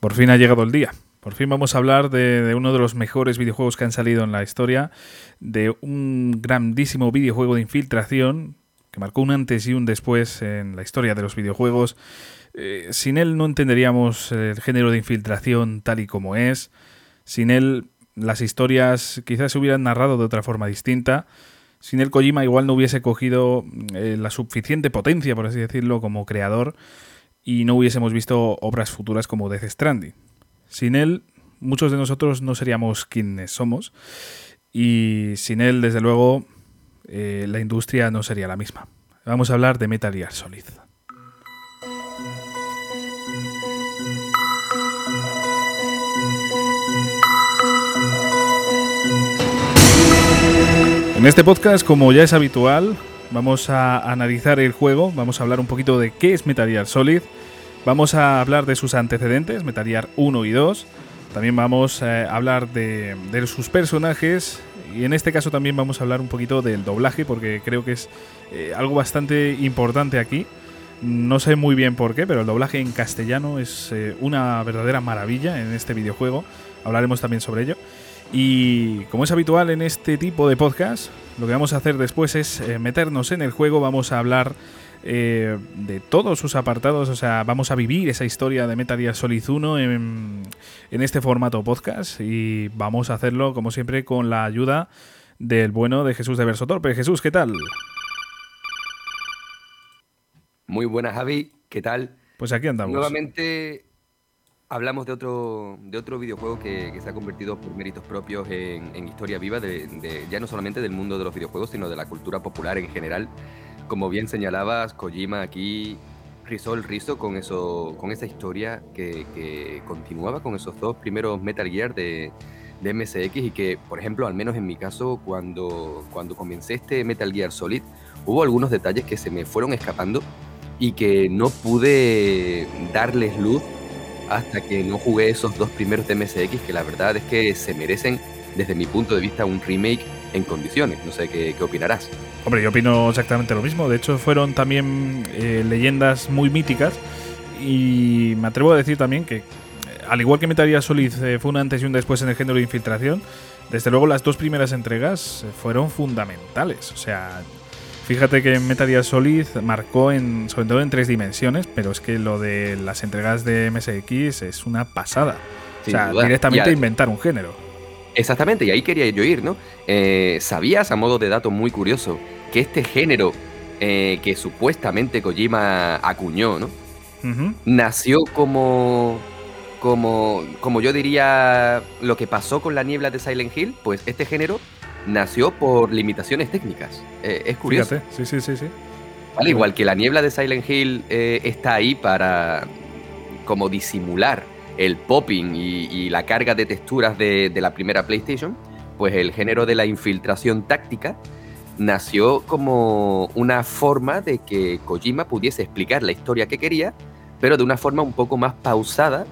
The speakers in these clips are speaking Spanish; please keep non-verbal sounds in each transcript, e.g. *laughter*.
Por fin ha llegado el día. Por fin vamos a hablar de, uno de los mejores videojuegos que han salido en la historia, de un grandísimo videojuego de infiltración que marcó un antes y un después en la historia de los videojuegos. Eh, sin él no entenderíamos el género de infiltración tal y como es. Sin él las historias quizás se hubieran narrado de otra forma distinta. Sin él Kojima igual no hubiese cogido eh, la suficiente potencia, por así decirlo, como creador y no hubiésemos visto obras futuras como Death Stranding. Sin él, muchos de nosotros no seríamos quienes somos y sin él, desde luego, eh, la industria no sería la misma. Vamos a hablar de Metal Gear Solid. En este podcast, como ya es habitual, Vamos a analizar el juego, vamos a hablar un poquito de qué es Metal Gear Solid, vamos a hablar de sus antecedentes, Metal Gear 1 y 2, también vamos eh, a hablar de, sus personajes y en este caso también vamos a hablar un poquito del doblaje porque creo que es eh, algo bastante importante aquí. No sé muy bien por qué, pero el doblaje en castellano es eh, una verdadera maravilla en este videojuego. Hablaremos también sobre ello. Y como es habitual en este tipo de podcast, lo que vamos a hacer después es eh, meternos en el juego, vamos a hablar eh, de todos sus apartados, o sea, vamos a vivir esa historia de Metal Gear Solid 1 en, este formato podcast y vamos a hacerlo, como siempre, con la ayuda del bueno de Jesús de Versotorpe. Jesús, ¿qué tal? Muy buenas, Javi, ¿qué tal? Pues aquí andamos. Nuevamente hablamos de otro, de otro videojuego que, se ha convertido por méritos propios en, historia viva, de, ya no solamente del mundo de los videojuegos, sino de la cultura popular en general. Como bien señalabas, Kojima aquí rizó el rizo con, eso, con esa historia que, continuaba con esos dos primeros Metal Gear de, de, MSX y que, por ejemplo, al menos en mi caso, cuando, cuando comencé este Metal Gear Solid, hubo algunos detalles que se me fueron escapando y que no pude darles luz hasta que no jugué esos dos primeros de MSX, que la verdad es que se merecen, desde mi punto de vista, un remake en condiciones. No sé qué, opinarás. Hombre, yo opino exactamente lo mismo. De hecho, fueron también eh, leyendas muy míticas. Y me atrevo a decir también que, al igual que Metal Gear Solid eh, fue un antes y un después en el género de infiltración, desde luego las dos primeras entregas eh, fueron fundamentales. O sea, Fíjate que Metal Gear Solid marcó en, sobre todo en tres dimensiones, pero es que lo de las entregas de MSX es una pasada. o sea, directamente inventar un género. Exactamente, y ahí quería yo ir, ¿no? Eh, ¿Sabías, a modo de dato muy curioso, que este género eh, que supuestamente Kojima acuñó, ¿no? Nació como, como, como yo diría, lo que pasó con la niebla de Silent Hill, pues este género nació por limitaciones técnicas. Eh, es curioso. sí, sí, sí, sí. Vale, igual que la niebla de Silent Hill eh, está ahí para como disimular el popping y, la carga de texturas de, la primera PlayStation, pues el género de la infiltración táctica nació como una forma de que Kojima pudiese explicar la historia que quería, pero de una forma un poco más pausada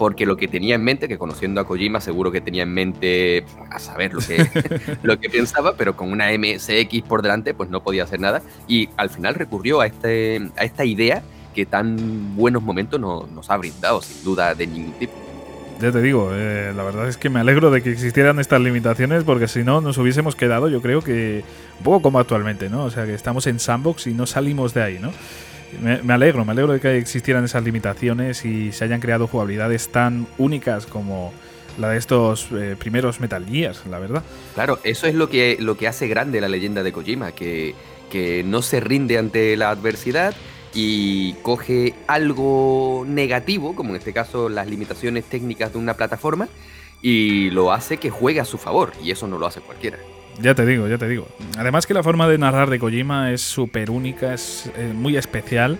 porque lo que tenía en mente, que conociendo a Kojima seguro que tenía en mente a saber lo que, *laughs* lo que pensaba, pero con una MSX por delante pues no podía hacer nada y al final recurrió a, este, a esta idea que tan buenos momentos nos ha brindado, sin duda de ningún tipo. Ya te digo, eh, la verdad es que me alegro de que existieran estas limitaciones porque si no nos hubiésemos quedado, yo creo que un poco como actualmente, ¿no? O sea, que estamos en sandbox y no salimos de ahí, ¿no? Me, alegro, me alegro de que existieran esas limitaciones y se hayan creado jugabilidades tan únicas como la de estos eh, primeros Metal Gears, la verdad. Claro, eso es lo que, lo que hace grande la leyenda de Kojima, que, que no se rinde ante la adversidad y coge algo negativo, como en este caso las limitaciones técnicas de una plataforma, y lo hace que juegue a su favor, y eso no lo hace cualquiera. Ya te digo, ya te digo. Además que la forma de narrar de Kojima es súper única, es muy especial.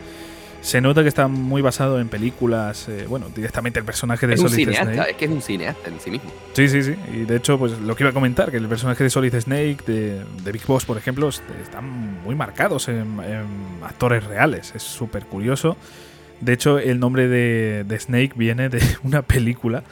Se nota que está muy basado en películas, eh, bueno, directamente el personaje de es Solid un cineasta, Es que es un cineasta en sí mismo. Sí, sí, sí. Y de hecho, pues lo que iba a comentar, que el personaje de Solid Snake, de, Big Boss, por ejemplo, están muy marcados en, actores reales. Es súper curioso. De hecho, el nombre de, de, Snake viene de *laughs* una película.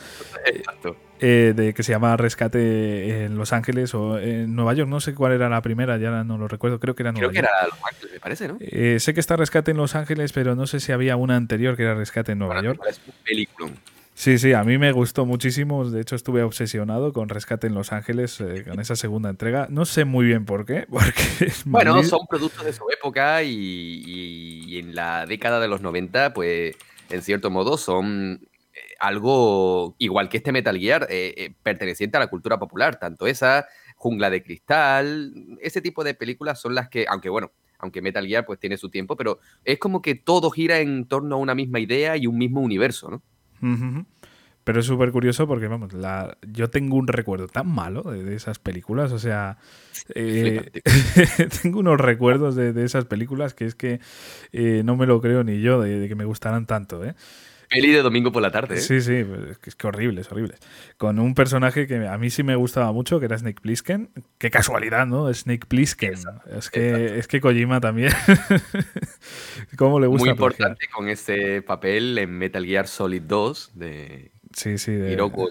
Exacto. Eh, de que se llama Rescate en Los Ángeles o en Nueva York. No sé cuál era la primera, ya no lo recuerdo. Creo que era Nueva Creo que era Los Ángeles, me parece, ¿no? Eh, sé que está Rescate en Los Ángeles, pero no sé si había una anterior que era Rescate en Nueva York. Es un película. Sí, sí, a mí me gustó muchísimo. De hecho, estuve obsesionado con Rescate en Los Ángeles, eh, con esa segunda entrega. No sé muy bien por qué. *laughs* Porque bueno, son productos de su época y, en la década de los 90, pues, en cierto modo, son algo igual que este Metal Gear, eh, perteneciente a la cultura popular. Tanto esa, Jungla de Cristal, ese tipo de películas son las que, aunque bueno, aunque Metal Gear pues tiene su tiempo, pero es como que todo gira en torno a una misma idea y un mismo universo, ¿no? Pero es súper curioso porque, vamos, la, yo tengo un recuerdo tan malo de, esas películas, o sea, *laughs* eh, *laughs* tengo unos recuerdos de, esas películas que es que eh, no me lo creo ni yo de, que me gustaran tanto, ¿eh? Peli de domingo por la tarde. ¿eh? Sí, sí, es que horrible, es horrible. Con un personaje que a mí sí me gustaba mucho, que era Snake Plissken. Qué casualidad, ¿no? Snake Plissken. es, que, es que Kojima también. *laughs* ¿Cómo le gusta? Muy importante con ese papel en Metal Gear Solid 2 de, sí, sí, de Hiroko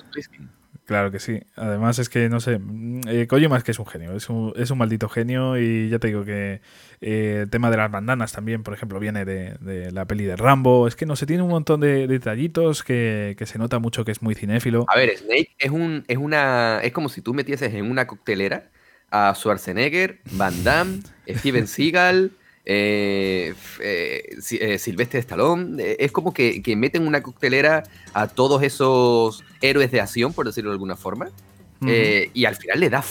Claro que sí. Además es que, no sé, mm, eh, Kojima es que es un genio, es un, es un maldito genio y ya te digo que eh, el tema de las bandanas también, por ejemplo, viene de, la peli de Rambo. Es que no se tiene un montón de, detallitos que, se nota mucho que es muy cinéfilo. A ver, Snake es, un, es, una, es como si tú metieses en una coctelera a Schwarzenegger, Van Damme, Steven *laughs* Seagal... Eh, eh, eh, Silvestre Stallone. es como que, meten una coctelera a todos esos héroes de acción, por decirlo de alguna forma. y al final le da,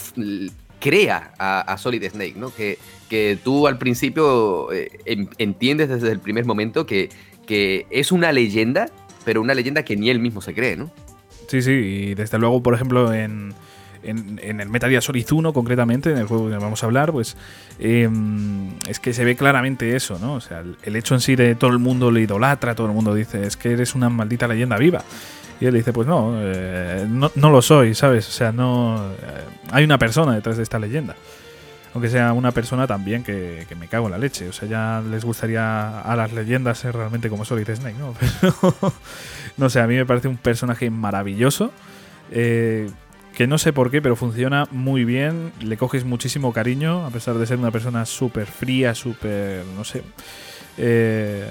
crea a, Solid Snake, ¿no? Que, que tú al principio entiendes desde el primer momento que, que es una leyenda, pero una leyenda que ni él mismo se cree, ¿no? Sí, sí, y desde luego, por ejemplo, en, en, el Metal Gear Solid 1 concretamente, en el juego que vamos a hablar, pues em, es que se ve claramente eso, ¿no? O sea, el, hecho en sí de todo el mundo le idolatra, todo el mundo dice, es que eres una maldita leyenda viva. Y él dice, pues no, eh, no, lo soy, ¿sabes? O sea, no... Eh, hay una persona detrás de esta leyenda. Aunque sea una persona también que, me cago en la leche. O sea, ya les gustaría a las leyendas ser realmente como Solid Snake, ¿no? *laughs* Pero, no sé, a mí me parece un personaje maravilloso. Eh, que no sé por qué, pero funciona muy bien. Le coges muchísimo cariño, a pesar de ser una persona súper fría, súper, no sé. Eh,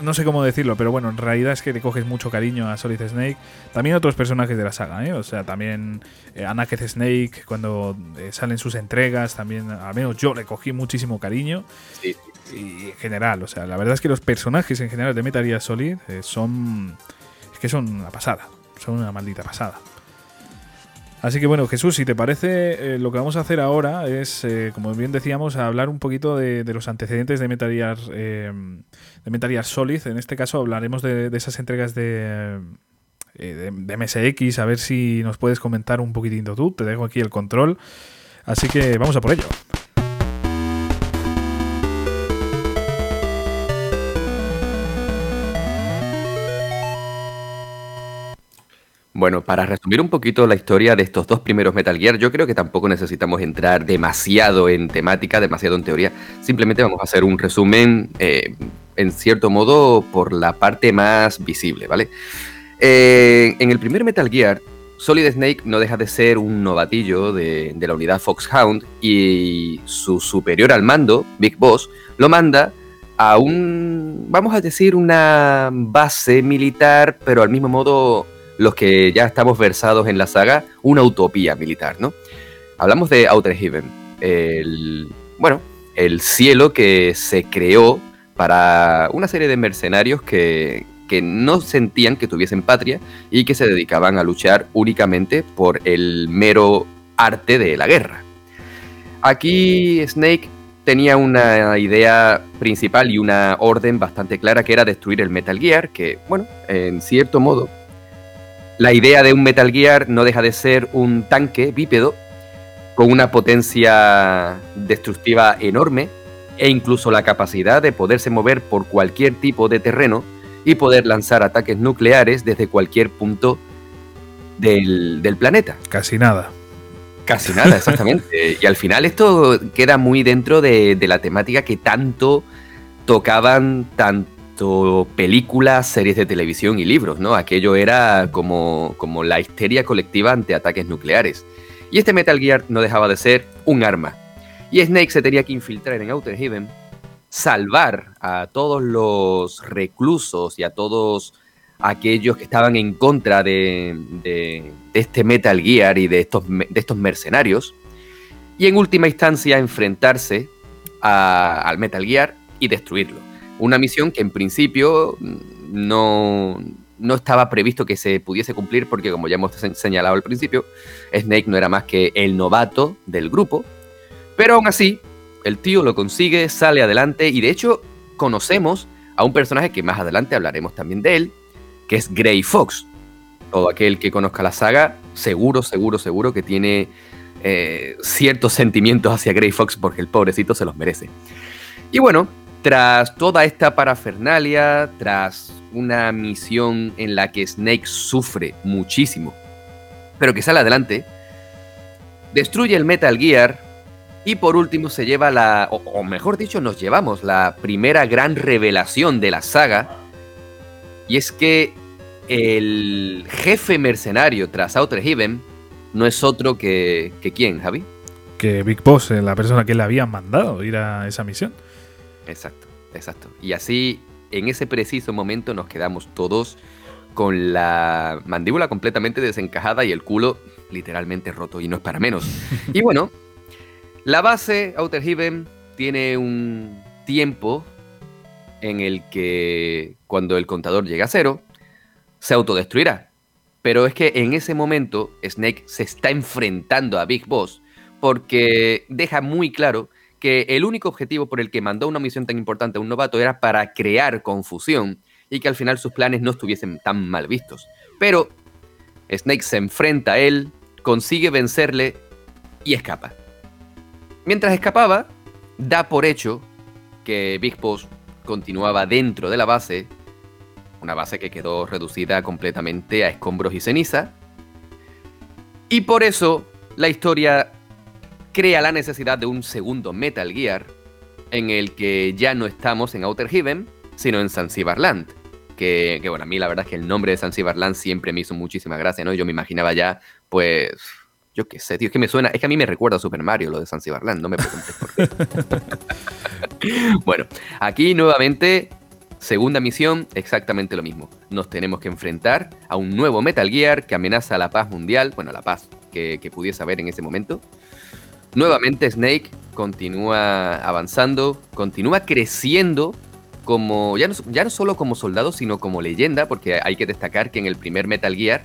no sé cómo decirlo, pero bueno, en realidad es que le coges mucho cariño a Solid Snake. También otros personajes de la saga, ¿eh? O sea, también eh, a Snake, cuando eh, salen sus entregas, también, al menos yo le cogí muchísimo cariño. Sí. Y en general, o sea, la verdad es que los personajes en general de Metal Gear Solid son. Es que son una pasada. Son una maldita pasada. Así que bueno, Jesús, si te parece, eh, lo que vamos a hacer ahora es, eh, como bien decíamos, hablar un poquito de, los antecedentes de Metal Gear, eh, de Solid. En este caso hablaremos de, esas entregas de, de, de, MSX, a ver si nos puedes comentar un poquitito tú. Te dejo aquí el control. Así que vamos a por ello. Bueno, para resumir un poquito la historia de estos dos primeros Metal Gear, yo creo que tampoco necesitamos entrar demasiado en temática, demasiado en teoría. Simplemente vamos a hacer un resumen, eh, en cierto modo, por la parte más visible, ¿vale? Eh, en el primer Metal Gear, Solid Snake no deja de ser un novatillo de, de la unidad Foxhound y su superior al mando, Big Boss, lo manda a un, vamos a decir, una base militar, pero al mismo modo los que ya estamos versados en la saga, una utopía militar, ¿no? Hablamos de Outer Heaven, el, bueno, el cielo que se creó para una serie de mercenarios que, que no sentían que tuviesen patria y que se dedicaban a luchar únicamente por el mero arte de la guerra. Aquí Snake tenía una idea principal y una orden bastante clara que era destruir el Metal Gear, que, bueno, en cierto modo la idea de un Metal Gear no deja de ser un tanque bípedo con una potencia destructiva enorme e incluso la capacidad de poderse mover por cualquier tipo de terreno y poder lanzar ataques nucleares desde cualquier punto del, planeta. Casi nada. Casi nada, *laughs* exactamente. y al final esto queda muy dentro de, de la temática que tanto tocaban tanto películas, series de televisión y libros, ¿no? Aquello era como, como la histeria colectiva ante ataques nucleares. Y este Metal Gear no dejaba de ser un arma. Y Snake se tenía que infiltrar en Outer Heaven, salvar a todos los reclusos y a todos aquellos que estaban en contra de, este Metal Gear y de estos, de estos mercenarios, y en última instancia enfrentarse al Metal Gear y destruirlo. Una misión que en principio no, no estaba previsto que se pudiese cumplir porque como ya hemos señalado al principio, Snake no era más que el novato del grupo, pero aún así, el tío lo consigue, sale adelante y de hecho conocemos a un personaje que más adelante hablaremos también de él, que es Grey Fox. Todo aquel que conozca la saga, seguro, seguro, seguro que tiene eh, ciertos sentimientos hacia Grey Fox porque el pobrecito se los merece. Y bueno, tras toda esta parafernalia, tras una misión en la que Snake sufre muchísimo, pero que sale adelante, destruye el Metal Gear y por último se lleva la, o, mejor dicho, nos llevamos la primera gran revelación de la saga, y es que el jefe mercenario tras Outer Heaven no es otro que, que quién, Javi. Que Big Boss, eh, la persona que le habían mandado ir a esa misión. Exacto, exacto. Y así, en ese preciso momento, nos quedamos todos con la mandíbula completamente desencajada y el culo literalmente roto, y no es para menos. *laughs* y bueno, la base Outer Heaven tiene un tiempo en el que cuando el contador llega a cero, se autodestruirá. Pero es que en ese momento Snake se está enfrentando a Big Boss porque deja muy claro que el único objetivo por el que mandó una misión tan importante a un novato era para crear confusión y que al final sus planes no estuviesen tan mal vistos. Pero Snake se enfrenta a él, consigue vencerle y escapa. Mientras escapaba, da por hecho que Big Boss continuaba dentro de la base, una base que quedó reducida completamente a escombros y ceniza, y por eso la historia crea la necesidad de un segundo Metal Gear en el que ya no estamos en Outer Heaven, sino en Zanzibar Land. Que, bueno, a mí la verdad es que el nombre de Zanzibar Land siempre me hizo muchísima gracia, ¿no? Yo me imaginaba ya, pues, yo qué sé, tío, es que me suena, es que a mí me recuerda a Super Mario lo de Zanzibar Land, no me preguntes por qué. *laughs* bueno, aquí nuevamente, segunda misión, exactamente lo mismo. Nos tenemos que enfrentar a un nuevo Metal Gear que amenaza la paz mundial, bueno, la paz que, que pudiese haber en ese momento. Nuevamente Snake continúa avanzando, continúa creciendo como ya no, ya no solo como soldado, sino como leyenda, porque hay que destacar que en el primer Metal Gear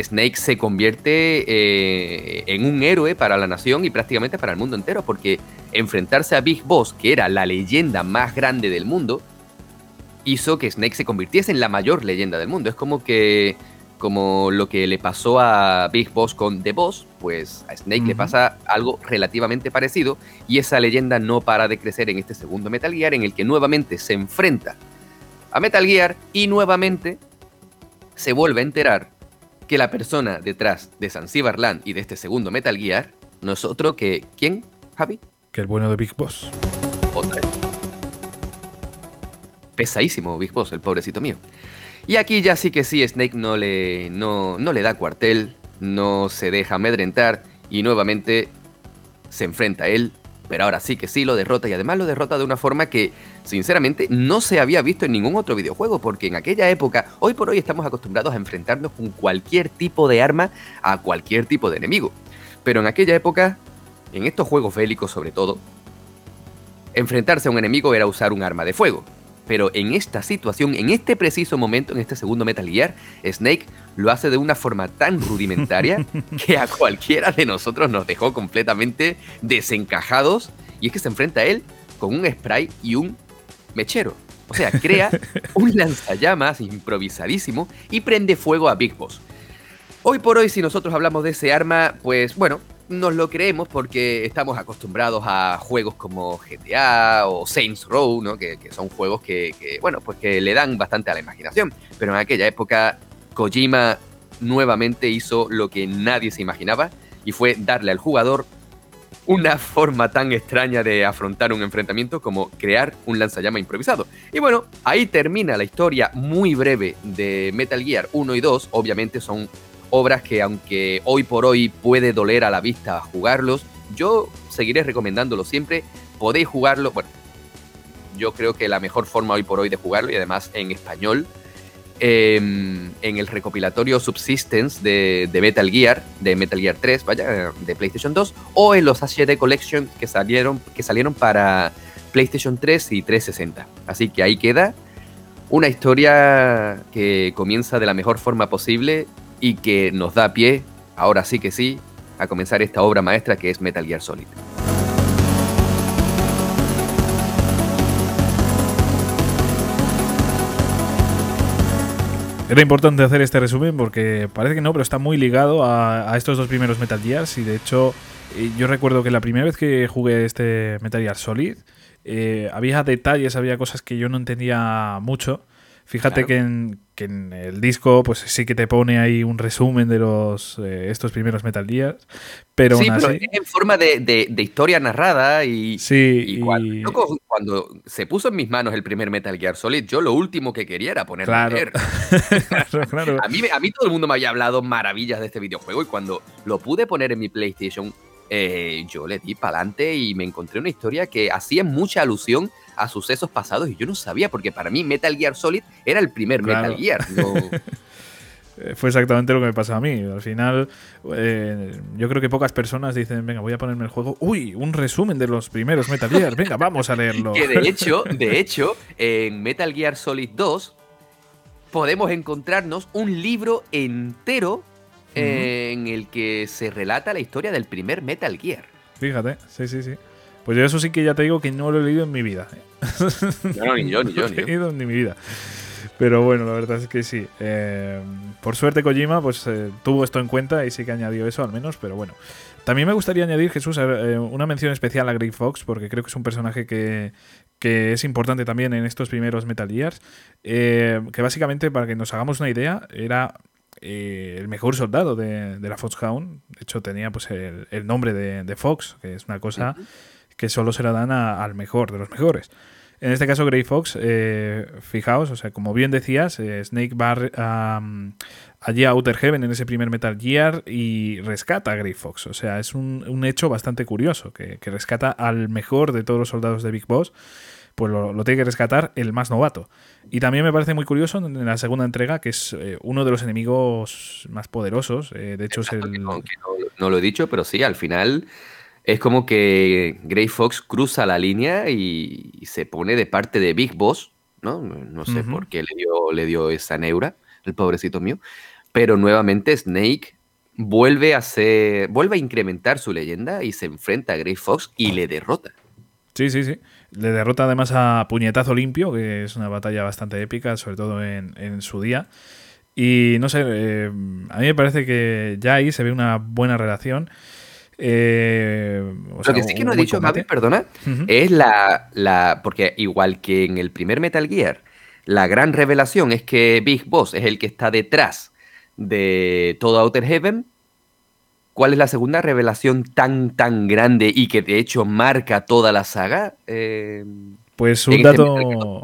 Snake se convierte eh, en un héroe para la nación y prácticamente para el mundo entero, porque enfrentarse a Big Boss, que era la leyenda más grande del mundo, hizo que Snake se convirtiese en la mayor leyenda del mundo. Es como que como lo que le pasó a Big Boss con The Boss, pues a Snake le pasa algo relativamente parecido y esa leyenda no para de crecer en este segundo Metal Gear en el que nuevamente se enfrenta a Metal Gear y nuevamente se vuelve a enterar que la persona detrás de Zanzibar Land y de este segundo Metal Gear no es otro que ¿quién, Javi? Que el bueno de Big Boss. Otra vez. Pesadísimo Big Boss, el pobrecito mío. Y aquí ya sí que sí, Snake no le, no, no le da cuartel, no se deja amedrentar y nuevamente se enfrenta a él, pero ahora sí que sí lo derrota y además lo derrota de una forma que sinceramente no se había visto en ningún otro videojuego, porque en aquella época, hoy por hoy estamos acostumbrados a enfrentarnos con cualquier tipo de arma a cualquier tipo de enemigo. Pero en aquella época, en estos juegos bélicos sobre todo, enfrentarse a un enemigo era usar un arma de fuego. Pero en esta situación, en este preciso momento, en este segundo Metal Gear, Snake lo hace de una forma tan rudimentaria *laughs* que a cualquiera de nosotros nos dejó completamente desencajados. Y es que se enfrenta a él con un spray y un mechero. O sea, crea *laughs* un lanzallamas improvisadísimo y prende fuego a Big Boss. Hoy por hoy, si nosotros hablamos de ese arma, pues bueno, nos lo creemos porque estamos acostumbrados a juegos como GTA o Saints Row, ¿no? que, son juegos que, bueno, pues que le dan bastante a la imaginación. Pero en aquella época, Kojima nuevamente hizo lo que nadie se imaginaba y fue darle al jugador una forma tan extraña de afrontar un enfrentamiento como crear un lanzallama improvisado. Y bueno, ahí termina la historia muy breve de Metal Gear 1 y 2. Obviamente son obras que aunque hoy por hoy puede doler a la vista jugarlos, yo seguiré recomendándolo siempre. Podéis jugarlo, bueno, yo creo que la mejor forma hoy por hoy de jugarlo y además en español em, en el recopilatorio Subsistence de, Metal Gear, de Metal Gear 3, vaya, de PlayStation 2, o en los HD Collection que salieron, que salieron para PlayStation 3 y 360. Así que ahí queda una historia que comienza de la mejor forma posible y que nos da pie, ahora sí que sí, a comenzar esta obra maestra que es Metal Gear Solid. Era importante hacer este resumen porque parece que no, pero está muy ligado a, estos dos primeros Metal Gears y de hecho eh, yo recuerdo que la primera vez que jugué este Metal Gear Solid eh, había detalles, había cosas que yo no entendía mucho Fíjate que, en, el disco pues sí que te pone ahí un resumen de los eh, estos primeros Metal Gear, pero sí, pero en forma de, historia narrada y, sí, cuando, se puso en mis manos el primer Metal Gear Solid, yo lo último que quería era ponerme *laughs* claro. a, mí, a mí todo el mundo me había hablado maravillas de este videojuego y cuando lo pude poner en mi PlayStation, eh, yo le di para adelante y me encontré una historia que hacía mucha alusión a sucesos pasados y yo no sabía, porque para mí Metal Gear Solid era el primer Metal Gear. *laughs* Eh, fue exactamente lo que me pasó a mí. Al final, eh, yo creo que pocas personas dicen, venga, voy a ponerme el juego. Uy, un resumen de los primeros Metal Gear. Venga, vamos a leerlo. *laughs* que de *laughs* hecho, de hecho, en Metal Gear Solid 2 podemos encontrarnos un libro entero en el que se relata la historia del primer Metal Gear. Fíjate, sí, sí, sí. Pues yo eso sí que ya te digo que no lo he leído en mi vida. *laughs* No, ni yo, ni *laughs* yo. No lo he leído en mi vida. Pero bueno, la verdad es que sí. Eh, por suerte Kojima pues eh, tuvo esto en cuenta y sí que añadió eso al menos, pero bueno. También me gustaría añadir, Jesús, eh, una mención especial a Grey Fox, porque creo que es un personaje que, es importante también en estos primeros Metal Gears, que básicamente, para que nos hagamos una idea, era el mejor soldado de, la Foxhound. De hecho, tenía pues el, nombre de, Fox, que es una cosa que solo se la dan al mejor de los mejores. En este caso, Grey Fox, eh, fijaos, o sea, como bien decías, eh, Snake va allí a Outer Heaven en ese primer Metal Gear y rescata a Grey Fox. O sea, es un, hecho bastante curioso, que, rescata al mejor de todos los soldados de Big Boss, pues lo, tiene que rescatar el más novato. Y también me parece muy curioso en la segunda entrega, que es eh, uno de los enemigos más poderosos. de hecho, es el. no, lo he dicho, pero sí, al final es como que Grey Fox cruza la línea y, se pone de parte de Big Boss, ¿no? No sé por qué le dio, le dio esa neura, el pobrecito mío. Pero nuevamente Snake vuelve a ser, vuelve a incrementar su leyenda y se enfrenta a Grey Fox y le derrota. Sí, sí, sí. Le derrota además a puñetazo limpio, que es una batalla bastante épica, sobre todo en, su día. Y no sé, eh, a mí me parece que ya ahí se ve una buena relación. Eh, Lo que sí que no he dicho, Mavi, perdona, es la, la. Porque igual que en el primer Metal Gear, la gran revelación es que Big Boss es el que está detrás de todo Outer Heaven. ¿Cuál es la segunda revelación tan, tan grande y que de hecho marca toda la saga? Eh, pues un dato,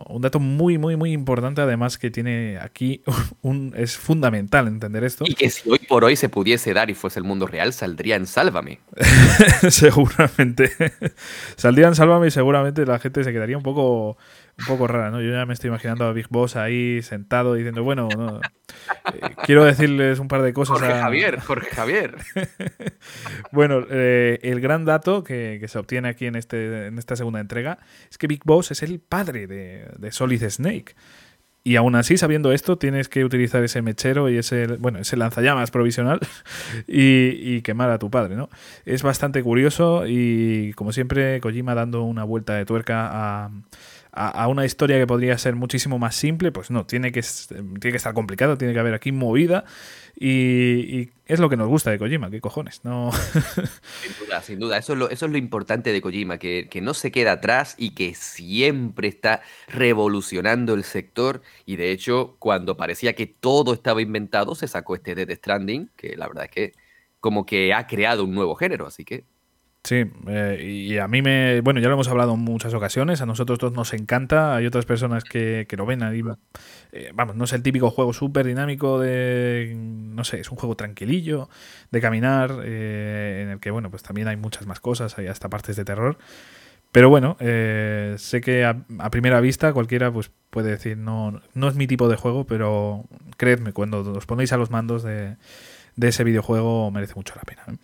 un dato muy, muy, muy importante, además que tiene aquí *laughs* un, es fundamental entender esto. Y que si hoy por hoy se pudiese dar y fuese el mundo real, saldría en Sálvame. *laughs* seguramente. *laughs* Saldría en Sálvame y seguramente la gente se quedaría un poco un poco rara, ¿no? Yo ya me estoy imaginando a Big Boss ahí sentado diciendo, bueno, eh, quiero decirles un par de cosas. Jorge Javier, Jorge Javier. *laughs* bueno, eh, el gran dato que, se obtiene aquí en, este, en esta segunda entrega es que Big Boss es el padre de, Solid Snake. Y aún así, sabiendo esto, tienes que utilizar ese mechero y ese, bueno, ese lanzallamas provisional *laughs* y, y, quemar a tu padre, ¿no? Es bastante curioso y, como siempre, Kojima dando una vuelta de tuerca a, a, una historia que podría ser muchísimo más simple, pues no, tiene que, tiene que estar complicado, tiene que haber aquí movida y, es lo que nos gusta de Kojima, qué cojones, no... *laughs* Sin duda, sin duda, eso es lo, eso es lo importante de Kojima, que, no se queda atrás y que siempre está revolucionando el sector y de hecho cuando parecía que todo estaba inventado se sacó este Dead Stranding, que la verdad es que como que ha creado un nuevo género, así que Sí, eh, y a mí me. Bueno, ya lo hemos hablado en muchas ocasiones. A nosotros todos nos encanta. Hay otras personas que, que lo ven ahí. Eh, vamos, no es el típico juego súper dinámico de. No sé, es un juego tranquilillo, de caminar, eh, en el que, bueno, pues también hay muchas más cosas. Hay hasta partes de terror. Pero bueno, eh, sé que a, primera vista cualquiera pues puede decir, no, no es mi tipo de juego, pero creedme, cuando os ponéis a los mandos de, ese videojuego merece mucho la pena.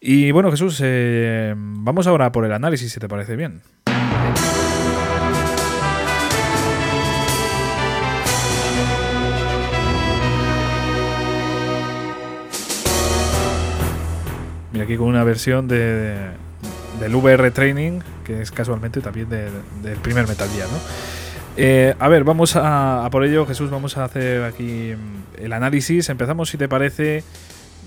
Y bueno, Jesús, eh, vamos ahora por el análisis, si te parece bien. Mira, aquí con una versión de, del VR Training, que es casualmente también del primer Metal Gear, ¿no? Eh, a ver, vamos a, por ello, Jesús, vamos a hacer aquí mm, el análisis. Empezamos, si te parece,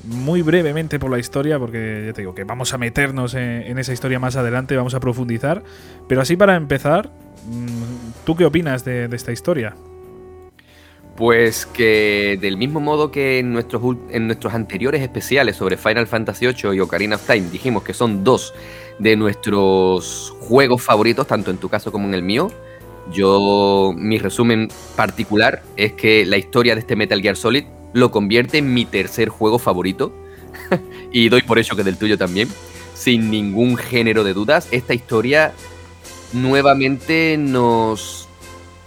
muy brevemente por la historia, porque ya te digo que vamos a meternos en, esa historia más adelante, vamos a profundizar. Pero así para empezar, mm, ¿tú qué opinas de, esta historia? Pues que del mismo modo que en nuestros, en nuestros anteriores especiales sobre Final Fantasy VIII y Ocarina of Time dijimos que son dos de nuestros juegos favoritos, tanto en tu caso como en el mío, yo, mi resumen particular es que la historia de este Metal Gear Solid lo convierte en mi tercer juego favorito. *laughs* y doy por hecho que del tuyo también. Sin ningún género de dudas. Esta historia nuevamente nos.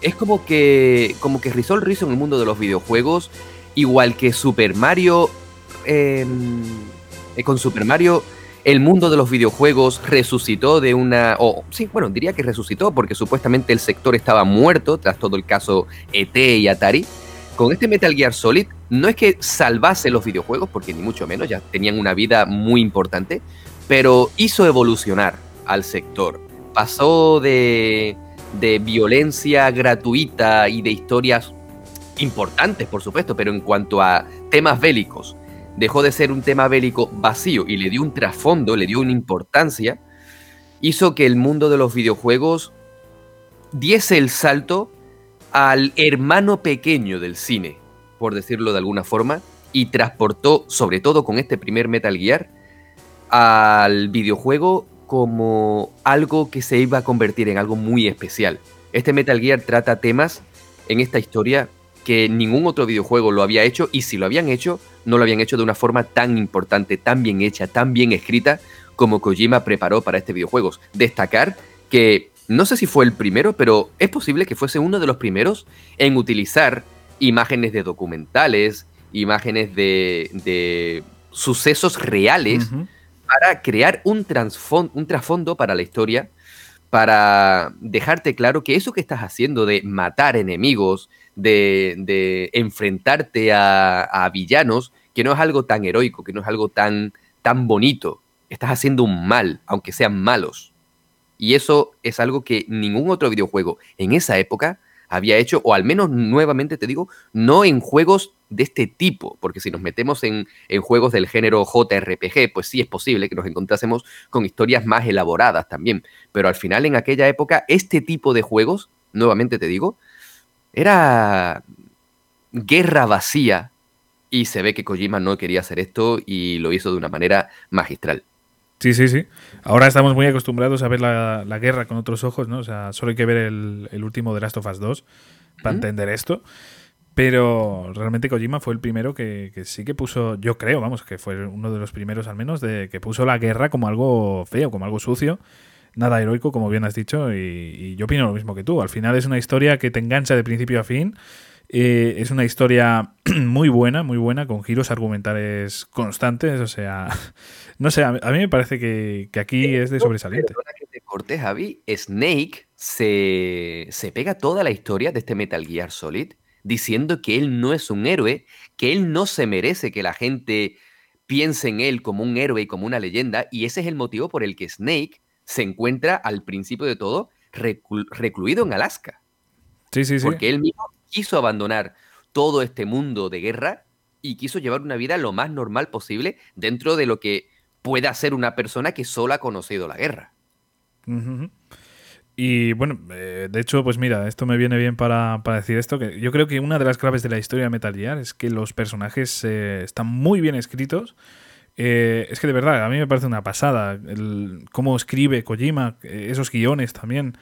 Es como que. como que rizó el rizo en el mundo de los videojuegos. Igual que Super Mario. Em, eh, con Super Mario el mundo de los videojuegos resucitó de una... O sí, bueno, diría que resucitó porque supuestamente el sector estaba muerto tras todo el caso ET y Atari. Con este Metal Gear Solid no es que salvase los videojuegos, porque ni mucho menos, ya tenían una vida muy importante, pero hizo evolucionar al sector. Pasó de, de violencia gratuita y de historias importantes, por supuesto, pero en cuanto a temas bélicos, dejó de ser un tema bélico vacío y le dio un trasfondo, le dio una importancia, hizo que el mundo de los videojuegos diese el salto al hermano pequeño del cine, por decirlo de alguna forma, y transportó, sobre todo con este primer Metal Gear, al videojuego como algo que se iba a convertir en algo muy especial. Este Metal Gear trata temas en esta historia que ningún otro videojuego lo había hecho y si lo habían hecho, no lo habían hecho de una forma tan importante, tan bien hecha, tan bien escrita como Kojima preparó para este videojuego. Destacar que no sé si fue el primero, pero es posible que fuese uno de los primeros en utilizar imágenes de documentales, imágenes de, sucesos reales para crear un, un trasfondo para la historia, para dejarte claro que eso que estás haciendo de matar enemigos, de, enfrentarte a, villanos, que no es algo tan heroico, que no es algo tan, tan bonito. Estás haciendo un mal, aunque sean malos. Y eso es algo que ningún otro videojuego en esa época había hecho, o al menos nuevamente te digo, no en juegos de este tipo, porque si nos metemos en, en, juegos del género JRPG, pues sí es posible que nos encontrásemos con historias más elaboradas también, pero al final en aquella época este tipo de juegos, nuevamente te digo, era guerra vacía y se ve que Kojima no quería hacer esto y lo hizo de una manera magistral. Sí, sí, sí. Ahora estamos muy acostumbrados a ver la, guerra con otros ojos, ¿no? O sea, solo hay que ver el, último de Last of Us 2 para entender esto. Pero realmente Kojima fue el primero que, sí que puso, yo creo, vamos, que fue uno de los primeros al menos, de que puso la guerra como algo feo, como algo sucio nada heroico, como bien has dicho, y, yo opino lo mismo que tú. Al final es una historia que te engancha de principio a fin. Eh, es una historia *clears throat* muy buena, muy buena, con giros argumentales constantes. O sea, *laughs* no sé, a, mí me parece que, aquí es de sobresaliente. Que te Javi. Snake se, se pega toda la historia de este Metal Gear Solid diciendo que él no es un héroe, que él no se merece que la gente piense en él como un héroe y como una leyenda, y ese es el motivo por el que Snake se encuentra al principio de todo recluido en Alaska. Sí, sí, sí. Porque él mismo quiso abandonar todo este mundo de guerra y quiso llevar una vida lo más normal posible dentro de lo que pueda ser una persona que solo ha conocido la guerra. Y bueno, eh, de hecho, pues mira, esto me viene bien para, decir esto, que yo creo que una de las claves de la historia de Metal Gear es que los personajes eh, están muy bien escritos eh, es que de verdad, a mí me parece una pasada el, cómo escribe Kojima, esos guiones también.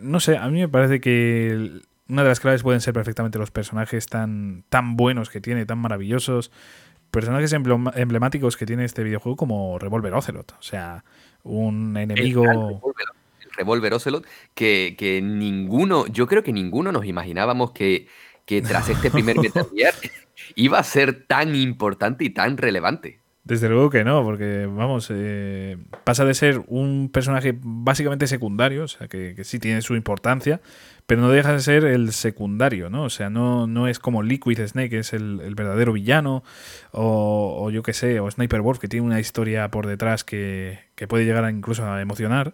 No sé, a mí me parece que una de las claves pueden ser perfectamente los personajes tan, tan buenos que tiene, tan maravillosos. Personajes emblemáticos que tiene este videojuego como Revolver Ocelot. O sea, un enemigo... Revolver Ocelot, que, que ninguno, yo creo que ninguno nos imaginábamos que, que tras este primer *laughs* Metal Gear iba a ser tan importante y tan relevante. Desde luego que no, porque vamos, eh, pasa de ser un personaje básicamente secundario, o sea, que, sí tiene su importancia, pero no deja de ser el secundario, ¿no? O sea, no, no es como Liquid Snake, que es el, verdadero villano, o, yo qué sé, o Sniper Wolf, que tiene una historia por detrás que, puede llegar a incluso a emocionar.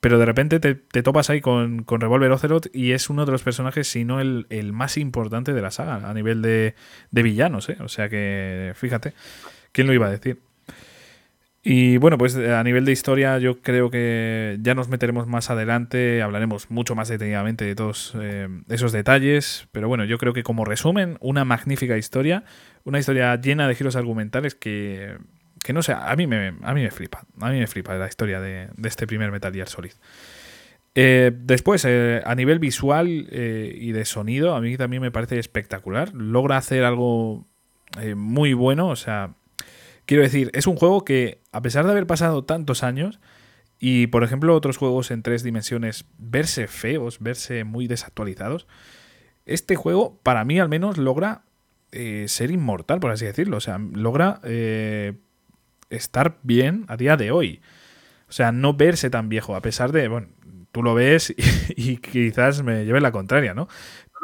Pero de repente te, topas ahí con, con, Revolver Ocelot y es uno de los personajes, si no el, más importante de la saga, a nivel de, de villanos, ¿eh? O sea que, fíjate. ¿Quién lo iba a decir? Y bueno, pues eh, a nivel de historia yo creo que ya nos meteremos más adelante, hablaremos mucho más detenidamente de todos eh, esos detalles, pero bueno, yo creo que como resumen, una magnífica historia, una historia llena de giros argumentales que, que no sé, a mí me, a mí me flipa, a mí me flipa la historia de, este primer Metal Gear Solid. Eh, después, a nivel visual y de sonido, a mí también me parece espectacular, logra hacer algo muy bueno, o sea Quiero decir, es un juego que, a pesar de haber pasado tantos años, y por ejemplo otros juegos en tres dimensiones verse feos, verse muy desactualizados, este juego, para mí al menos, logra eh, ser inmortal, por así decirlo. O sea, logra eh, estar bien a día de hoy. O sea, no verse tan viejo, a pesar de, bueno, tú lo ves *laughs* y, quizás me lleve la contraria, ¿no?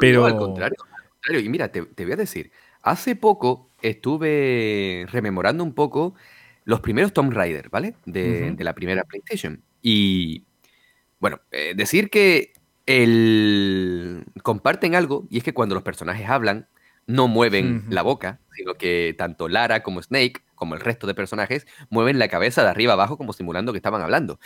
Pero... al contrario, al contrario. Y mira, te, te voy a decir, hace poco estuve rememorando un poco los primeros Tomb Raider, ¿vale? De, la primera PlayStation. Y bueno, eh, decir que el... comparten algo, y es que cuando los personajes hablan, no mueven la boca, sino que tanto Lara como Snake, como el resto de personajes, mueven la cabeza de arriba abajo como simulando que estaban hablando.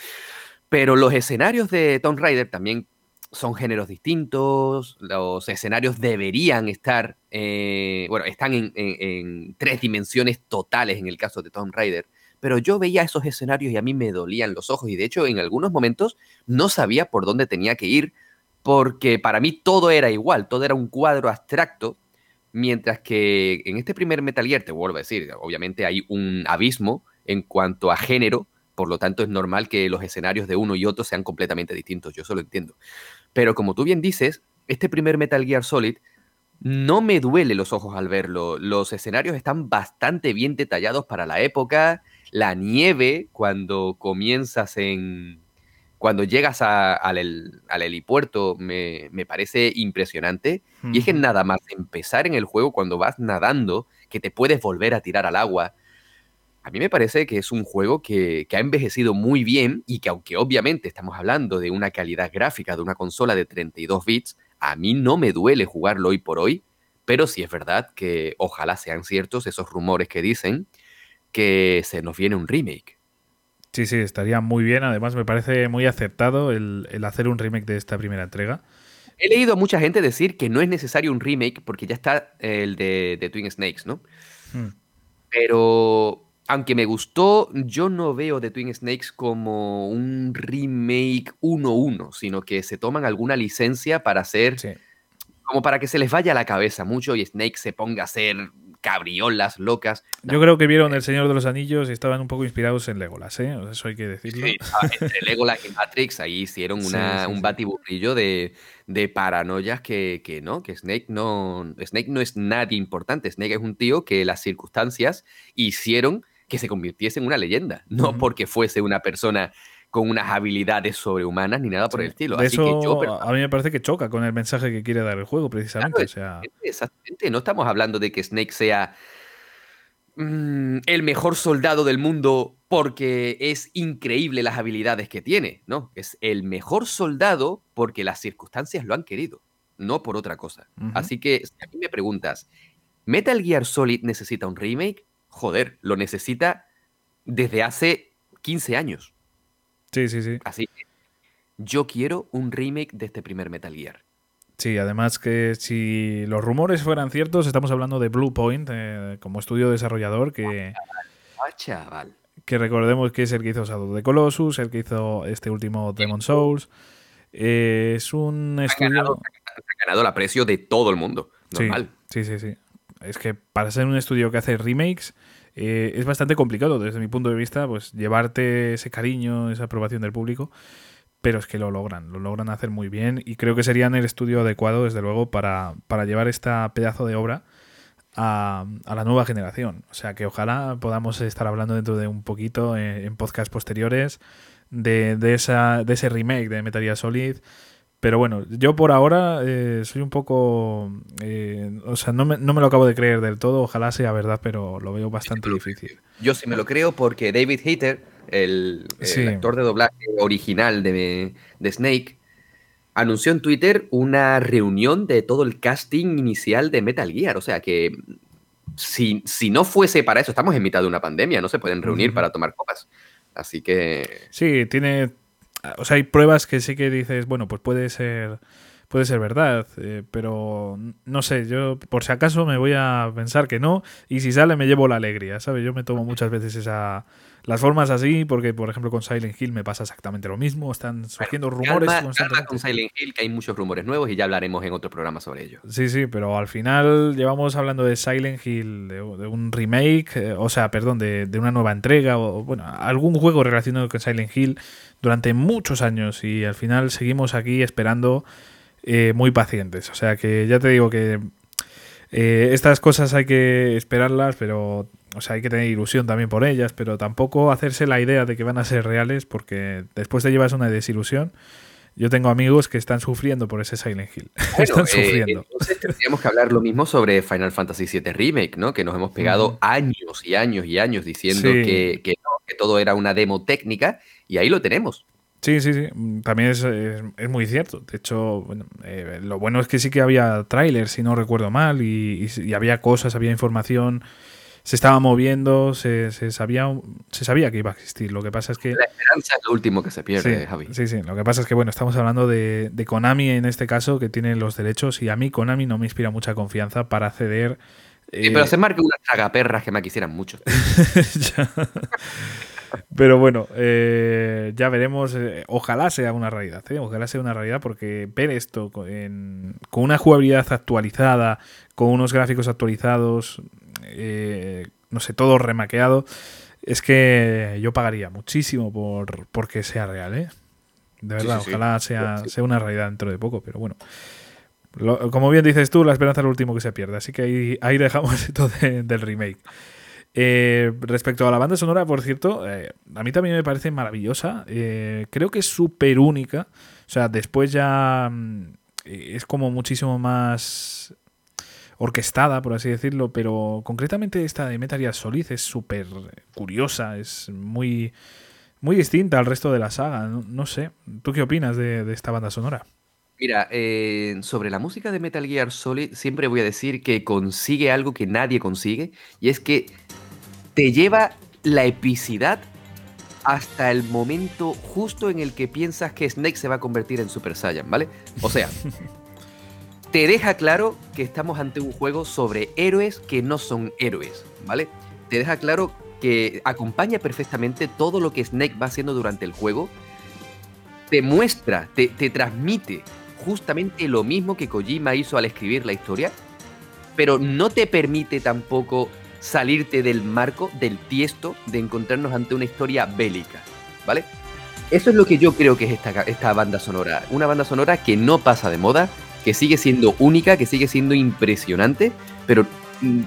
Pero los escenarios de Tomb Raider también son géneros distintos, los escenarios deberían estar, eh, bueno, están en, tres dimensiones totales en el caso de Tomb Raider, pero yo veía esos escenarios y a mí me dolían los ojos y de hecho en algunos momentos no sabía por dónde tenía que ir porque para mí todo era igual, todo era un cuadro abstracto, mientras que en este primer Metal Gear, te vuelvo a decir, obviamente hay un abismo en cuanto a género, por lo tanto es normal que los escenarios de uno y otro sean completamente distintos, yo eso lo entiendo. Pero como tú bien dices, este primer Metal Gear Solid no me duele los ojos al verlo. Los escenarios están bastante bien detallados para la época. La nieve, cuando comienzas en. Cuando llegas al, helipuerto, me, parece impresionante. Y es que nada más empezar en el juego, cuando vas nadando, que te puedes volver a tirar al agua, a mí me parece que es un juego que, ha envejecido muy bien y que aunque obviamente estamos hablando de una calidad gráfica de una consola de 32 bits, a mí no me duele jugarlo hoy por hoy, pero sí es verdad que ojalá sean ciertos esos rumores que dicen que se nos viene un remake. Sí, sí, estaría muy bien. Además, me parece muy acertado el, hacer un remake de esta primera entrega. He leído a mucha gente decir que no es necesario un remake porque ya está el de, Twin Snakes, ¿no? Hmm. Pero aunque me gustó, yo no veo The Twin Snakes como un remake 1-1, sino que se toman alguna licencia para hacer, como para que se les vaya la cabeza mucho y Snake se ponga a hacer cabriolas locas. Yo creo que vieron El Señor de los Anillos y estaban un poco inspirados en Legolas, ¿eh? Eso hay que decirlo. Sí, entre Legolas y Matrix ahí hicieron *laughs* una, un batiburrillo de, de paranoias que, que, no, que Snake no, Snake no es nadie importante. Snake es un tío que las circunstancias hicieron que se convirtiese en una leyenda, no porque fuese una persona con unas habilidades sobrehumanas ni nada por el estilo. eso a mí me parece que choca con el mensaje que quiere dar el juego, precisamente. Exactamente, no estamos hablando de que Snake sea mm, el mejor soldado del mundo porque es increíble las habilidades que tiene, no, es el mejor soldado porque las circunstancias lo han querido, no por otra cosa. Así que si a mí me preguntas, ¿Metal Gear Solid necesita un remake? Joder, lo necesita desde hace 15 años. Sí, sí, sí. Así yo quiero un remake de este primer Metal Gear. Sí, además que si los rumores fueran ciertos, estamos hablando de Blue Point eh, como estudio desarrollador que... Ah, chaval. Que recordemos que es el que hizo Shadow de Colossus, el que hizo este último Demon Souls. Eh, es un estudio... ha ganado el aprecio de todo el mundo. Normal. sí, sí. sí es que para ser un estudio que hace remakes eh, es bastante complicado desde mi punto de vista, pues llevarte ese cariño, esa aprobación del público. pero es que lo logran, lo logran hacer muy bien y creo que serían el estudio adecuado, desde luego, para, para llevar esta pedazo de obra a, la nueva generación. O sea que ojalá podamos estar hablando dentro de un poquito en, en podcasts posteriores de, de, esa, de ese remake de Metal Gear Solid. Pero bueno, yo por ahora eh, soy un poco... Eh, o sea, no me, no me, lo acabo de creer del todo, ojalá sea verdad, pero lo veo bastante difícil. Yo sí me lo creo porque David Hater, el, actor de doblaje original de, de, Snake, anunció en Twitter una reunión de todo el casting inicial de Metal Gear. O sea que si, si no fuese para eso, estamos en mitad de una pandemia, no se pueden reunir para tomar copas. Así que... Sí, tiene... O sea, hay pruebas que sí que dices, bueno, pues puede ser puede ser verdad, eh, pero no sé, yo por si acaso me voy a pensar que no y si sale me llevo la alegría, ¿sabes? Yo me tomo muchas veces esa las formas así porque por ejemplo con Silent Hill me pasa exactamente lo mismo, están surgiendo rumores con Silent Hill que hay muchos rumores nuevos y ya hablaremos en otro programa sobre ello. Sí, sí, pero al final llevamos hablando de Silent Hill, de, un remake, eh, o sea, perdón, de, de, una nueva entrega o bueno, algún juego relacionado con Silent Hill durante muchos años y al final seguimos aquí esperando eh, muy pacientes. O sea que ya te digo que eh, estas cosas hay que esperarlas, pero o sea, hay que tener ilusión también por ellas, pero tampoco hacerse la idea de que van a ser reales, porque después te llevas una desilusión. Yo tengo amigos que están sufriendo por ese Silent Hill. *laughs* están eh, sufriendo. entonces tendríamos que hablar lo mismo sobre Final Fantasy VII Remake, ¿no? Que nos hemos pegado años y años y años diciendo que, que, que todo era una demo técnica, y ahí lo tenemos. Sí, sí, sí. Mm, también es, es, muy cierto. De hecho, bueno, eh, lo bueno es que sí que había trailers, si no recuerdo mal, y, y, había cosas, había información, se estaba moviendo, se, se, sabía, se sabía que iba a existir. Lo que pasa es que... La esperanza es lo último que se pierde, Javi. Sí, sí. Lo que pasa es que, bueno, estamos hablando de, de, Konami en este caso, que tiene los derechos, y a mí Konami no me inspira mucha confianza para ceder... Sí, pero eh, se marca unas tragaperras que me quisieran mucho. *laughs* Pero bueno, eh, ya veremos. Eh, ojalá sea una realidad, ¿eh? ojalá sea una realidad, porque ver esto con, una jugabilidad actualizada, con unos gráficos actualizados, no sé, todo remaqueado, es que yo pagaría muchísimo por porque sea real, ¿eh? De verdad, ojalá Sea, sea una realidad dentro de poco, pero bueno. como bien dices tú, la esperanza es lo último que se pierde. Así que ahí, ahí dejamos *laughs* esto del remake. Eh, respecto a la banda sonora, por cierto, eh, a mí también me parece maravillosa. Eh, creo que es súper única. O sea, después ya mm, es como muchísimo más orquestada, por así decirlo, pero concretamente esta de Metal Gear Solid es súper curiosa, es muy, muy distinta al resto de la saga. No, sé, ¿tú qué opinas de, de esta banda sonora? Mira, sobre la música de Metal Gear Solid siempre voy a decir que consigue algo que nadie consigue, y es que te lleva la epicidad hasta el momento justo en el que piensas que Snake se va a convertir en Super Saiyan, ¿vale? O sea, *laughs* te deja claro que estamos ante un juego sobre héroes que no son héroes, ¿vale? Te deja claro que acompaña perfectamente todo lo que Snake va haciendo durante el juego. Te muestra, te, te transmite justamente lo mismo que Kojima hizo al escribir la historia, pero no te permite tampoco salirte del marco, del tiesto, de encontrarnos ante una historia bélica, ¿vale? Eso es lo que yo creo que es esta, esta banda sonora. Una banda sonora que no pasa de moda, que sigue siendo única, que sigue siendo impresionante, pero mm,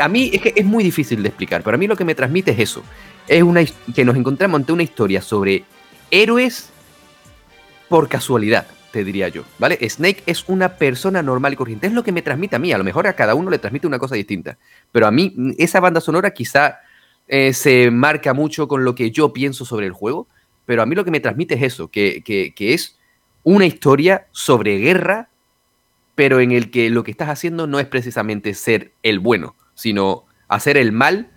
a mí es que es muy difícil de explicar, pero a mí lo que me transmite es eso. Es una que nos encontramos ante una historia sobre héroes por casualidad te diría yo, ¿vale? Snake es una persona normal y corriente, es lo que me transmite a mí, a lo mejor a cada uno le transmite una cosa distinta, pero a mí mm, esa banda sonora quizá eh, se marca mucho con lo que yo pienso sobre el juego, pero a mí lo que me transmite es eso, que, que es una historia sobre guerra, pero en el que lo que estás haciendo no es precisamente ser el bueno, sino hacer el mal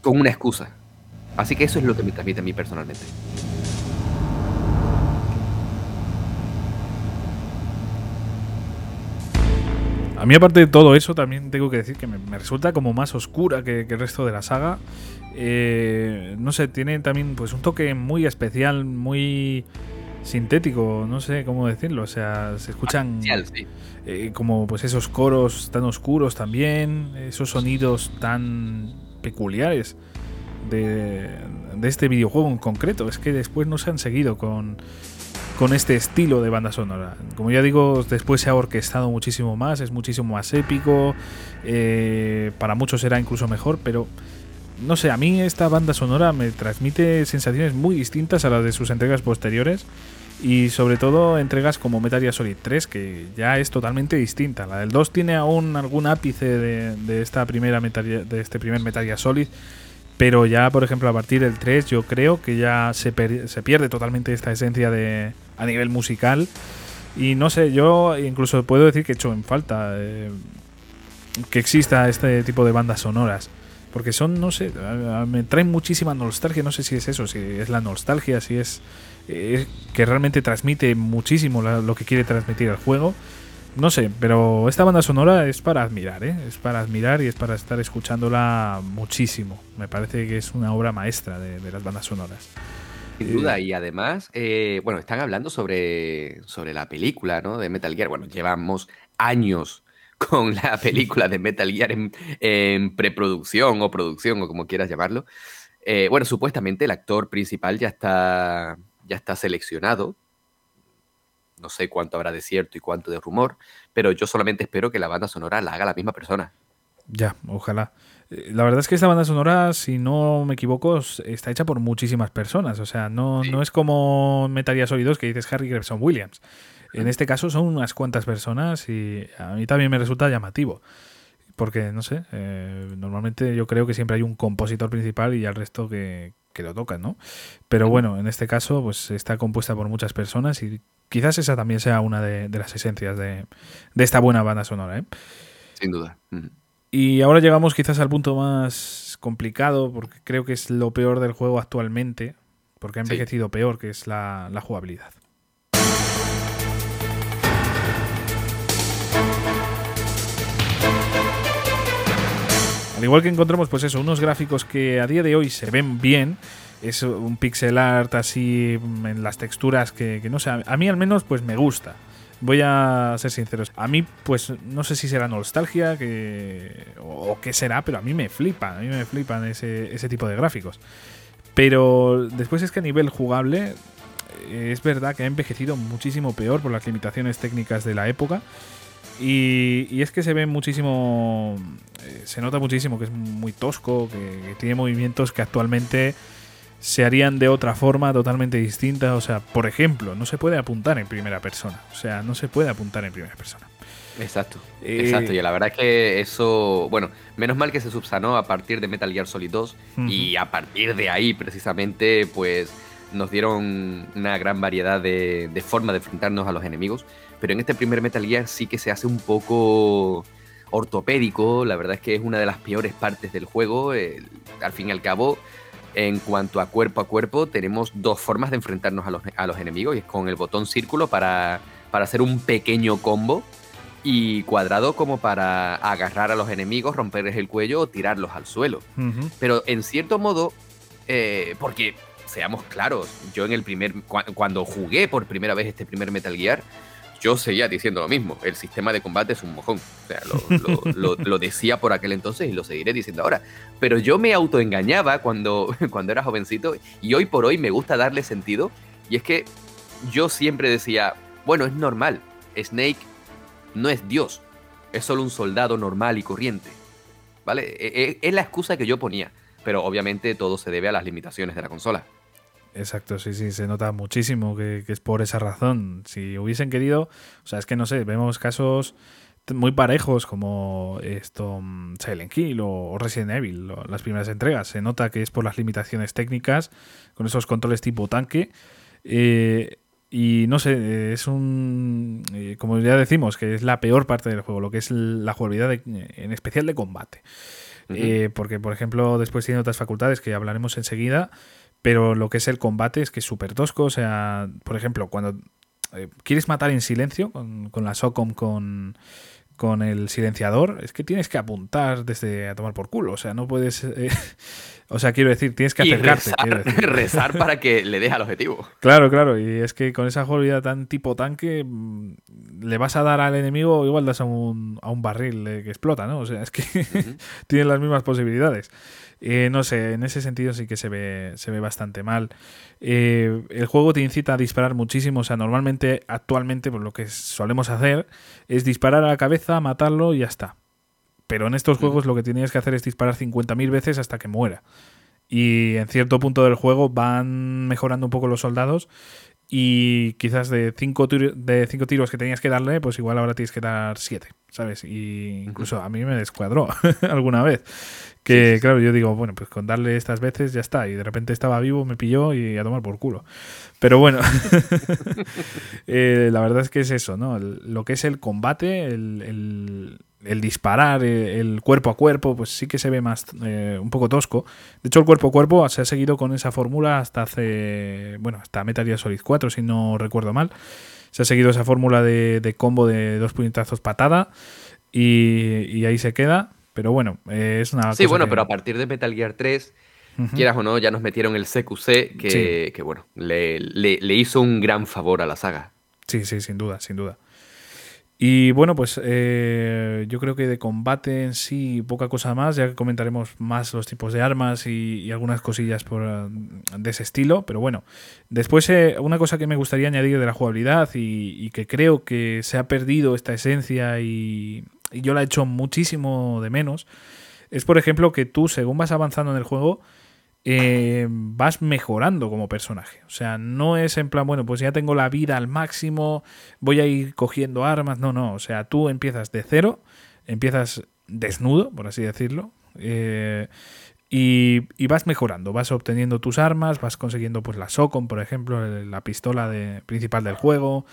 con una excusa. Así que eso es lo que me transmite a mí personalmente. A mí, aparte de todo eso, también tengo que decir que me, resulta como más oscura que, el resto de la saga. Eh, no sé, tiene también pues un toque muy especial, muy sintético, no sé cómo decirlo. O sea, se escuchan eh, como pues esos coros tan oscuros también, esos sonidos tan peculiares. de, de este videojuego en concreto. Es que después no se han seguido con, con este estilo de banda sonora. Como ya digo, después se ha orquestado muchísimo más, es muchísimo más épico, eh, para muchos será incluso mejor, pero no sé, a mí esta banda sonora me transmite sensaciones muy distintas a las de sus entregas posteriores y sobre todo entregas como Metal Gear Solid 3 que ya es totalmente distinta. La del 2 tiene aún algún ápice de, esta primera Metal, de este primer Metal Solid pero ya, por ejemplo, a partir del 3 yo creo que ya se, se pierde totalmente esta esencia de a nivel musical. Y no sé, yo incluso puedo decir que he hecho en falta eh, que exista este tipo de bandas sonoras. Porque son, no sé, me traen muchísima nostalgia. No sé si es eso, si es la nostalgia, si es eh, que realmente transmite muchísimo lo que quiere transmitir el juego. No sé, pero esta banda sonora es para admirar, ¿eh? Es para admirar y es para estar escuchándola muchísimo. Me parece que es una obra maestra de, las bandas sonoras. Sin duda, y además, eh, bueno, están hablando sobre, sobre la película, ¿no? De Metal Gear. Bueno, llevamos años con la película de Metal Gear en, preproducción o producción o como quieras llamarlo. Eh, bueno, supuestamente el actor principal ya está, ya está seleccionado no sé cuánto habrá de cierto y cuánto de rumor, pero yo solamente espero que la banda sonora la haga la misma persona. Ya, ojalá. Eh, la verdad es que esta banda sonora, si no me equivoco, está hecha por muchísimas personas. O sea, no, no es como Metal Gear Solid 2 que dices Harry Gregson Williams. En este caso son unas cuantas personas y a mí también me resulta llamativo. Porque, no sé, eh, normalmente yo creo que siempre hay un compositor principal y el resto que, que lo tocan, ¿no? Pero bueno, en este caso, pues está compuesta por muchas personas y quizás esa también sea una de, las esencias de, esta buena banda sonora. ¿eh? Sin duda. Y ahora llegamos quizás al punto más complicado, porque creo que es lo peor del juego actualmente, porque ha envejecido peor, que es la, jugabilidad. Al igual que encontramos, pues eso, unos gráficos que a día de hoy se ven bien, es un pixel art así en las texturas que, no sé, a mí al menos pues me gusta. Voy a ser sincero. A mí, pues, no sé si será nostalgia que, o, qué será, pero a mí me flipan. A mí me flipan ese, ese tipo de gráficos. Pero después es que a nivel jugable, eh, es verdad que ha envejecido muchísimo peor por las limitaciones técnicas de la época. Y, y es que se ve muchísimo. Eh, se nota muchísimo que es muy tosco, que tiene movimientos que actualmente se harían de otra forma totalmente distinta. O sea, por ejemplo, no se puede apuntar en primera persona. O sea, no se puede apuntar en primera persona. Exacto, eh, exacto. Y la verdad es que eso, bueno, menos mal que se subsanó a partir de Metal Gear Solid 2 y a partir de ahí precisamente pues nos dieron una gran variedad de, de formas de enfrentarnos a los enemigos. Pero en este primer Metal Gear sí que se hace un poco ortopédico, la verdad es que es una de las peores partes del juego, al fin y al cabo en cuanto a cuerpo a cuerpo, tenemos dos formas de enfrentarnos a los, a los enemigos, y es con el botón círculo para, para hacer un pequeño combo y cuadrado como para agarrar a los enemigos, romperles el cuello o tirarlos al suelo. Pero en cierto modo, eh, porque seamos claros, yo en el primer, cuando jugué por primera vez este primer Metal Gear, yo seguía diciendo lo mismo. El sistema de combate es un mojón. O sea, lo, *laughs* decía por aquel entonces y lo seguiré diciendo ahora. Pero yo me autoengañaba cuando, *laughs* cuando era jovencito y hoy por hoy me gusta darle sentido. Y es que yo siempre decía, bueno, es normal. Snake no es Dios. Es solo un soldado normal y corriente. ¿Vale? E, e, es la excusa que yo ponía. Pero obviamente todo se debe a las limitaciones de la consola. Exacto, sí, sí, se nota muchísimo que, es por esa razón. Si hubiesen querido, o sea, es que no sé, vemos casos muy parejos como esto mm, Silent Hill o Resident Evil, las primeras entregas. Se nota que es por las limitaciones técnicas, con esos controles tipo tanque. Eh, y no sé, es un. Eh, como ya decimos, que es la peor parte del juego, lo que es la jugabilidad, en especial de combate. Eh, porque, por ejemplo, después tiene otras facultades que hablaremos enseguida pero lo que es el combate es que es súper tosco. O sea, por ejemplo, cuando eh, quieres matar en silencio con, la SOCOM con, con el silenciador, es que tienes que apuntar desde a tomar por culo. O sea, no puedes. Eh, *laughs* o sea, quiero decir, tienes que acercarte. *laughs* Rezar, para que le deje al objetivo. Claro, claro. Y es que con esa jugabilidad tan tipo tanque, mm, le vas a dar al enemigo, igual das a un, a un barril que explota, ¿no? O sea, es que *laughs* tienen las mismas posibilidades. Eh, no sé, en ese sentido sí que se ve, se ve bastante mal. Eh, el juego te incita a disparar muchísimo. O sea, normalmente, actualmente, pues lo que solemos hacer es disparar a la cabeza, matarlo y ya está. Pero en estos juegos lo que tienes que hacer es disparar 50.000 veces hasta que muera. Y en cierto punto del juego van mejorando un poco los soldados y quizás de cinco, de cinco tiros que tenías que darle, pues igual ahora tienes que dar siete, ¿sabes? Y incluso a mí me descuadró *laughs* alguna vez. Que claro, yo digo, bueno, pues con darle estas veces ya está. Y de repente estaba vivo, me pilló y a tomar por culo. Pero bueno, *laughs* eh, la verdad es que es eso, ¿no? lo que es el combate, el el disparar, eh, el cuerpo a cuerpo, pues sí que se ve más eh, un poco tosco. De hecho, el cuerpo a cuerpo se ha seguido con esa fórmula hasta hace, bueno, hasta Metal Gear Solid 4, si no recuerdo mal. Se ha seguido esa fórmula de, combo de dos puñetazos patada y, ahí se queda. Pero bueno, eh, es una... Sí, bueno, pero a partir de Metal Gear 3, quieras o no, ya nos metieron el CQC que, que bueno, le, le hizo un gran favor a la saga. Sí, sí, sin duda, sin duda. Y bueno, pues eh, yo creo que de combate en sí poca cosa más, ya que comentaremos más los tipos de armas y, algunas cosillas por, de ese estilo, pero bueno, después eh, una cosa que me gustaría añadir de la jugabilidad y, que creo que se ha perdido esta esencia y, y yo la he hecho muchísimo de menos, es por ejemplo que tú según vas avanzando en el juego, eh, vas mejorando como personaje. O sea, no es en plan, bueno, pues ya tengo la vida al máximo, voy a ir cogiendo armas. No, no. O sea, tú empiezas de cero, empiezas desnudo, por así decirlo. Eh, y, vas mejorando, vas obteniendo tus armas, vas consiguiendo pues la SOCOM, por ejemplo, la pistola de, principal del juego.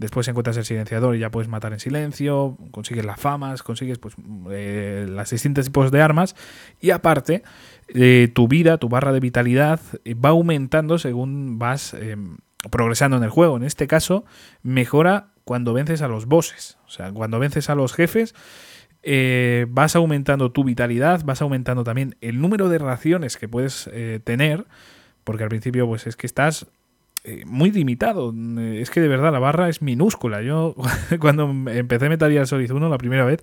Después encuentras el silenciador y ya puedes matar en silencio, consigues las famas, consigues pues eh, las distintos tipos de armas y aparte eh, tu vida, tu barra de vitalidad eh, va aumentando según vas em, progresando en el juego. En este caso, mejora cuando vences a los bosses. O sea, cuando vences a los jefes, vas aumentando tu vitalidad, vas aumentando también el número de raciones que puedes tener. Porque al principio, pues es que estás muy limitado. Es que de verdad la barra es minúscula. Yo *laughs* cuando empecé Metal Gear Solid 1 la primera vez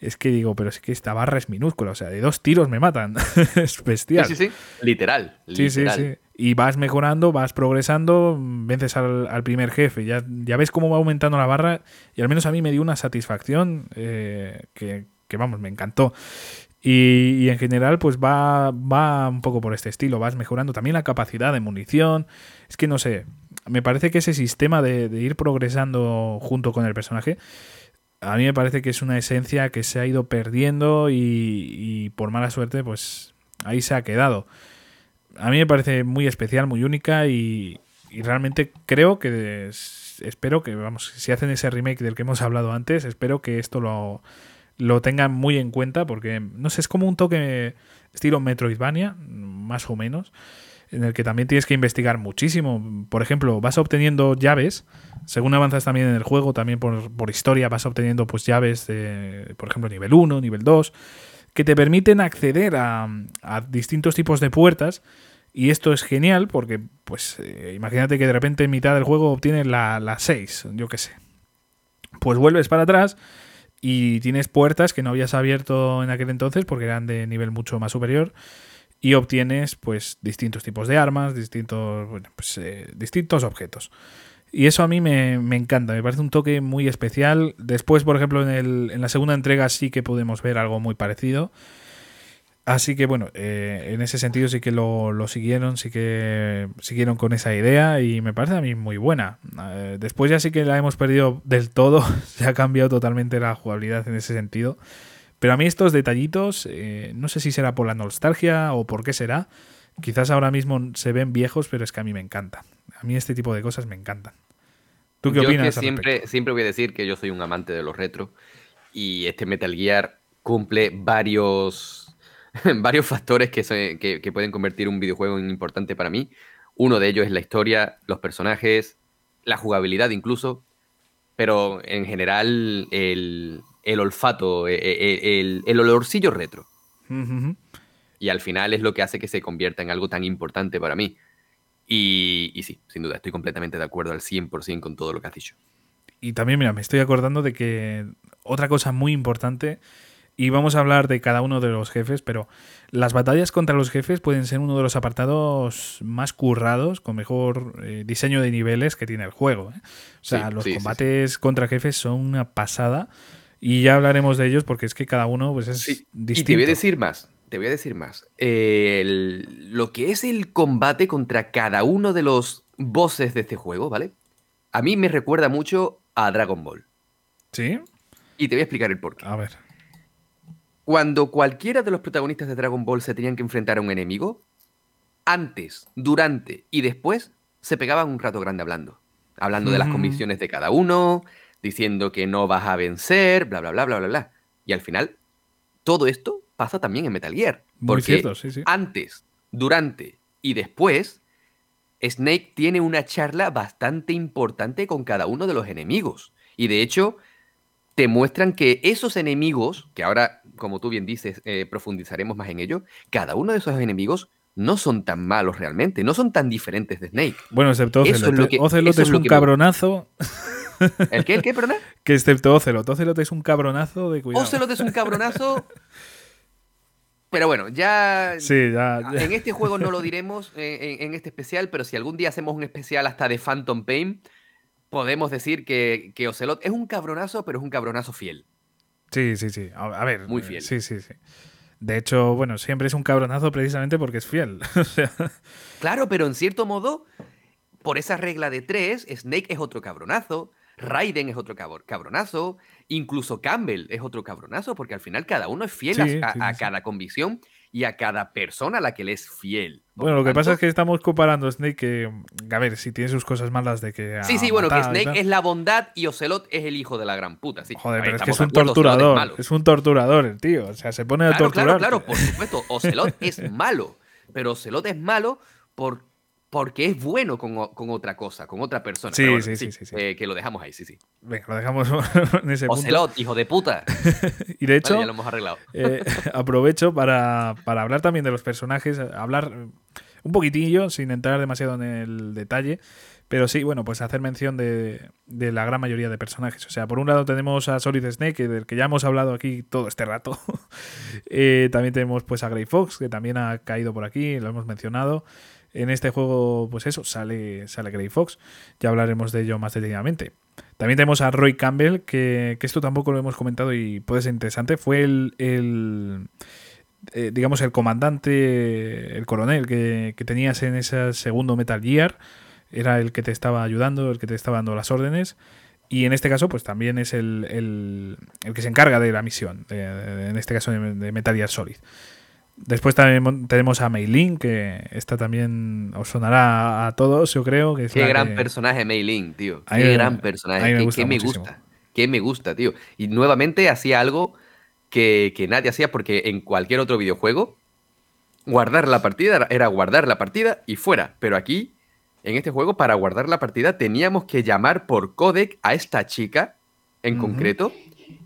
es que digo, pero es que esta barra es minúscula, o sea, de dos tiros me matan. *laughs* es bestial. Sí, sí, sí, literal. Sí, sí, sí. Y vas mejorando, vas progresando, vences al, primer jefe, ya, ya ves cómo va aumentando la barra y al menos a mí me dio una satisfacción eh, que, vamos, me encantó. Y, en general, pues va, va un poco por este estilo, vas mejorando también la capacidad de munición. Es que no sé, me parece que ese sistema de ir progresando junto con el personaje a mí me parece que es una esencia que se ha ido perdiendo y, por mala suerte, pues ahí se ha quedado. A mí me parece muy especial, muy única y, realmente creo que espero que, vamos, si hacen ese remake del que hemos hablado antes, espero que esto lo, lo tengan muy en cuenta porque, no sé, es como un toque estilo Metroidvania, más o menos en el que también tienes que investigar muchísimo. Por ejemplo, vas obteniendo llaves, según avanzas también en el juego, también por, historia vas obteniendo pues llaves de, por ejemplo, nivel 1, nivel 2, que te permiten acceder a, distintos tipos de puertas. Y esto es genial porque, pues, eh, imagínate que de repente en mitad del juego obtienes la, la 6, yo qué sé. Pues vuelves para atrás y tienes puertas que no habías abierto en aquel entonces porque eran de nivel mucho más superior y obtienes pues distintos tipos de armas, distintos, pues, eh, distintos objetos. Y eso a mí me, encanta, me parece un toque muy especial. Después, por ejemplo, en, el, en la segunda entrega sí que podemos ver algo muy parecido. Así que bueno, eh, en ese sentido sí que lo, siguieron, sí que siguieron con esa idea y me parece a mí muy buena. Eh, después ya sí que la hemos perdido del todo, *laughs* se ha cambiado totalmente la jugabilidad en ese sentido. Pero a mí estos detallitos, eh, no sé si será por la nostalgia o por qué será. Quizás ahora mismo se ven viejos, pero es que a mí me encanta. A mí este tipo de cosas me encantan. ¿Tú qué opinas? siempre, siempre voy a decir que yo soy un amante de los retro y este Metal Gear cumple varios, *laughs* varios factores que, que pueden convertir un videojuego en importante para mí. Uno de ellos es la historia, los personajes, la jugabilidad incluso, pero en general el, el olfato, e, e, el, el, olorcillo retro. Y al final es lo que hace que se convierta en algo tan importante para mí. Y, y sí, sin duda, estoy completamente de acuerdo al 100% con todo lo que has dicho. Y también, mira, me estoy acordando de que otra cosa muy importante y vamos a hablar de cada uno de los jefes, pero las batallas contra los jefes pueden ser uno de los apartados más currados, con mejor eh, diseño de niveles que tiene el juego. ¿eh? O sea, los combates contra jefes son una pasada y ya hablaremos de ellos porque es que cada uno pues, es distinto. Y te voy a decir más, te voy a decir más. lo que es el combate contra cada uno de los bosses de este juego, ¿vale? A mí me recuerda mucho a Dragon Ball. ¿Sí? Y te voy a explicar el porqué. A ver. Cuando cualquiera de los protagonistas de Dragon Ball se tenían que enfrentar a un enemigo, antes, durante y después se pegaban un rato grande hablando. Hablando de las convicciones de cada uno, diciendo que no vas a vencer, bla, bla, bla, bla, bla, bla. Y al final, todo esto pasa también en Metal Gear. Porque antes, durante y después, Snake tiene una charla bastante importante con cada uno de los enemigos. Y de hecho, te muestran que esos enemigos, que ahora, como tú bien dices, eh, profundizaremos más en ello, cada uno de esos enemigos no son tan malos realmente, no son tan diferentes de Snake. Bueno, excepto Ocelot. Ocelot es, un cabronazo. ¿El qué? ¿El qué, perdona? *laughs* Que excepto Ocelot. Ocelot es un cabronazo de cuidado. Ocelot es un *laughs* cabronazo. Pero bueno, ya, sí, ya, En este juego no lo diremos eh, en, este especial, pero si algún día hacemos un especial hasta de Phantom Pain, podemos decir que, que Ocelot es un cabronazo, pero es un cabronazo fiel. Sí, sí, sí. A, ver. Muy fiel. Sí, sí, sí. De hecho, bueno, siempre es un cabronazo precisamente porque es fiel. *laughs* Claro, pero en cierto modo, por esa regla de tres, Snake es otro cabronazo, Raiden es otro cabronazo, incluso Campbell es otro cabronazo, porque al final cada uno es fiel a, cada convicción y a cada persona a la que le es fiel. bueno, lo que pasa es que estamos comparando Snake, que, a ver, si tiene sus cosas malas de que... Sí, sí, bueno, que Snake es la bondad y Ocelot es el hijo de la gran puta. Sí. Joder, pero es que es un torturador. Es, un torturador el tío. O sea, se pone a torturar. Claro, claro, por supuesto. Ocelot es malo. Pero Ocelot es malo por porque es bueno con, otra cosa, con otra persona. Sí, sí, sí, eh, que lo dejamos ahí, sí, sí. Venga, lo dejamos *laughs* en ese Ocelot, hijo de puta. *laughs* y de hecho, ya lo hemos arreglado. Eh, *laughs* aprovecho para, hablar también de los personajes, hablar un poquitillo, sin entrar demasiado en el detalle, pero sí, bueno, pues hacer mención de, la gran mayoría de personajes. O sea, por un lado tenemos a Solid Snake, del que ya hemos hablado aquí todo este rato. Eh, también tenemos pues a Grey Fox, que también ha caído por aquí, lo hemos mencionado. En este juego, pues eso, sale, sale Grey Fox. Ya hablaremos de ello más detenidamente. También tenemos a Roy Campbell, que, esto tampoco lo hemos comentado y puede ser interesante. Fue el, eh, digamos, el comandante, el coronel que, tenías en ese segundo Metal Gear. Era el que te estaba ayudando, el que te estaba dando las órdenes. Y en este caso, pues también es el, que se encarga de la misión, en este caso de Metal Gear Solid. Después también tenemos a Mei que esta también os sonará a todos, yo creo. Que Qué gran personaje Mei tío. Qué gran personaje. Me Qué, me gusta. Qué me gusta, tío. Y nuevamente hacía algo que, nadie hacía porque en cualquier otro videojuego, guardar la partida era guardar la partida y fuera. Pero aquí, en este juego, para guardar la partida teníamos que llamar por codec a esta chica en concreto.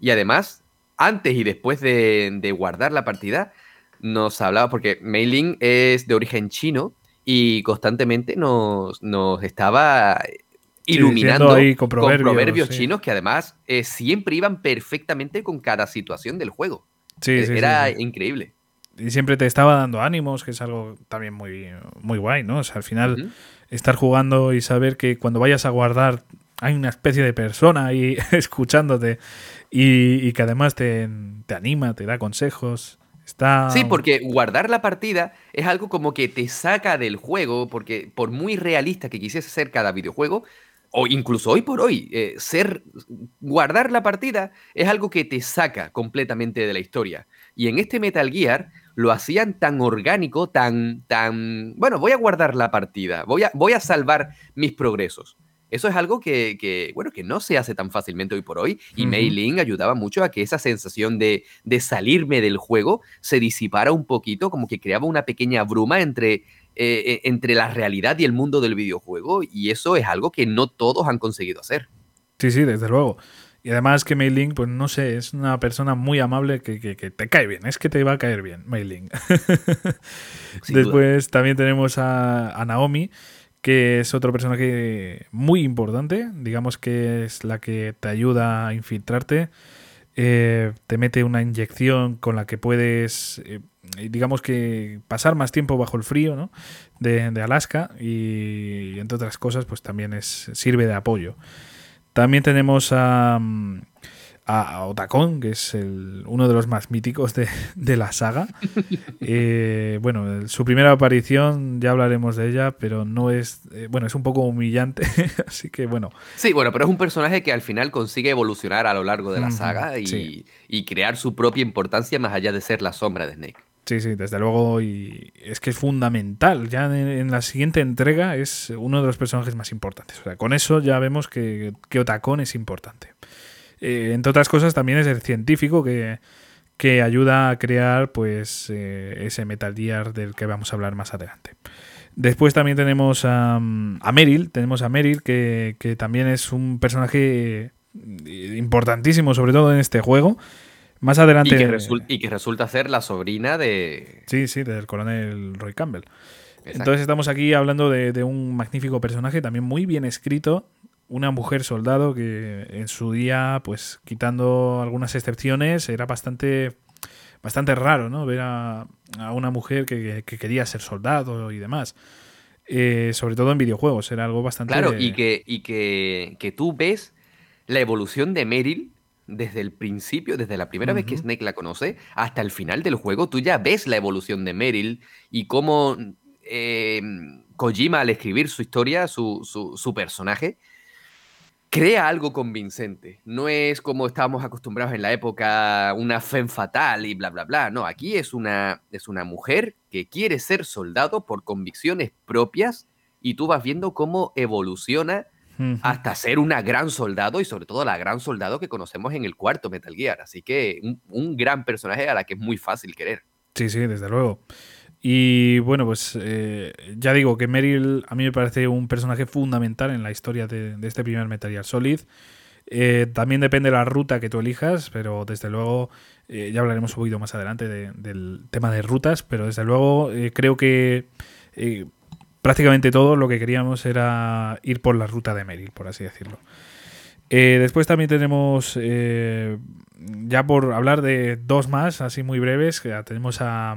Y además, antes y después de guardar la partida nos hablaba, porque Mei es de origen chino y constantemente nos, nos estaba iluminando con proverbios, chinos que además eh, siempre iban perfectamente con cada situación del juego. Sí, e, Era increíble. Y siempre te estaba dando ánimos, que es algo también muy, muy guay, ¿no? O sea, al final, estar jugando y saber que cuando vayas a guardar hay una especie de persona ahí *laughs* escuchándote y, que además te, te anima, te da consejos. Sí, porque guardar la partida es algo como que te saca del juego, porque por muy realista que quisiese ser cada videojuego, o incluso hoy por hoy, eh, ser guardar la partida es algo que te saca completamente de la historia. Y en este Metal Gear lo hacían tan orgánico, tan, tan, bueno, voy a guardar la partida, voy a, voy a salvar mis progresos. Eso es algo que, bueno, que no se hace tan fácilmente hoy por hoy y Mei ayudaba mucho a que esa sensación de, salirme del juego se disipara un poquito, como que creaba una pequeña bruma entre, eh, eh, entre la realidad y el mundo del videojuego y eso es algo que no todos han conseguido hacer. Sí, sí, desde luego. Y además que Mei pues no sé, es una persona muy amable que, te cae bien, es que te va a caer bien, Mei *laughs* Después también tenemos a, Naomi, que es otro personaje muy importante, digamos que es la que te ayuda a infiltrarte, eh, te mete una inyección con la que puedes, eh, digamos que pasar más tiempo bajo el frío ¿no? de, Alaska y, entre otras cosas pues también es, sirve de apoyo. También tenemos a, a Otacon, que es uno de los más míticos de, la saga. *laughs* Eh, bueno, su primera aparición, ya hablaremos de ella, pero no es. Eh, bueno, es un poco humillante, *laughs* así que bueno. Sí, bueno, pero es un personaje que al final consigue evolucionar a lo largo de la saga y, y crear su propia importancia más allá de ser la sombra de Snake. Sí, sí, desde luego. Y es que es fundamental. Ya en, la siguiente entrega es uno de los personajes más importantes. O sea, con eso ya vemos que, que Otacon es importante. Eh, entre otras cosas, también es el científico que, que ayuda a crear pues eh, ese Metal Gear del que vamos a hablar más adelante. Después también tenemos a, a Meryl, tenemos a Meryl que, que, también es un personaje importantísimo, sobre todo en este juego, más adelante. Y que, resulta ser la sobrina de. Sí, sí, del coronel Roy Campbell. Entonces estamos aquí hablando de, un magnífico personaje, también muy bien escrito. Una mujer soldado que en su día, pues quitando algunas excepciones, era bastante, bastante raro, ¿no? Ver a, una mujer que, quería ser soldado y demás. Eh, sobre todo en videojuegos, era algo bastante. Claro, y que, y que, que tú ves la evolución de Meryl desde el principio, desde la primera vez que Snake la conoce, hasta el final del juego, tú ya ves la evolución de Meryl y cómo eh, Kojima, al escribir su historia, su, su, personaje, crea algo convincente. No es como estábamos acostumbrados en la época, una fe fatal y bla, bla, bla. No, aquí es una, es una mujer que quiere ser soldado por convicciones propias y tú vas viendo cómo evoluciona hasta ser una gran soldado y sobre todo la gran soldado que conocemos en el cuarto Metal Gear. Así que un, gran personaje a la que es muy fácil querer. Sí, sí, desde luego. Y bueno, pues eh, ya digo que Meryl a mí me parece un personaje fundamental en la historia de, este primer Metal Gear Solid. Eh, también depende de la ruta que tú elijas, pero desde luego eh, ya hablaremos un poquito más adelante del tema de rutas, pero desde luego creo que prácticamente todo lo que queríamos era ir por la ruta de Meryl, por así decirlo. Eh, después también tenemos, eh, ya por hablar de dos más, así muy breves, que tenemos a,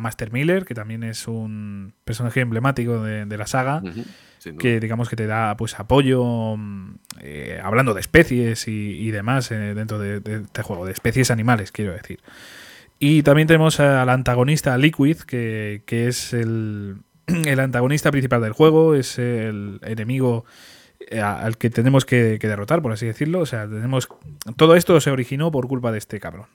Master Miller, que también es un personaje emblemático de, la saga, que digamos que te da pues apoyo eh, hablando de especies y, demás dentro de, este juego, de especies animales, quiero decir. Y también tenemos al antagonista Liquid, que es el, *clears throat* el antagonista principal del juego, es el enemigo eh, al que tenemos que, derrotar, por así decirlo. O sea, tenemos. Todo esto se originó por culpa de este cabrón.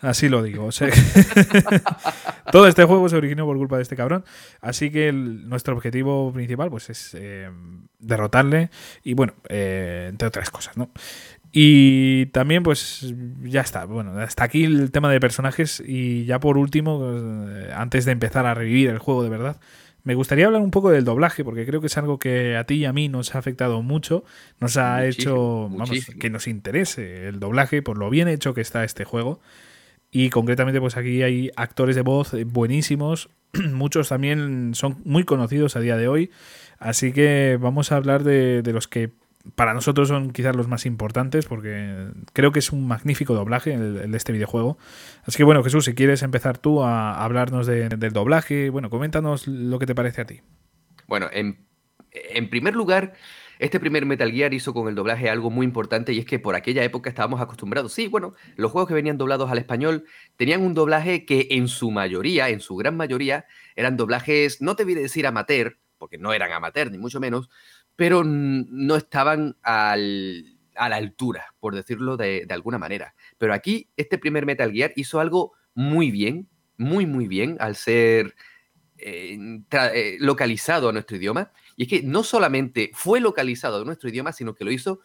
Así lo digo. *laughs* todo este juego se originó por culpa de este cabrón. Así que nuestro objetivo principal, pues, es eh, derrotarle. Y bueno, eh, entre otras cosas, ¿no? Y también, pues, ya está. Bueno, hasta aquí el tema de personajes. Y ya por último, antes de empezar a revivir el juego de verdad me gustaría hablar un poco del doblaje, porque creo que es algo que a ti y a mí nos ha afectado mucho, nos ha hecho vamos, que nos interese el doblaje por lo bien hecho que está este juego. Y concretamente, pues aquí hay actores de voz buenísimos, *clears throat* muchos también son muy conocidos a día de hoy, así que vamos a hablar de, de los que para nosotros son quizás los más importantes porque creo que es un magnífico doblaje el, de este videojuego. Así que bueno, Jesús, si quieres empezar tú a hablarnos del doblaje, bueno, coméntanos lo que te parece a ti. Bueno, en, en primer lugar, este primer Metal Gear hizo con el doblaje algo muy importante y es que por aquella época estábamos acostumbrados. Sí, bueno, los juegos que venían doblados al español tenían un doblaje que en su mayoría, en su gran mayoría, eran doblajes, no te voy a decir amateur, porque no eran amateur, ni mucho menos, pero no estaban a la altura, por decirlo de, alguna manera. Pero aquí, este primer Metal Gear hizo algo muy bien, muy, muy bien, al ser eh, eh, localizado a nuestro idioma. Y es que no solamente fue localizado a nuestro idioma, sino que lo hizo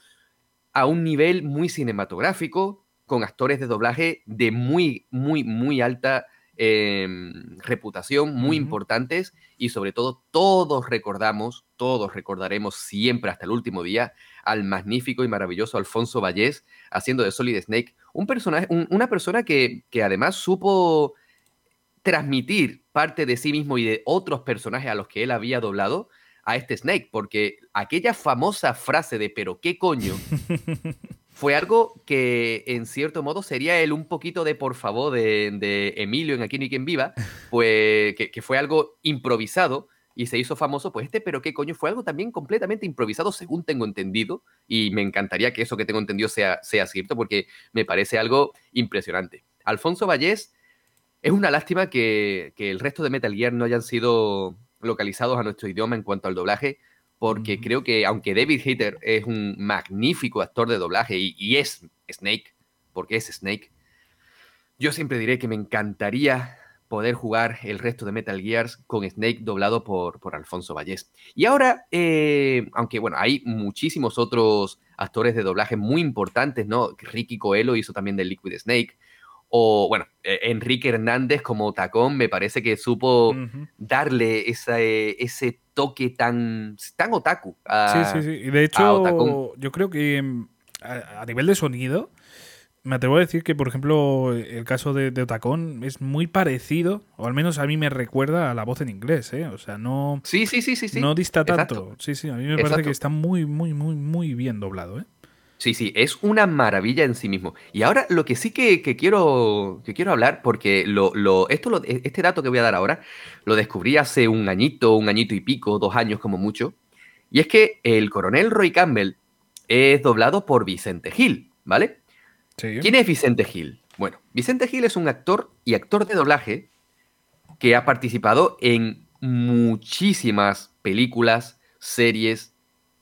a un nivel muy cinematográfico, con actores de doblaje de muy, muy, muy alta Em, reputación muy importantes y sobre todo todos recordamos, todos recordaremos siempre hasta el último día al magnífico y maravilloso Alfonso Vallés haciendo de Solid Snake, un personaje, una persona que, que además supo transmitir parte de sí mismo y de otros personajes a los que él había doblado a este Snake, porque aquella famosa frase de pero qué coño *laughs* fue algo que en cierto modo sería el un poquito de por favor de, Emilio en Aquí hay quien viva, *laughs* pues que, fue algo improvisado y se hizo famoso, pues este pero qué coño fue algo también completamente improvisado según tengo entendido y me encantaría que eso que tengo entendido sea, sea cierto porque me parece algo impresionante. Alfonso Vallés es una lástima que, el resto de Metal Gear no hayan sido localizados a nuestro idioma en cuanto al doblaje, porque creo que aunque David Hater es un magnífico actor de doblaje y, es Snake, porque es Snake, yo siempre diré que me encantaría poder jugar el resto de Metal Gears con Snake doblado por, por Alfonso Vallés. Y ahora, eh, aunque bueno, hay muchísimos otros actores de doblaje muy importantes, ¿no? Ricky Coelho hizo también de Liquid Snake, o bueno, eh, Enrique Hernández como tacón me parece que supo darle ese toque tan, tan otaku. A, sí, sí, sí. Y de hecho, yo creo que mm, a, nivel de sonido, me atrevo a decir que, por ejemplo, el caso de, de, Otacón es muy parecido, o al menos a mí me recuerda a la voz en inglés, ¿eh? O sea, no. Sí, sí, sí, sí. No dista tanto. Sí, sí, a mí me parece que está muy, muy, muy, muy bien doblado, ¿eh? Sí, sí, es una maravilla en sí mismo. Y ahora lo que sí que, quiero, que quiero hablar, porque lo, esto e, este dato que voy a dar ahora lo descubrí hace un añito, un añito y pico, dos años como mucho. Y es que el coronel Roy Campbell es doblado por Vicente Gil, ¿vale? ¿Quién es Vicente Gil? Bueno, Vicente Gil es un actor y actor de doblaje que ha participado en muchísimas películas, series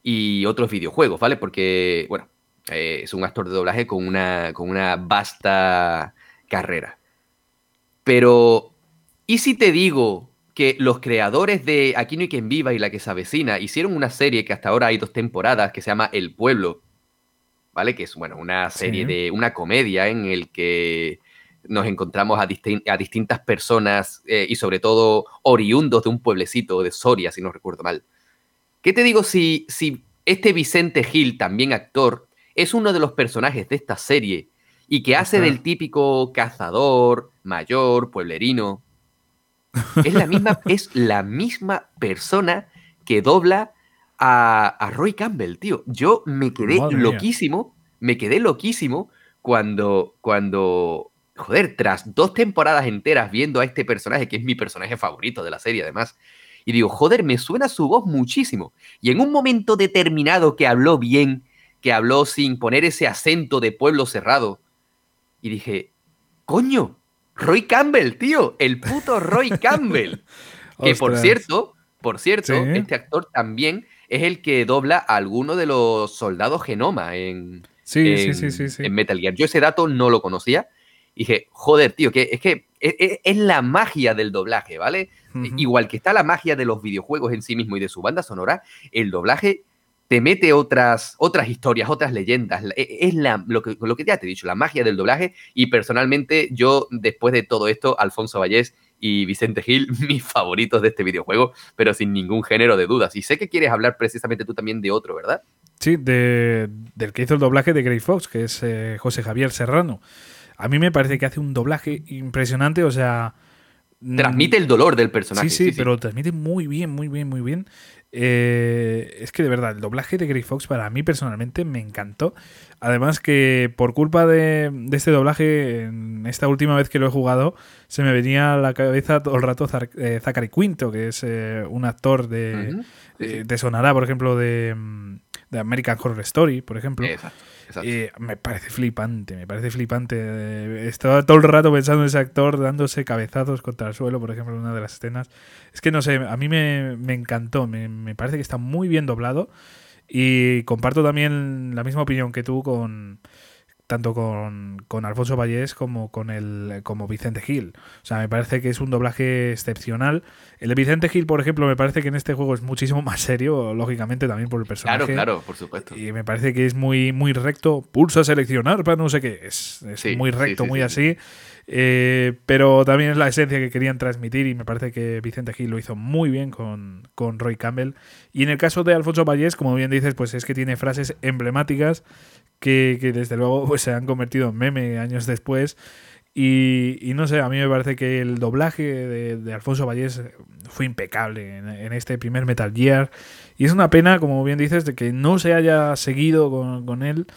y otros videojuegos, ¿vale? Porque, bueno, eh, es un actor de doblaje con una, con una vasta carrera. Pero, ¿y si te digo que los creadores de Aquí no hay quien viva y La que se avecina hicieron una serie que hasta ahora hay dos temporadas que se llama El Pueblo? ¿Vale? Que es, bueno, una serie de una comedia en el que nos encontramos a, a distintas personas eh, y sobre todo oriundos de un pueblecito de Soria, si no recuerdo mal. ¿Qué te digo si, si este Vicente Gil, también actor, es uno de los personajes de esta serie y que hace del típico cazador, mayor, pueblerino. Es la misma, *laughs* es la misma persona que dobla a, Roy Campbell, tío. Yo me quedé loquísimo, me quedé loquísimo cuando, cuando, joder, tras dos temporadas enteras viendo a este personaje, que es mi personaje favorito de la serie además, y digo, joder, me suena su voz muchísimo. Y en un momento determinado que habló bien, que habló sin poner ese acento de pueblo cerrado. Y dije, coño, Roy Campbell, tío, el puto Roy *laughs* Campbell. que por cierto, por cierto, este actor también es el que dobla a alguno de los soldados Genoma en, en, Metal Gear. Yo ese dato no lo conocía. Y dije, joder, tío, que es que es, la magia del doblaje, ¿vale? Igual que está la magia de los videojuegos en sí mismo y de su banda sonora, el doblaje te mete otras, otras historias, otras leyendas. E, es la, lo, que, lo que ya te he dicho, la magia del doblaje. Y personalmente, yo, después de todo esto, Alfonso Vallés y Vicente Gil, *laughs* mis favoritos de este videojuego, pero sin ningún género de dudas. Y sé que quieres hablar precisamente tú también de otro, ¿verdad? Sí, de, del que hizo el doblaje de Grey Fox, que es eh, José Javier Serrano. A mí me parece que hace un doblaje impresionante, o sea... Transmite el dolor del personaje. Sí, sí, pero transmite muy bien, muy bien, muy bien. Eh, es que de verdad, el doblaje de Grey Fox para mí personalmente me encantó. Además que por culpa de, este doblaje, en esta última vez que lo he jugado, se me venía a la cabeza todo el rato eh, Zachary Quinto, que es eh, un actor de... Te sonará, por ejemplo, de, de American Horror Story, por ejemplo. Exacto me parece flipante, me parece flipante. Estaba todo el rato pensando en ese actor dándose cabezazos contra el suelo, por ejemplo, en una de las escenas. Es que no sé, a mí me, encantó, me, parece que está muy bien doblado y comparto también la misma opinión que tú con tanto con, con, Alfonso Vallés como con el como Vicente Gil. O sea, me parece que es un doblaje excepcional. El de Vicente Gil, por ejemplo, me parece que en este juego es muchísimo *laughs* más serio, lógicamente también por el personaje. Claro, claro, por supuesto. Y me parece que es muy, muy recto. Pulsa seleccionar para no sé qué. Es, muy recto, muy así. Eh, pero también es la esencia que querían transmitir y me parece que Vicente Gil lo hizo muy bien con, con Roy Campbell. Y en el caso de Alfonso Vallés, como bien dices, pues es que tiene frases emblemáticas que, desde luego *laughs* pues, se han convertido en meme años después. Y, no sé, a mí me parece que el doblaje de, Alfonso Vallés fue impecable en, este primer Metal Gear. Y es una pena, como bien dices, de que no se haya seguido con, él,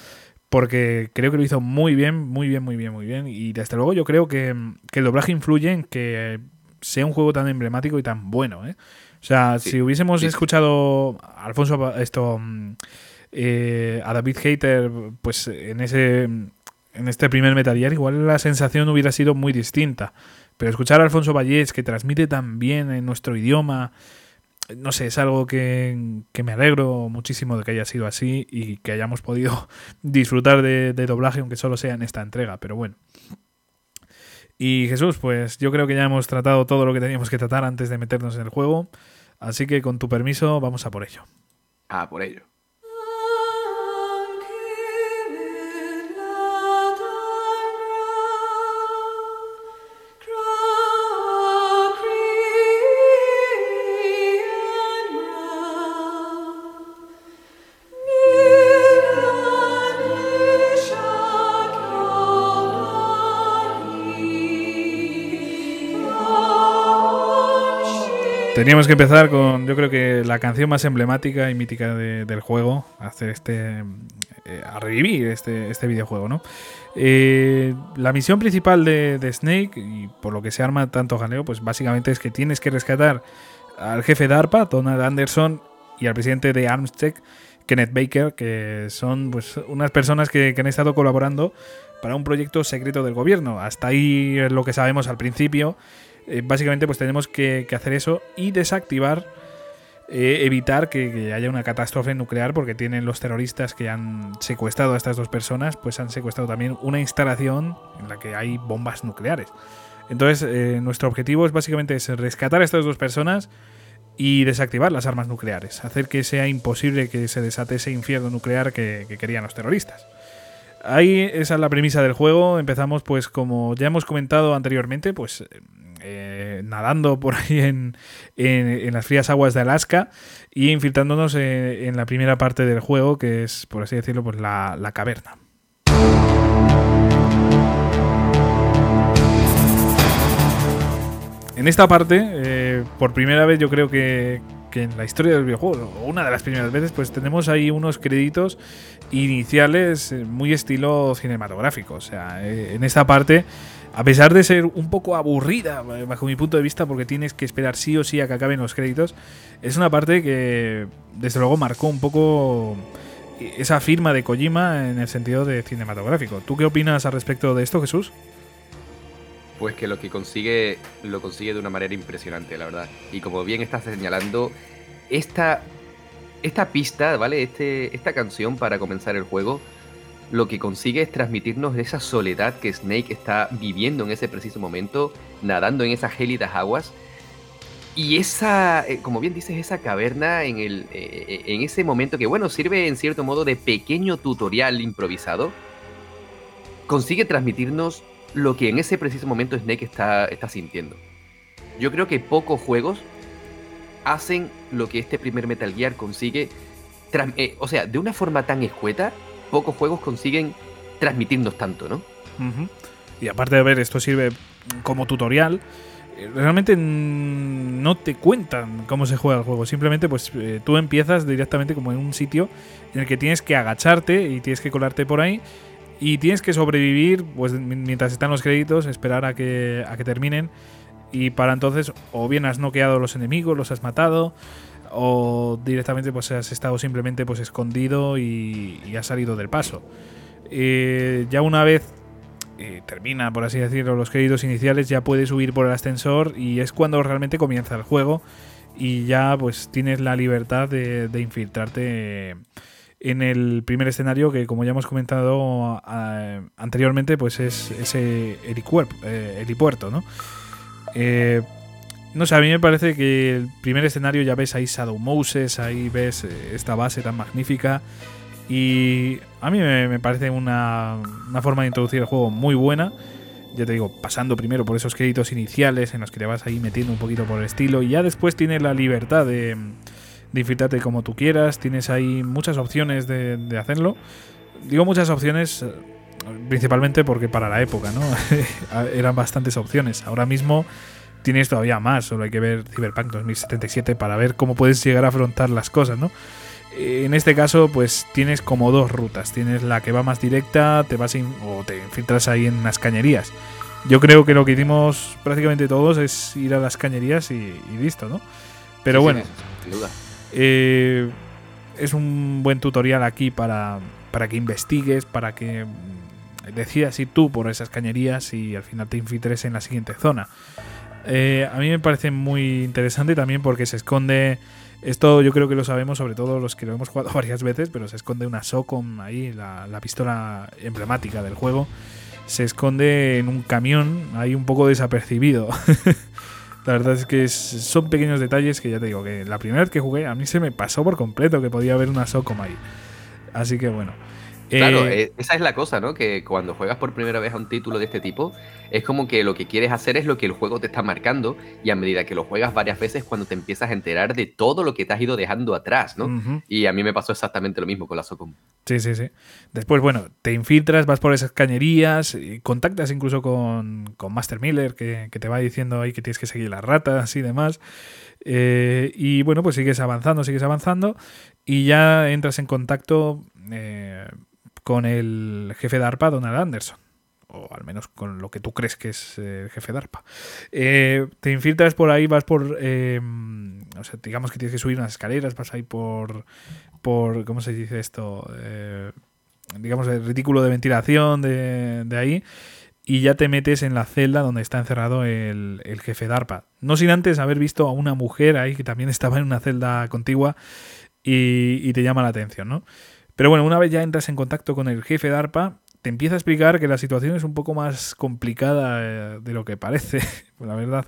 porque creo que lo hizo muy bien, muy bien, muy bien, muy bien. Y desde luego yo creo que, el doblaje influye en que sea un juego tan emblemático y tan bueno. ¿eh? O sea, si hubiésemos escuchado a Alfonso esto mm, eh, a David Hater, pues en ese en este primer Metal igual la sensación hubiera sido muy distinta. Pero escuchar a Alfonso Vallés, que transmite tan bien en nuestro idioma, no sé, es algo que, me alegro muchísimo de que haya sido así y que hayamos podido *laughs* disfrutar de, de, doblaje, aunque solo sea en esta entrega, pero bueno. Y Jesús, pues yo creo que ya hemos tratado todo lo que teníamos que tratar antes de meternos en el juego, así que con tu permiso vamos a por ello. Ah, por ello. Teníamos que empezar con, yo creo que la canción más emblemática y mítica del juego, hacer este, eh, a revivir este, este videojuego, ¿no? Eh, la misión principal de, Snake, y por lo que se arma tanto jaleo, pues básicamente es que tienes que rescatar al jefe de ARPA, Donald Anderson, y al presidente de Armstead, Kenneth Baker, que son pues, unas personas que, que han estado colaborando para un proyecto secreto del gobierno. Hasta ahí es lo que sabemos al principio. Eh, básicamente pues tenemos que, hacer eso y desactivar, eh, evitar que, haya una catástrofe nuclear porque tienen los terroristas que han secuestrado a estas dos personas, pues han secuestrado también una instalación en la que hay bombas nucleares. Entonces eh, nuestro objetivo es básicamente es rescatar a estas dos personas y desactivar las armas nucleares, hacer que sea imposible que se desate ese infierno nuclear que, que querían los terroristas. Ahí esa es la premisa del juego. Empezamos, pues, como ya hemos comentado anteriormente, pues eh, nadando por ahí en, las frías aguas de Alaska y infiltrándonos eh, en, la primera parte del juego, que es, por así decirlo, pues la, caverna. En esta parte, eh, por primera vez yo creo que, que en la historia del videojuego, o una de las primeras veces, pues tenemos ahí unos créditos iniciales muy estilo cinematográfico. O sea, en esta parte a pesar de ser un poco aburrida, bajo mi punto de vista, porque tienes que esperar sí o sí a que acaben los créditos, es una parte que desde luego marcó un poco esa firma de Kojima en el sentido de cinematográfico. ¿Tú qué opinas al respecto de esto, Jesús? Pues que lo que consigue, lo consigue de una manera impresionante, la verdad. Y como bien estás señalando, esta, esta pista, ¿vale? Este, esta canción para comenzar el juego lo que consigue es transmitirnos esa soledad que Snake está viviendo en ese preciso momento, nadando en esas gélidas aguas. Y esa, eh, como bien dices, esa caverna en, el, eh, en ese momento que, bueno, sirve en cierto modo de pequeño tutorial improvisado, consigue transmitirnos lo que en ese preciso momento Snake está, está sintiendo. Yo creo que pocos juegos hacen lo que este primer Metal Gear consigue, eh, o sea, de una forma tan escueta pocos juegos consiguen transmitirnos tanto, ¿no? Y aparte de ver, esto sirve como tutorial. Eh, realmente no te cuentan cómo se juega el juego. Simplemente, pues eh, tú empiezas directamente como en un sitio en el que tienes que agacharte y tienes que colarte por ahí. Y tienes que sobrevivir, pues mientras están los créditos, esperar a que, a que terminen. Y para entonces, o bien has noqueado a los enemigos, los has matado, o directamente pues has estado simplemente pues escondido y, has salido del paso. Eh, ya una vez eh, termina, por así decirlo, los créditos iniciales, ya puedes subir por el ascensor y es cuando realmente comienza el juego y ya pues tienes la libertad de, infiltrarte en el primer escenario que como ya hemos comentado anteriormente pues es ese eh, helipuerto, ¿no? No sé, a mí me parece que el primer escenario ya ves ahí Shadow Moses, ahí ves eh, esta base tan magnífica y a mí me, parece una, una forma de introducir el juego muy buena ya te digo, pasando primero por esos créditos iniciales en los que te vas ahí metiendo un poquito por el estilo y ya después tienes la libertad de, de infiltrarte como tú quieras, tienes ahí muchas opciones de, hacerlo. Digo muchas opciones eh, principalmente porque para la época, ¿no? *laughs* Eran bastantes opciones. Ahora mismo tienes todavía más, solo hay que ver Cyberpunk 2077 para ver cómo puedes llegar a afrontar las cosas, ¿no? En este caso, pues tienes como dos rutas. Tienes la que va más directa, te vas o te infiltras ahí en las cañerías. Yo creo que lo que hicimos prácticamente todos es ir a las cañerías y, listo, ¿no? Pero bueno, sin duda. Eh, es un buen tutorial aquí para, para que investigues, para que decidas ir tú por esas cañerías y al final te infiltres en la siguiente zona. Eh, a mí me parece muy interesante también porque se esconde. Esto yo creo que lo sabemos, sobre todo los que lo hemos jugado *laughs* varias veces, pero se esconde una SOCOM ahí, la, la pistola emblemática del juego. Se esconde en un camión, ahí un poco desapercibido. *laughs* La verdad es que son pequeños detalles que ya te digo que la primera vez que jugué a mí se me pasó por completo que podía haber una SOCOM ahí. Así que bueno. Claro, eh, eh, esa es la cosa, ¿no? Que cuando juegas por primera vez a un título de este tipo, es como que lo que quieres hacer es lo que el juego te está marcando y a medida que lo juegas varias veces cuando te empiezas a enterar de todo lo que te has ido dejando atrás, ¿no? Y a mí me pasó exactamente lo mismo con la Socom. Sí, sí, sí. Después, bueno, te infiltras, vas por esas cañerías, y contactas incluso con, Master Miller, que, te va diciendo ahí que tienes que seguir las ratas y demás. Eh, y bueno, pues sigues avanzando, sigues avanzando y ya entras en contacto con el jefe de ARPA, Donald Anderson. O al menos con lo que tú crees que es el jefe de ARPA. Eh, te infiltras por ahí, vas por. Em, o sea, digamos que tienes que subir unas escaleras, vas ahí por. por ¿Cómo se dice esto? Eh, digamos, el retículo de ventilación de, ahí y ya te metes en la celda donde está encerrado el, jefe de ARPA. No sin antes haber visto a una mujer ahí que también estaba en una celda contigua y, y te llama la atención, ¿no? Pero bueno, una vez ya entras en contacto con el jefe de ARPA, te empieza a explicar que la situación es un poco más complicada eh, de lo que parece. *laughs* la verdad,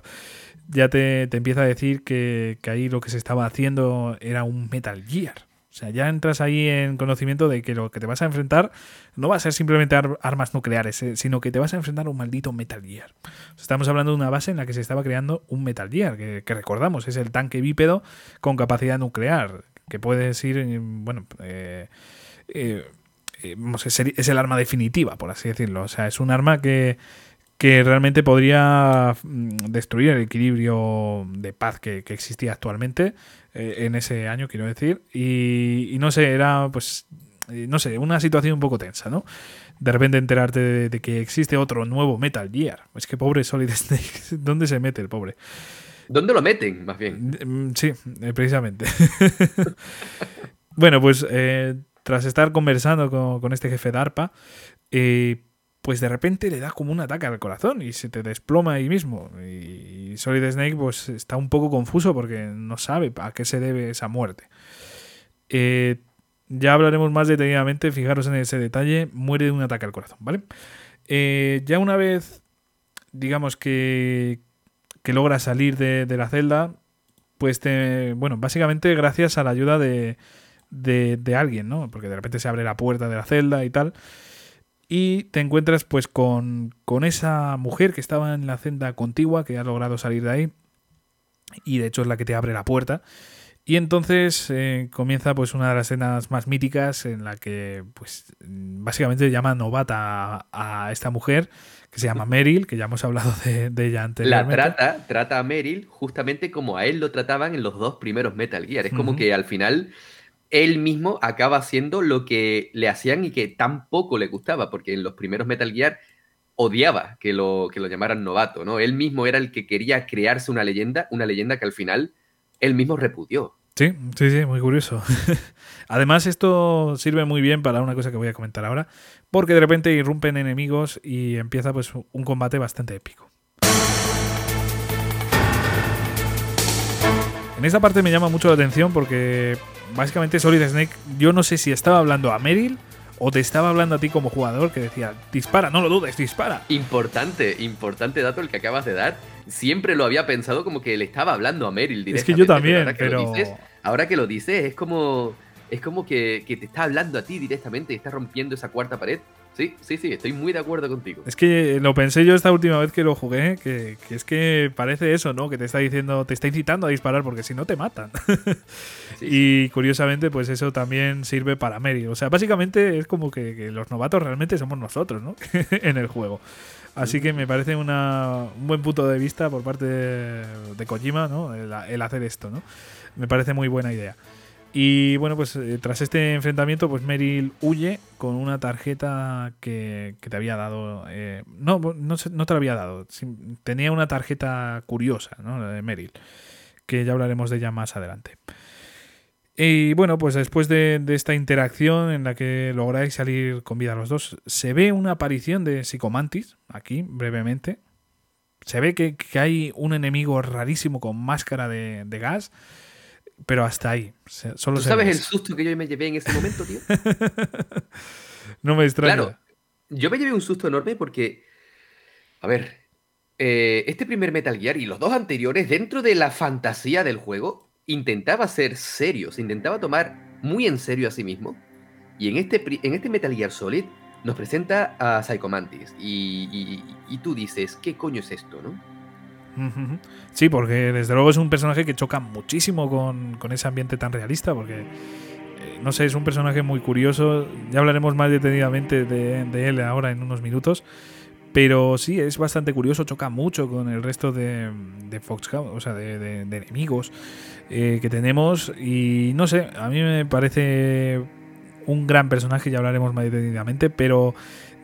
ya te, empieza a decir que, ahí lo que se estaba haciendo era un Metal Gear. O sea, ya entras ahí en conocimiento de que lo que te vas a enfrentar no va a ser simplemente armas nucleares, eh, sino que te vas a enfrentar a un maldito Metal Gear. estamos hablando de una base en la que se estaba creando un Metal Gear, que, recordamos, es el tanque bípedo con capacidad nuclear, que puedes ir, bueno, eh, eh, eh, es el arma definitiva, por así decirlo. O sea, es un arma que, realmente podría mm, destruir el equilibrio de paz que, existía actualmente eh, en ese año, quiero decir. Y, no sé, era pues, no sé, una situación un poco tensa, ¿no? De repente enterarte de, que existe otro nuevo Metal Gear. Es que pobre Solid Snake, *laughs* ¿dónde se mete el pobre? ¿Dónde lo meten, más bien? Mm, sí, precisamente. *laughs* bueno, pues tras estar conversando con, este jefe de ARPA, eh, pues de repente le da como un ataque al corazón y se te desploma ahí mismo. Y Solid Snake pues está un poco confuso porque no sabe a qué se debe esa muerte. Eh, ya hablaremos más detenidamente, fijaros en ese detalle, muere de un ataque al corazón, ¿vale? Eh, ya una vez, digamos que, que logra salir de, de la celda, pues te, bueno, básicamente gracias a la ayuda de, de, alguien, ¿no? Porque de repente se abre la puerta de la celda y tal. Y te encuentras pues con, esa mujer que estaba en la celda contigua, que ha logrado salir de ahí. Y de hecho es la que te abre la puerta. Y entonces eh, comienza pues una de las escenas más míticas en la que pues básicamente llama novata a, esta mujer que se llama *laughs* Meryl, que ya hemos hablado de, ella anteriormente. La trata, trata a Meryl justamente como a él lo trataban en los dos primeros Metal Gear. Es como que al final él mismo acaba haciendo lo que le hacían y que tampoco le gustaba, porque en los primeros Metal Gear odiaba que lo, que lo llamaran novato, ¿no? Él mismo era el que quería crearse una leyenda, una leyenda que al final él mismo repudió. Sí, sí, sí, muy curioso. *laughs* Además, esto sirve muy bien para una cosa que voy a comentar ahora, porque de repente irrumpen enemigos y empieza pues un combate bastante épico. En En esa parte me llama mucho la atención porque básicamente Solid Snake, yo no sé si estaba hablando a Meryl o te estaba hablando a ti como jugador que decía, dispara, no lo dudes, dispara. Importante, importante dato el que acabas de dar. Siempre lo había pensado como que le estaba hablando a Meryl directamente. Es que yo también, pero... Ahora que, lo dices, es como, es como que, que, te está hablando a ti directamente y está rompiendo esa cuarta pared. Sí, sí, sí, estoy muy de acuerdo contigo. Es que lo pensé yo esta última vez que lo jugué, que, es que parece eso, ¿no? Que te está diciendo, te está incitando a disparar porque si no te matan. *laughs* Y curiosamente, pues eso también sirve para Mary. O sea, básicamente es como que, los novatos realmente somos nosotros, ¿no? *laughs* en el juego. Así que me parece un buen punto de vista por parte de, Kojima, ¿no? el hacer esto, ¿no? Me parece muy buena idea. Y bueno, pues eh, tras este enfrentamiento, pues Meryl huye con una tarjeta que, te había dado. Eh, no, no, no, te la había dado. Tenía una tarjeta curiosa, ¿no? de Meryl. Que ya hablaremos de ella más adelante. Y bueno, pues después de, esta interacción en la que lográis salir con vida los dos, se ve una aparición de Psicomantis, aquí, brevemente. Se ve que, hay un enemigo rarísimo con máscara de, de gas pero hasta ahí. Solo ¿Tú sabes el susto que yo me llevé en ese momento, tío? *laughs* no me extraña. Claro, yo me llevé un susto enorme porque, a ver, eh, este primer Metal Gear y los dos anteriores, dentro de la fantasía del juego, intentaba ser serio, se intentaba tomar muy en serio a sí mismo. Y en este, en este Metal Gear Solid nos presenta a Psycho Mantis. y, y tú dices, ¿qué coño es esto, no? Sí, porque desde luego es un personaje que choca muchísimo con, ese ambiente tan realista, porque, eh, no sé, es un personaje muy curioso, ya hablaremos más detenidamente de, él ahora en unos minutos, pero sí, es bastante curioso, choca mucho con el resto de, de o sea, de, enemigos eh, que tenemos, y no sé, a mí me parece un gran personaje, ya hablaremos más detenidamente, pero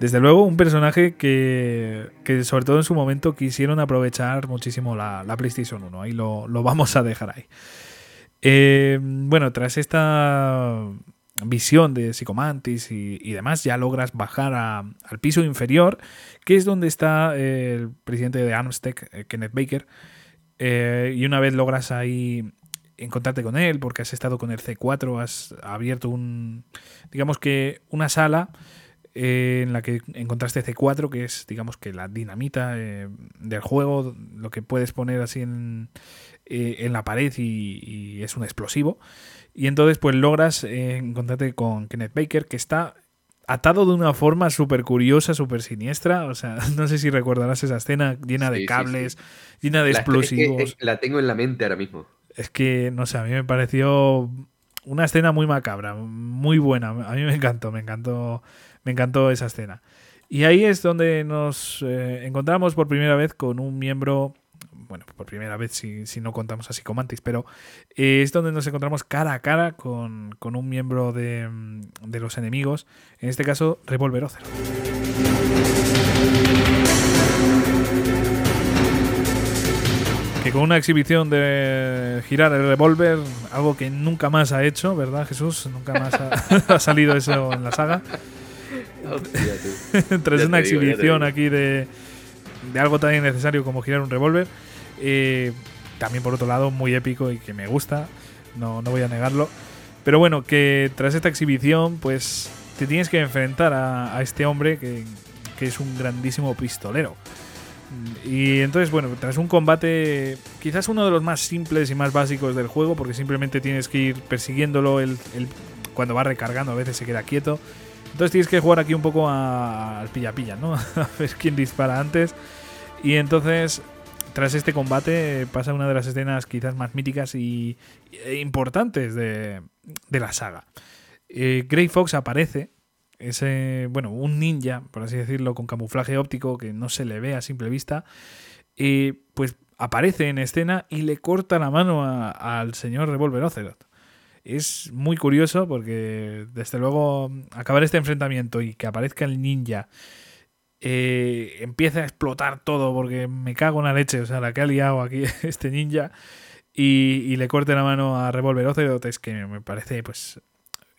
desde luego, un personaje que, sobre todo en su momento quisieron aprovechar muchísimo la, PlayStation 1. Ahí lo, vamos a dejar ahí. Eh, bueno, tras esta visión de Psicomantis y, demás, ya logras bajar al piso inferior, que es donde está el presidente de Armstead, eh, Kenneth Baker. Eh, y una vez logras ahí encontrarte con él, porque has estado con el C4, has abierto un, digamos que una sala eh, en la que encontraste C4, que es, digamos que la dinamita eh, del juego, lo que puedes poner así en, eh, en la pared y, es un explosivo. Y entonces, pues logras encontrarte con Kenneth Baker, que está atado de una forma súper curiosa, súper siniestra. O sea, *laughs* no sé si recordarás esa escena llena de cables, llena de explosivos. la tengo en la mente ahora mismo. Es que, no sé, a mí me pareció una escena muy macabra, muy buena. A mí me encantó, me encantó me encantó esa escena. Y ahí es donde nos eh, encontramos por primera vez con un miembro, bueno, por primera vez si, si no contamos así como antes, pero eh, es donde nos encontramos cara a cara con, un miembro de, de, los enemigos, en este caso Revolver Ocer. Que con una exhibición de girar el revólver, algo que nunca más ha hecho, ¿verdad Jesús? Nunca más ha *laughs* salido eso en la saga. *laughs* Tras una exhibición aquí de, algo tan innecesario como girar un revólver. Eh, también por otro lado muy épico y que me gusta, no, no voy a negarlo. Pero bueno, que tras esta exhibición pues te tienes que enfrentar a, este hombre que, que, es un grandísimo pistolero. Y entonces, bueno, tras un combate quizás uno de los más simples y más básicos del juego, porque simplemente tienes que ir persiguiéndolo el, cuando va recargando, a veces se queda quieto entonces tienes que jugar aquí un poco al pilla-pilla, ¿no? *laughs* a ver quién dispara antes. Y entonces, tras este combate, pasa una de las escenas quizás más míticas y e importantes de, la saga. Eh, Grey Fox aparece, ese, bueno, un ninja, por así decirlo, con camuflaje óptico que no se le ve a simple vista, y pues aparece en escena y le corta la mano al señor Revolver Ocelot es muy curioso porque desde luego acabar este enfrentamiento y que aparezca el ninja eh, empieza a explotar todo porque me cago en la leche, o sea, la que ha liado aquí *laughs* este ninja y, le corte la mano a Revolver Ocelot es que me parece pues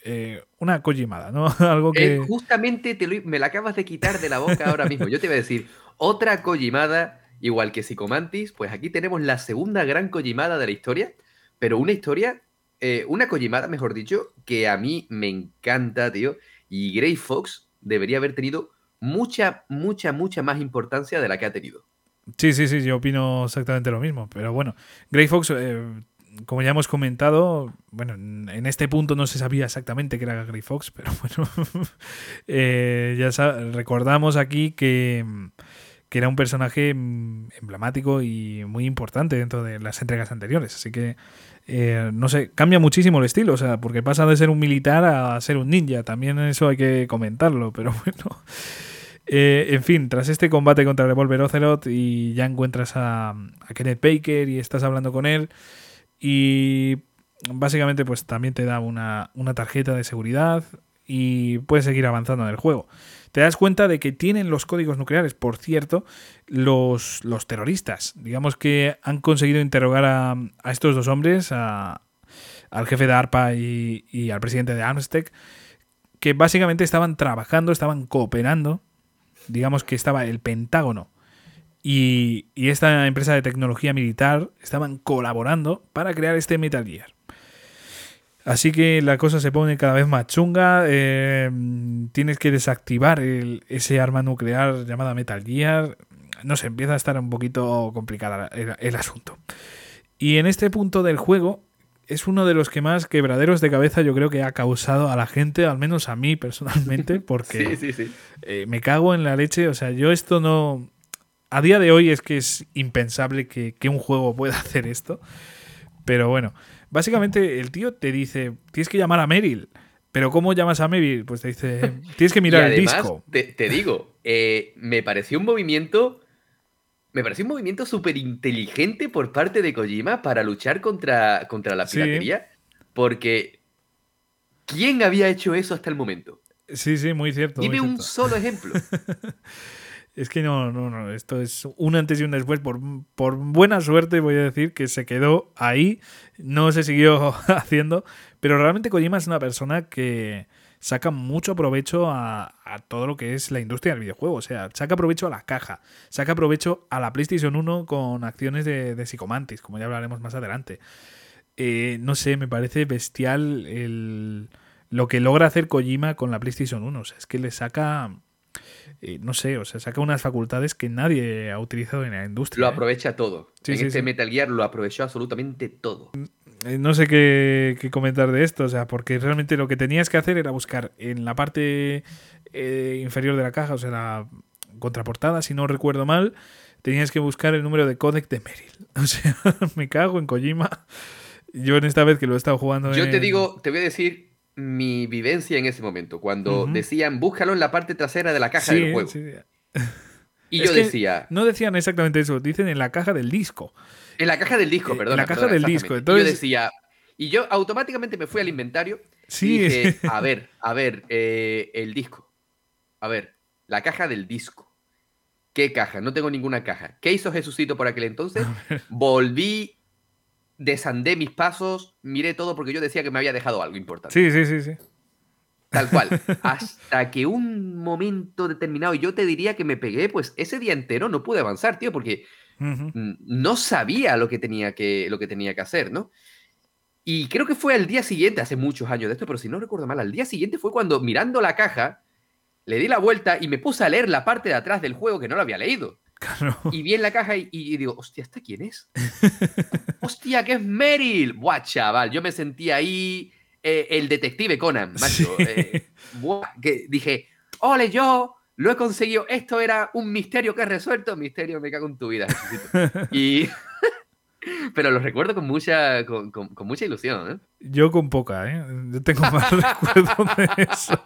eh, una collimada, ¿no? *laughs* Algo que... Justamente te me la acabas de quitar de la boca ahora mismo. Yo te iba a decir, otra collimada, igual que Psicomantis, pues aquí tenemos la segunda gran collimada de la historia pero una historia, eh, una Kojimada, mejor dicho, que a mí me encanta, tío. Y Grey Fox debería haber tenido mucha, mucha, mucha más importancia de la que ha tenido. Sí, sí, sí, yo opino exactamente lo mismo. Pero bueno, Grey Fox, eh, como ya hemos comentado, bueno, en este punto no se sabía exactamente que era Grey Fox, pero *laughs* bueno, eh, ya recordamos aquí que, que, era un personaje emblemático y muy importante dentro de las entregas anteriores. Así que, eh, no sé, cambia muchísimo el estilo, o sea, porque pasa de ser un militar a ser un ninja. También eso hay que comentarlo, pero *laughs* bueno. Eh, en fin, tras este combate contra Revolver Ocelot y ya encuentras a, Kenneth Baker y estás hablando con él y básicamente pues también te da una, tarjeta de seguridad y puedes seguir avanzando en el juego. Te das cuenta de que tienen los códigos nucleares, por cierto, los, los terroristas. Digamos que han conseguido interrogar a, estos dos hombres, al jefe de ARPA y, y al presidente de Amstec, que básicamente estaban trabajando, estaban cooperando digamos que estaba el Pentágono y, esta empresa de tecnología militar estaban colaborando para crear este Metal Gear. Así que la cosa se pone cada vez más chunga. Eh, tienes que desactivar ese arma nuclear llamada Metal Gear. No sé, empieza a estar un poquito complicada el asunto. Y en este punto del juego es uno de los que más quebraderos de cabeza yo creo que ha causado a la gente, al menos a mí personalmente, *laughs* porque eh, me cago en la leche. O sea, yo esto no... A día de hoy es que es impensable que, un juego pueda *laughs* hacer esto. Pero bueno, básicamente el tío te dice, tienes que llamar a Meryl. Pero ¿cómo llamas a Meryl? Pues te dice, *laughs* tienes que mirar el disco. Te, te digo, eh, me pareció un movimiento me pareció un movimiento súper inteligente por parte de Kojima para luchar contra, contra la piratería, porque ¿quién había hecho eso hasta el momento? Sí, sí, muy cierto. Dime un solo ejemplo. *laughs* es que no, no, no, esto es un antes y un después. Por, por buena suerte voy a decir que se quedó ahí, no se siguió *laughs* haciendo, pero realmente Kojima es una persona que saca mucho provecho a, todo lo que es la industria del videojuego. O sea, saca provecho a la caja, saca provecho a la PlayStation 1 con acciones de, de como ya hablaremos más adelante. Eh, no sé, me parece bestial el, lo que logra hacer Kojima con la PlayStation 1. O sea, es que le saca. Eh, no sé, o sea, saca unas facultades que nadie ha utilizado en la industria. Lo ¿eh? aprovecha todo. en este Metal Gear lo aprovechó absolutamente todo. Eh, no sé qué, comentar de esto, o sea, porque realmente lo que tenías que hacer era buscar en la parte eh, inferior de la caja, o sea, la contraportada, si no recuerdo mal, tenías que buscar el número de codec de Meryl. *laughs* O sea, me cago en Kojima. Yo en esta vez que lo he estado jugando. Yo te digo, te voy a decir mi vivencia en ese momento, cuando decían búscalo en la parte trasera de la caja del juego. Y yo decía. No decían exactamente eso, dicen en la caja del disco. En la caja del disco, perdón. En la caja del disco. Entonces... yo decía. Y yo automáticamente me fui al inventario sí. y dije, a *laughs* ver, a ver, eh, el disco. A ver, la caja del disco. ¿Qué caja? No tengo ninguna caja. ¿Qué hizo Jesucito por aquel entonces? Volví, desandé mis pasos, miré todo porque yo decía que me había dejado algo importante. Sí, sí, sí, sí. Tal cual. *laughs* Hasta que un momento determinado, yo te diría que me pegué, pues ese día entero no pude avanzar, tío, porque no sabía lo que, tenía que, lo que tenía que hacer, ¿no? Y creo que fue al día siguiente, hace muchos años de esto, pero si no recuerdo mal, al día siguiente fue cuando mirando la caja, le di la vuelta y me puse a leer la parte de atrás del juego que no lo había leído. Y vi en la caja y, digo, hostia, ¿esta quién es? *laughs* hostia, que es Meryl. Buah, chaval, yo me sentí ahí eh, el detective Conan, macho. Eh, que dije, ole yo, lo he conseguido, esto era un misterio que he resuelto, misterio me cago en tu vida. y... *laughs* Pero lo recuerdo con mucha, con, mucha ilusión. ¿eh? Yo con poca, ¿eh? Yo tengo más *laughs* recuerdos de eso.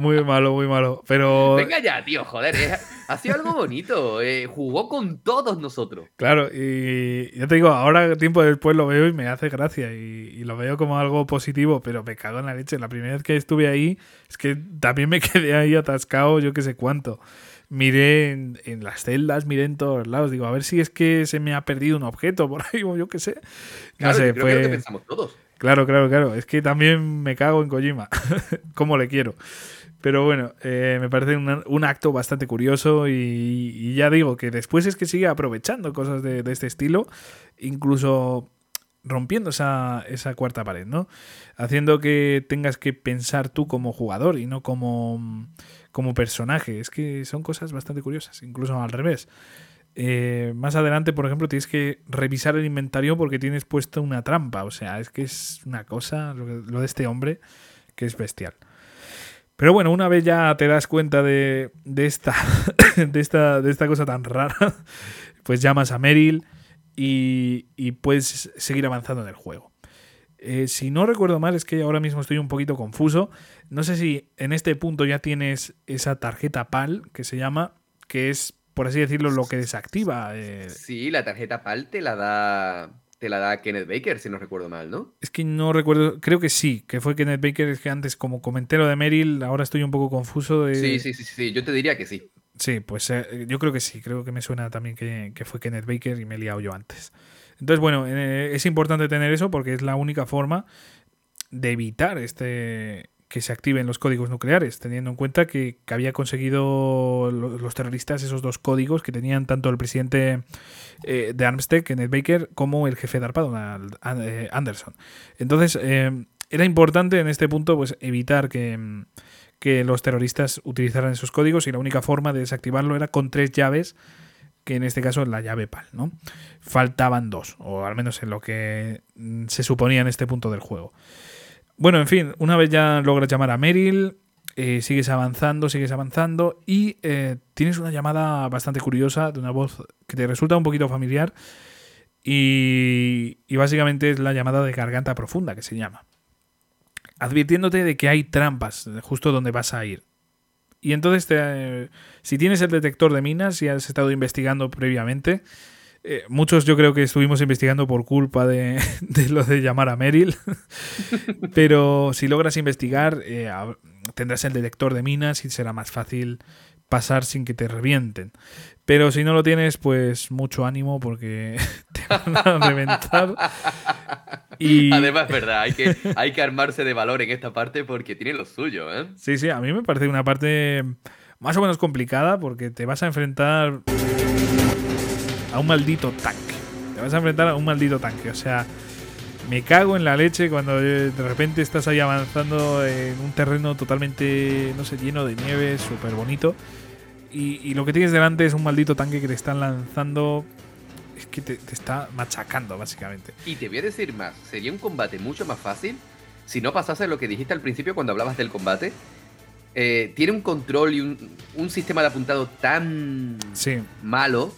Muy malo, muy malo. Pero. Venga ya, tío, joder. Eh. Ha sido algo bonito. Eh, jugó con todos nosotros. Claro, y ya te digo, ahora tiempo después lo veo y me hace gracia. Y, lo veo como algo positivo, pero me cago en la leche. La primera vez que estuve ahí, es que también me *laughs* quedé ahí atascado, yo qué sé cuánto. Miré en, las celdas, miré en todos lados. Digo, a ver si es que se me ha perdido un objeto por ahí *laughs* o yo qué sé. No claro, sé, creo que lo pensamos todos. Claro, claro, claro. Es que también me cago en Kojima. *laughs* como le quiero. Pero bueno, eh, me parece un, acto bastante curioso y, ya digo que después es que sigue aprovechando cosas de, este estilo. Incluso rompiendo esa, esa, cuarta pared, ¿no? Haciendo que tengas que pensar tú como jugador y no como, como personaje. Es que son cosas bastante curiosas, incluso al revés. Eh, más adelante, por ejemplo, tienes que revisar el inventario porque tienes puesto una trampa. O sea, es que es una cosa, lo, de este hombre, que es bestial. Pero bueno, una vez ya te das cuenta de, esta, *coughs* de, esta, de esta cosa tan rara, *laughs* pues llamas a Meryl y puedes seguir avanzando en el juego. Eh, si no recuerdo mal, es que ahora mismo estoy un poquito confuso. No sé si en este punto ya tienes esa tarjeta PAL que se llama, que es por así decirlo, lo que desactiva. Eh. Sí, la tarjeta PAL te la da. Te la da Kenneth Baker, si no recuerdo mal, ¿no? Es que no recuerdo, creo que sí, que fue Kenneth Baker, es que antes como comenté lo de Meryl, ahora estoy un poco confuso de... Sí, sí, sí, sí, yo te diría que sí. Sí, pues eh, yo creo que sí, creo que me suena también que, fue Kenneth Baker y me he liado yo antes. Entonces, bueno, eh, es importante tener eso porque es la única forma de evitar este, que se activen los códigos nucleares, teniendo en cuenta que, había conseguido los terroristas esos dos códigos que tenían tanto el presidente eh, de Armstead, Kenneth Baker, como el jefe de ARPA, Donald eh, Anderson. Entonces, eh, era importante en este punto pues, evitar que, que los terroristas utilizaran esos códigos y la única forma de desactivarlo era con tres llaves que en este caso es la llave PAL, ¿no? Faltaban dos, o al menos en lo que mm, se suponía en este punto del juego. Bueno, en fin, una vez ya logras llamar a Meryl, eh, sigues avanzando, sigues avanzando y eh, tienes una llamada bastante curiosa de una voz que te resulta un poquito familiar y, básicamente es la llamada de garganta profunda que se llama, advirtiéndote de que hay trampas justo donde vas a ir. Y entonces, si tienes el detector de minas y has estado investigando previamente, eh, muchos yo creo que estuvimos investigando por culpa de, *laughs* lo de llamar a Meryl. *laughs* Pero si logras investigar, eh, tendrás el detector de minas y será más fácil pasar sin que te revienten. Pero si no lo tienes, pues mucho ánimo porque *laughs* te van a reventar. Y... *laughs* Además, es verdad, hay que, hay que armarse de valor en esta parte porque tiene lo suyo. ¿eh? Sí, sí, a mí me parece una parte más o menos complicada porque te vas a enfrentar a un maldito tanque. Te vas a enfrentar a un maldito tanque. O sea, me cago en la leche cuando de repente estás ahí avanzando en un terreno totalmente, no sé, lleno de nieve, súper bonito. Y, lo que tienes delante es un maldito tanque que te están lanzando. Es que te, está machacando, básicamente. Y te voy a decir más: sería un combate mucho más fácil si no pasase lo que dijiste al principio cuando hablabas del combate. Eh, tiene un control y un, un sistema de apuntado tan sí. malo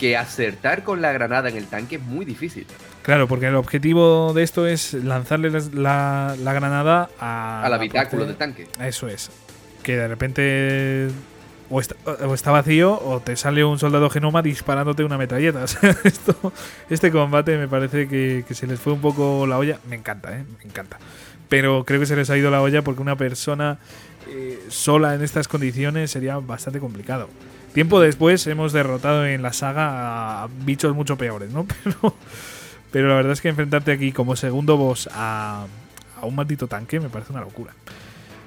que acertar con la granada en el tanque es muy difícil. Claro, porque el objetivo de esto es lanzarle la, granada a, al habitáculo del tanque. Eso es. Que de repente o está, vacío o te sale un soldado genoma disparándote una metralleta. *laughs* esto, este combate me parece que, se les fue un poco la olla. Me encanta, ¿eh? Me encanta. Pero creo que se les ha ido la olla porque una persona eh, sola en estas condiciones sería bastante complicado. Tiempo después hemos derrotado en la saga a bichos mucho peores, ¿no? *laughs* Pero, pero la verdad es que enfrentarte aquí como segundo boss a, un maldito tanque me parece una locura.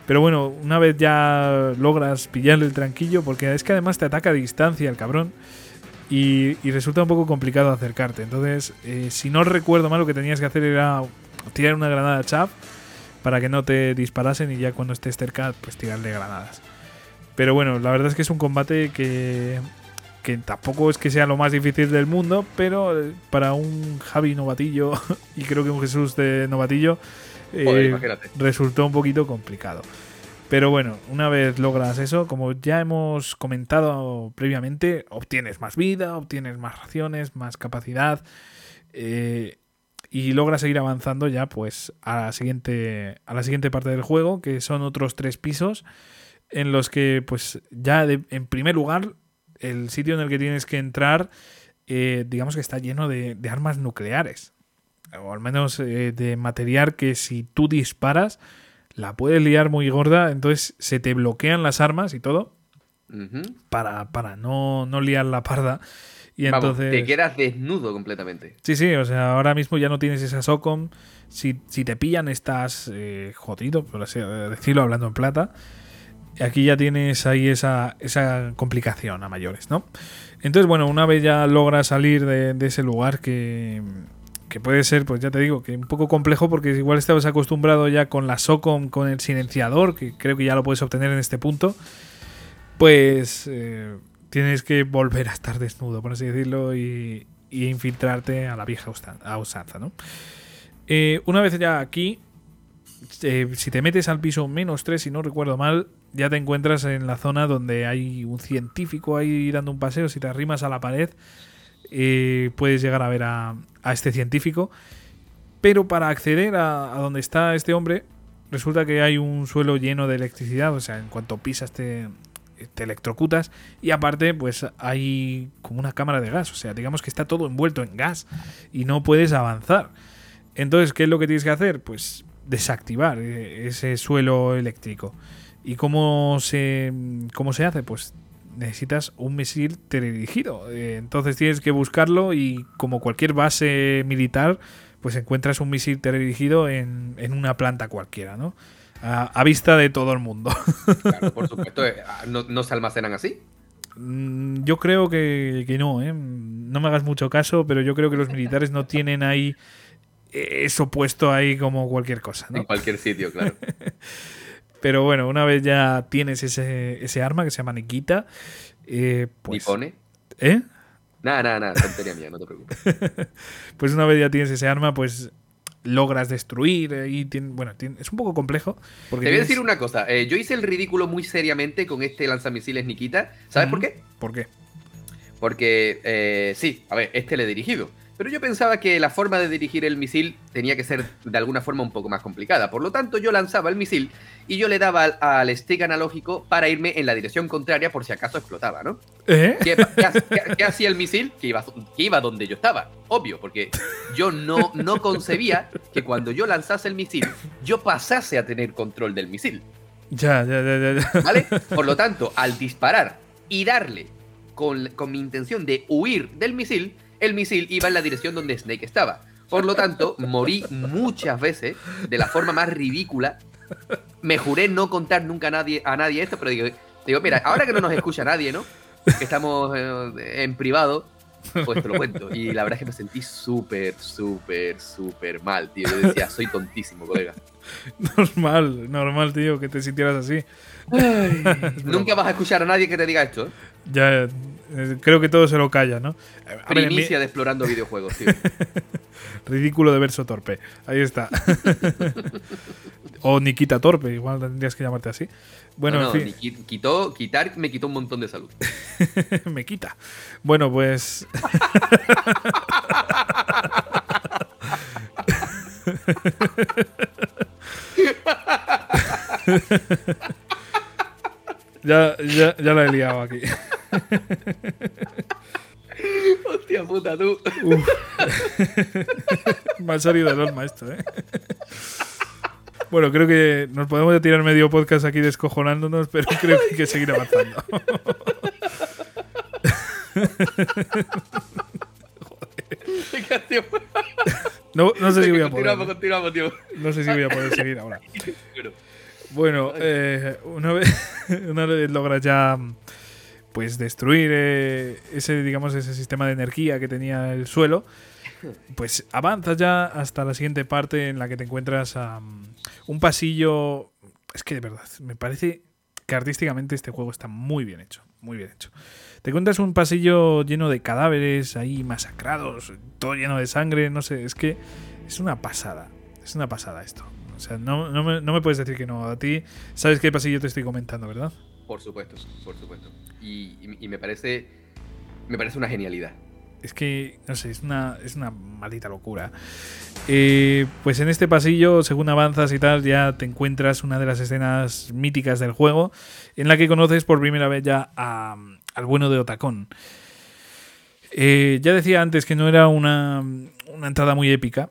Pero bueno, una vez ya logras pillarle el tranquillo, porque es que además te ataca a distancia el cabrón. Y, resulta un poco complicado acercarte. Entonces, eh, si no recuerdo mal, lo que tenías que hacer era tirar una granada chav para que no te disparasen y ya cuando estés cerca, pues tirarle granadas. Pero bueno, la verdad es que es un combate que, que tampoco es que sea lo más difícil del mundo, pero eh, para un Javi novatillo *laughs* y creo que un Jesús de novatillo eh, resultó un poquito complicado. Pero bueno, una vez logras eso, como ya hemos comentado previamente, obtienes más vida, obtienes más raciones, más capacidad eh, y logras seguir avanzando ya pues a la siguiente a la siguiente parte del juego, que son otros tres pisos en los que, pues, ya en primer lugar, el sitio en el que tienes que entrar, eh, digamos que está lleno de, armas nucleares. O al menos eh, de material que si tú disparas, la puedes liar muy gorda, entonces se te bloquean las armas y todo. para, para no, no liar la parda. Y entonces... te quedas desnudo completamente. Sí, sí, o sea, ahora mismo ya no tienes esa SOCOM. Si, te pillan, estás eh, jodido, por así decirlo, hablando en plata aquí ya tienes ahí esa, esa complicación a mayores, ¿no? Entonces, bueno, una vez ya logras salir de, ese lugar que, que puede ser, pues ya te digo, que un poco complejo porque igual estabas acostumbrado ya con la SOCOM, con el silenciador, que creo que ya lo puedes obtener en este punto, pues eh, tienes que volver a estar desnudo, por así decirlo, y, infiltrarte a la vieja usanza, ¿no? Eh, una vez ya aquí, eh, si te metes al piso menos 3, si no recuerdo mal, ya te encuentras en la zona donde hay un científico ahí dando un paseo. Si te arrimas a la pared, eh, puedes llegar a ver a, este científico. Pero para acceder a, donde está este hombre, resulta que hay un suelo lleno de electricidad. O sea, en cuanto pisas te, electrocutas. Y aparte, pues hay como una cámara de gas. O sea, digamos que está todo envuelto en gas y no puedes avanzar. Entonces, ¿qué es lo que tienes que hacer? Pues desactivar eh, ese suelo eléctrico. ¿Y cómo se, cómo se hace? Pues necesitas un misil teledirigido. Eh, entonces tienes que buscarlo y como cualquier base militar, pues encuentras un misil teledirigido en, en una planta cualquiera, ¿no? A, vista de todo el mundo. *laughs* Claro, por supuesto. Eh, ah, ¿No, se almacenan así? Mm, yo creo que, que no, ¿eh? No me hagas mucho caso, pero yo creo que los militares no tienen ahí eso puesto ahí como cualquier cosa, ¿no? En cualquier sitio, claro. *laughs* Pero bueno, una vez ya tienes ese, ese arma que se llama Nikita, eh, pues... pone? ¿Eh? Nada, nada, nada, tontería mía, no te preocupes. *laughs* pues una vez ya tienes ese arma, pues logras destruir eh, y tiene, bueno, es un poco complejo. Porque te voy a decir una cosa, eh, yo hice el ridículo muy seriamente con este lanzamisiles Nikita, ¿sabes por qué? ¿Por qué? Porque, eh, sí, a ver, este le he dirigido. Pero yo pensaba que la forma de dirigir el misil tenía que ser de alguna forma un poco más complicada. Por lo tanto, yo lanzaba el misil y yo le daba al, stick analógico para irme en la dirección contraria por si acaso explotaba, ¿no? ¿Eh? ¿Qué, hacía el misil? Que iba, que iba donde yo estaba, obvio, porque yo no, no concebía que cuando yo lanzase el misil, yo pasase a tener control del misil. Ya, ya, ya, ya. ¿Vale? Por lo *laughs* tanto, al disparar y darle con, con mi intención de huir del misil, el misil iba en la dirección donde Snake estaba. Por lo tanto, morí muchas veces de la forma más ridícula. Me juré no contar nunca a nadie, a nadie esto, pero digo, digo, mira, ahora que no nos escucha nadie, ¿no? Que estamos eh, en privado, pues te lo cuento. Y la verdad es que me sentí súper, súper, súper mal, tío. Yo decía, soy tontísimo, colega. Normal, normal, tío, que te sintieras así. nunca vas a escuchar a nadie que te diga esto. ¿eh? Ya, creo que todo se lo calla, ¿no? Primicia de explorando videojuegos, tío. *laughs* Ridículo de verso torpe. Ahí está. *laughs* o Nikita Torpe, igual tendrías que llamarte así. Bueno, en fin. quitó, quitar me quitó un montón de salud. *laughs* me quita. Bueno, pues. Ya, ya, ya la he liado aquí. *laughs* Hostia puta, tú. Me ha salido del alma esto, ¿eh? Bueno, creo que nos podemos tirar medio podcast aquí descojonándonos, pero creo que hay que seguir avanzando. No, no sé si voy a poder. Continuamos, continuamos, tío. No sé si voy a poder seguir ahora. Bueno, eh, una, vez, *laughs* una vez logras ya pues destruir eh, ese digamos ese sistema de energía que tenía el suelo *laughs* pues avanzas ya hasta la siguiente parte en la que te encuentras a un pasillo. Es que de verdad me parece que artísticamente este juego está muy bien hecho muy bien hecho. Te encuentras un pasillo lleno de cadáveres ahí masacrados todo lleno de sangre no sé es que es una pasada es una pasada esto o sea no, no, me, no me puedes decir que no a ti sabes qué pasillo te estoy comentando verdad por supuesto por supuesto y, me parece me parece una genialidad. Es que, no sé, es una, es una maldita locura. Eh, pues en este pasillo, según avanzas y tal, ya te encuentras una de las escenas míticas del juego, en la que conoces por primera vez ya al bueno de Otacón. Eh, ya decía antes que no era una, una entrada muy épica.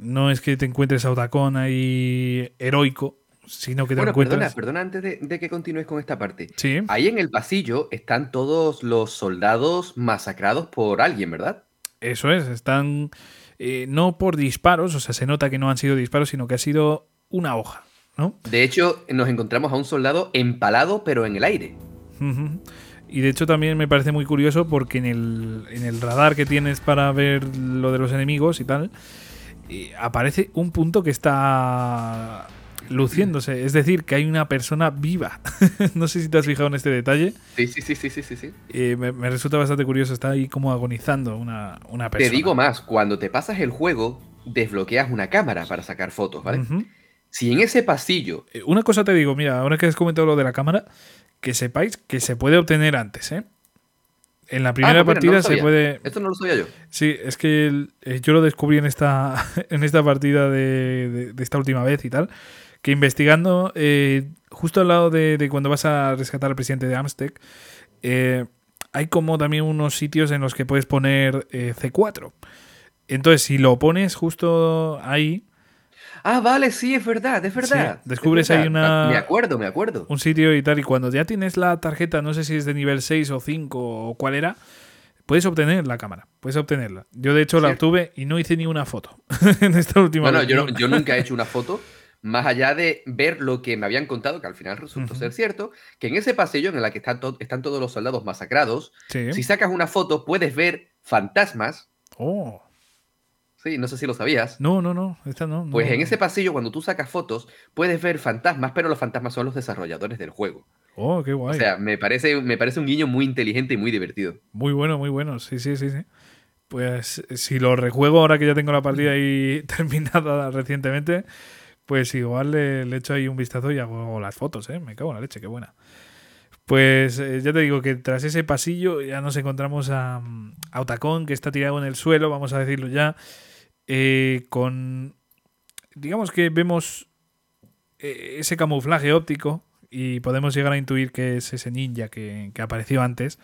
No es que te encuentres a Otacón ahí heroico, sino que te bueno, Perdona, perdona antes de, que continúes con esta parte. Sí. Ahí en el pasillo están todos los soldados masacrados por alguien, ¿verdad? Eso es, están eh, no por disparos, o sea, se nota que no han sido disparos, sino que ha sido una hoja, ¿no? De hecho, nos encontramos a un soldado empalado, pero en el aire. Y de hecho también me parece muy curioso porque en el, en el radar que tienes para ver lo de los enemigos y tal, aparece un punto que está luciéndose. Es decir, que hay una persona viva. *laughs* no sé si te has fijado en este detalle. Sí, sí, sí, sí, sí, sí. Eh, me, resulta bastante curioso. Está ahí como agonizando una, una persona. Te digo más, cuando te pasas el juego, desbloqueas una cámara para sacar fotos, ¿vale? Si en ese pasillo... Eh, una cosa te digo, mira, ahora que has comentado lo de la cámara, que sepáis que se puede obtener antes, ¿eh? En la primera ah, pues partida se puede. Esto no lo sabía yo. Sí, es que eh, yo lo descubrí en esta, *laughs* en esta partida de, esta última vez y tal. Que investigando, eh, justo al lado de, cuando vas a rescatar al presidente de Amstec, eh, hay como también unos sitios en los que puedes poner C4. Entonces, si lo pones justo ahí, Ah, vale, sí, es verdad, es verdad. descubres ahí una. Me acuerdo, me acuerdo. Un sitio y tal, y cuando ya tienes la tarjeta, no sé si es de nivel 6 o 5 o cuál era, puedes obtener la cámara, puedes obtenerla. Yo de hecho la obtuve y no hice ni una foto *laughs* en esta última Bueno, yo, yo nunca he hecho una foto, más allá de ver lo que me habían contado, que al final resultó ser cierto, que en ese pasillo en el que están, están todos los soldados masacrados, si sacas una foto puedes ver fantasmas. Oh. Sí, no sé si lo sabías. No, no, no. Esta no, Pues en ese pasillo, cuando tú sacas fotos, puedes ver fantasmas, pero los fantasmas son los desarrolladores del juego. Oh, qué guay. O sea, me parece, me parece un guiño muy inteligente y muy divertido. Muy bueno, muy bueno. Sí, sí, sí, sí. Pues si lo rejuego ahora que ya tengo la partida ahí *laughs* terminada recientemente, pues igual le, le, echo ahí un vistazo y hago las fotos, ¿eh? Me cago en la leche, qué buena. Pues eh, ya te digo que tras ese pasillo ya nos encontramos a, a Otacón, que está tirado en el suelo, vamos a decirlo ya. Eh, con, digamos que vemos eh, ese camuflaje óptico y podemos llegar a intuir que es ese ninja que, apareció antes.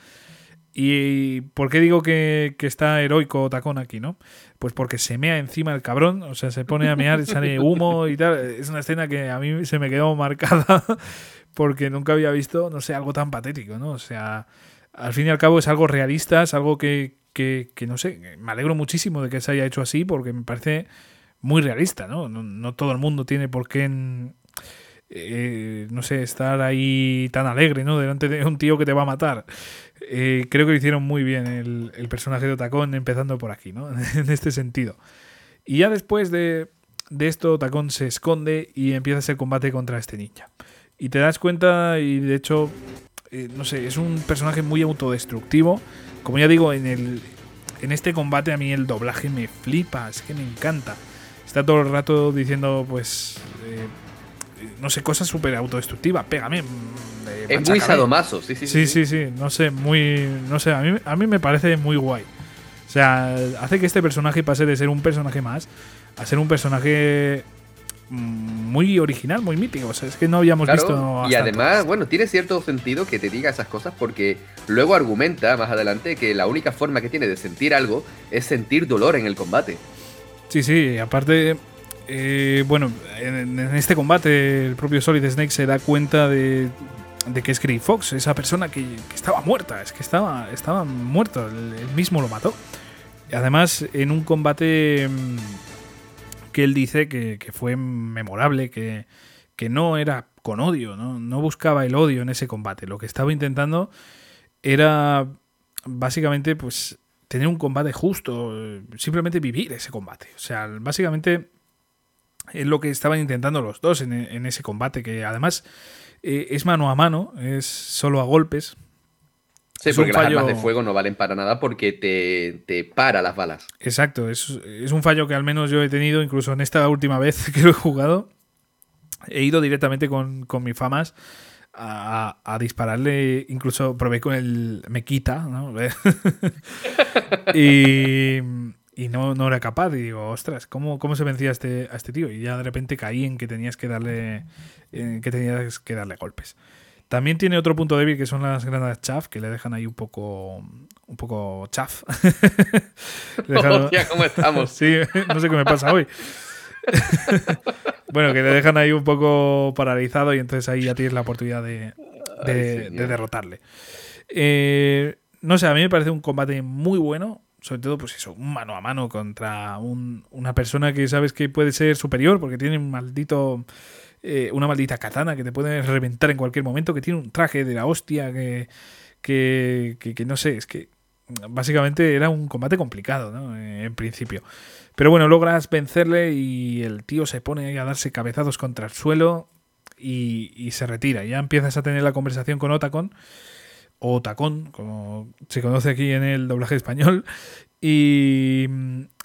¿Y por qué digo que, está heroico Tacón aquí, no? Pues porque se mea encima el cabrón, o sea, se pone a mear, y sale *laughs* humo y tal. Es una escena que a mí se me quedó marcada *laughs* porque nunca había visto, no sé, algo tan patético, ¿no? O sea, al fin y al cabo es algo realista, es algo que, que, no sé, me alegro muchísimo de que se haya hecho así porque me parece muy realista, ¿no? No, todo el mundo tiene por qué, eh, no sé, estar ahí tan alegre, ¿no? Delante de un tío que te va a matar. Eh, creo que lo hicieron muy bien el, personaje de Otacón, empezando por aquí, ¿no? *laughs* en este sentido. Y ya después de, de esto, Otacón se esconde y empieza ese combate contra este ninja. Y te das cuenta, y de hecho, eh, no sé, es un personaje muy autodestructivo como ya digo, en, el, en este combate a mí el doblaje me flipa, es que me encanta. Está todo el rato diciendo, pues, eh, no sé, cosas súper autodestructivas. Pégame. Mm, es muy sadomaso, sí sí, sí sí, sí, no sé, muy. No sé, a mí, a mí me parece muy guay. O sea, hace que este personaje pase de ser un personaje más a ser un personaje muy original, muy mítico. O sea, es que no habíamos visto. y además, bueno, tiene cierto sentido que te diga esas cosas porque luego argumenta más adelante que la única forma que tiene de sentir algo es sentir dolor en el combate. Sí, sí, aparte. Eh, bueno, en, este combate el propio Solid Snake se da cuenta de, que es Grey Fox, esa persona que, estaba muerta, es que estaba, estaba muerto, él, mismo lo mató. Además, en un combate mm, que él dice que, fue memorable, que, que, no era con odio, ¿no? no buscaba el odio en ese combate. Lo que estaba intentando era básicamente pues tener un combate justo, simplemente vivir ese combate. O sea, básicamente es lo que estaban intentando los dos en, ese combate, que además eh, es mano a mano, es solo a golpes, Sí, porque las armas de fuego no valen para nada porque te, te para las balas. Exacto, es, un fallo que al menos yo he tenido, incluso en esta última vez *laughs* que lo he jugado. He ido directamente con, con mis famas a, a, dispararle, incluso probé con el me quita, ¿no? *laughs* y, y no, no, era capaz. Y digo, ostras, ¿cómo, cómo se vencía a este, a este tío? Y ya de repente caí en que tenías que darle, en que tenías que darle golpes. También tiene otro punto débil que son las granadas chaff, que le dejan ahí un poco un poco chaff. *laughs* Hostia, ¿cómo estamos? *laughs* sí, no sé qué me pasa hoy. bueno, que le dejan ahí un poco paralizado y entonces ahí ya tienes la oportunidad de, derrotarle. Eh, no sé, a mí me parece un combate muy bueno. Sobre todo, pues eso, un mano a mano contra una persona que sabes que puede ser superior porque tiene un maldito eh, una maldita katana que te puede reventar en cualquier momento, que tiene un traje de la hostia, que, que, que, no sé, es que básicamente era un combate complicado, ¿no? En principio. Pero bueno, logras vencerle y el tío se pone a darse cabezados contra el suelo y, y se retira. Ya empiezas a tener la conversación con Otacon, o Tacón, como se conoce aquí en el doblaje español. Y,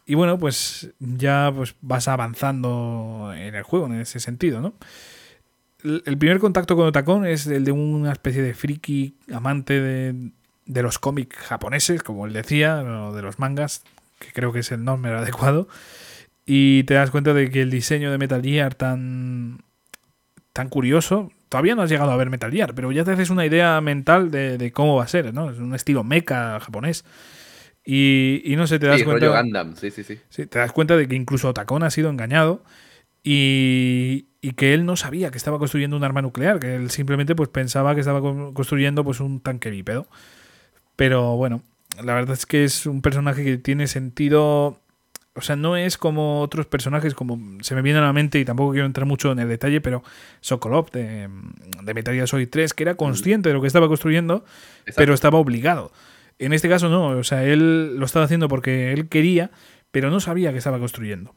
y bueno, pues ya pues vas avanzando en el juego en ese sentido, ¿no? El primer contacto con Otacon es el de una especie de friki amante de, de los cómics japoneses, como él decía, o de los mangas, que creo que es el nombre adecuado. Y te das cuenta de que el diseño de Metal Gear tan, tan curioso, todavía no has llegado a ver Metal Gear, pero ya te haces una idea mental de, de cómo va a ser, ¿no? Es un estilo mecha japonés. Y, no sé, te das cuenta. Sí, sí, sí. Te das cuenta de que incluso Otacon ha sido engañado y, que él no sabía que estaba construyendo un arma nuclear, que él simplemente pues pensaba que estaba construyendo pues un tanque bípedo. Pero bueno, la verdad es que es un personaje que tiene sentido. O sea, no es como otros personajes, como se me viene a la mente, y tampoco quiero entrar mucho en el detalle, pero Sokolov de, de Metal Gear Solid 3, que era consciente de lo que estaba construyendo, pero estaba obligado. En este caso no, o sea, él lo estaba haciendo porque él quería, pero no sabía que estaba construyendo.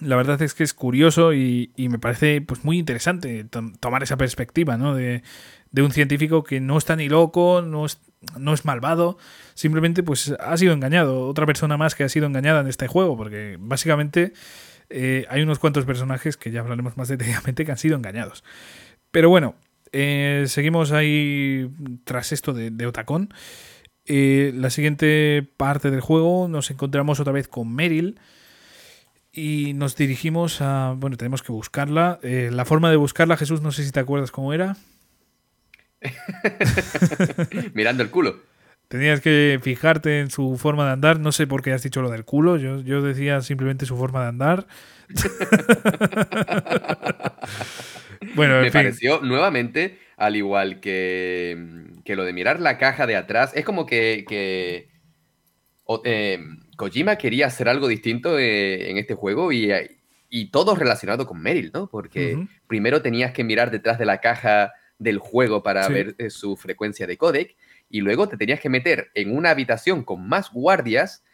La verdad es que es curioso y, me parece pues, muy interesante tomar esa perspectiva ¿no? de, un científico que no está ni loco, no es, no es malvado, simplemente pues, ha sido engañado. Otra persona más que ha sido engañada en este juego, porque básicamente eh, hay unos cuantos personajes que ya hablaremos más detalladamente que han sido engañados. Pero bueno, eh, seguimos ahí tras esto de, de Otacón. Eh, la siguiente parte del juego nos encontramos otra vez con Meryl y nos dirigimos a... Bueno, tenemos que buscarla. Eh, la forma de buscarla, Jesús, no sé si te acuerdas cómo era. *laughs* Mirando el culo. Tenías que fijarte en su forma de andar. No sé por qué has dicho lo del culo. Yo, yo decía simplemente su forma de andar. *laughs* *laughs* bueno, Me pareció nuevamente al igual que, que, lo de mirar la caja de atrás, es como que, que eh, Kojima quería hacer algo distinto eh, en este juego y, y, todo relacionado con Meryl, ¿no? Porque primero tenías que mirar detrás de la caja del juego para ver eh, su frecuencia de codec y luego te tenías que meter en una habitación con más guardias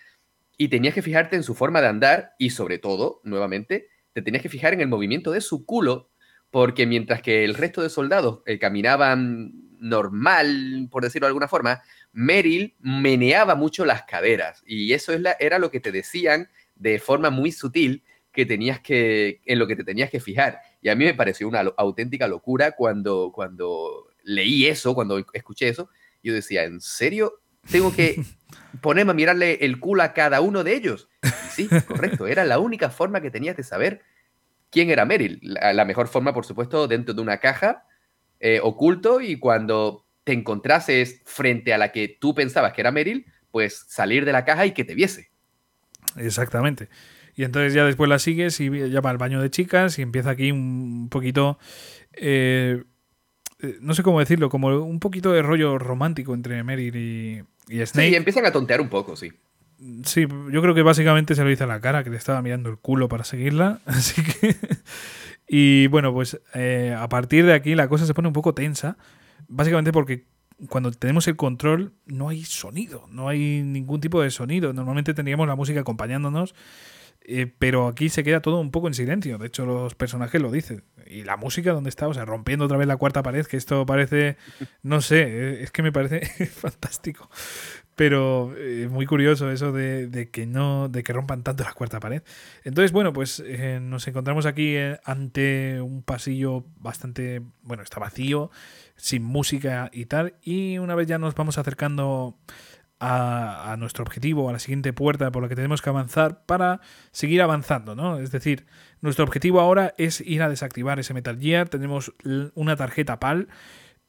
y tenías que fijarte en su forma de andar y sobre todo, nuevamente, te tenías que fijar en el movimiento de su culo porque mientras que el resto de soldados eh, caminaban normal, por decirlo de alguna forma, Meryl meneaba mucho las caderas y eso es la, era lo que te decían de forma muy sutil que tenías que, en lo que te tenías que fijar. Y a mí me pareció una auténtica locura cuando, cuando leí eso, cuando escuché eso. Yo decía, ¿en serio? Tengo que *laughs* ponerme a mirarle el culo a cada uno de ellos. sí, correcto, era la única forma que tenías de saber quién era Meryl. La, mejor forma, por supuesto, dentro de una caja, eh, oculto, y cuando te encontrases frente a la que tú pensabas que era Meryl, pues salir de la caja y que te viese. Exactamente. Y entonces ya después la sigues y ya va al baño de chicas y empieza aquí un poquito... Eh, eh, no sé cómo decirlo, como un poquito de rollo romántico entre Meryl y, y Snake. Sí, empiezan a tontear un poco, sí. Sí, yo creo que básicamente se lo hizo a la cara, que le estaba mirando el culo para seguirla. *laughs* Así que. y bueno, pues eh, a partir de aquí la cosa se pone un poco tensa. Básicamente porque cuando tenemos el control no hay sonido, no hay ningún tipo de sonido. Normalmente tendríamos la música acompañándonos, eh, pero aquí se queda todo un poco en silencio. De hecho, los personajes lo dicen. Y la música, ¿dónde está? O sea, rompiendo otra vez la cuarta pared, que esto parece, no sé, eh, es que me parece *laughs* fantástico. Pero eh, muy curioso eso de, que no, de que rompan tanto la cuarta pared. Entonces, bueno, pues eh, nos encontramos aquí eh, ante un pasillo bastante, bueno, está vacío, sin música y tal. Y una vez ya nos vamos acercando a, a, nuestro objetivo, a la siguiente puerta por la que tenemos que avanzar para seguir avanzando, ¿no? Es decir, nuestro objetivo ahora es ir a desactivar ese Metal Gear. Tenemos una tarjeta PAL,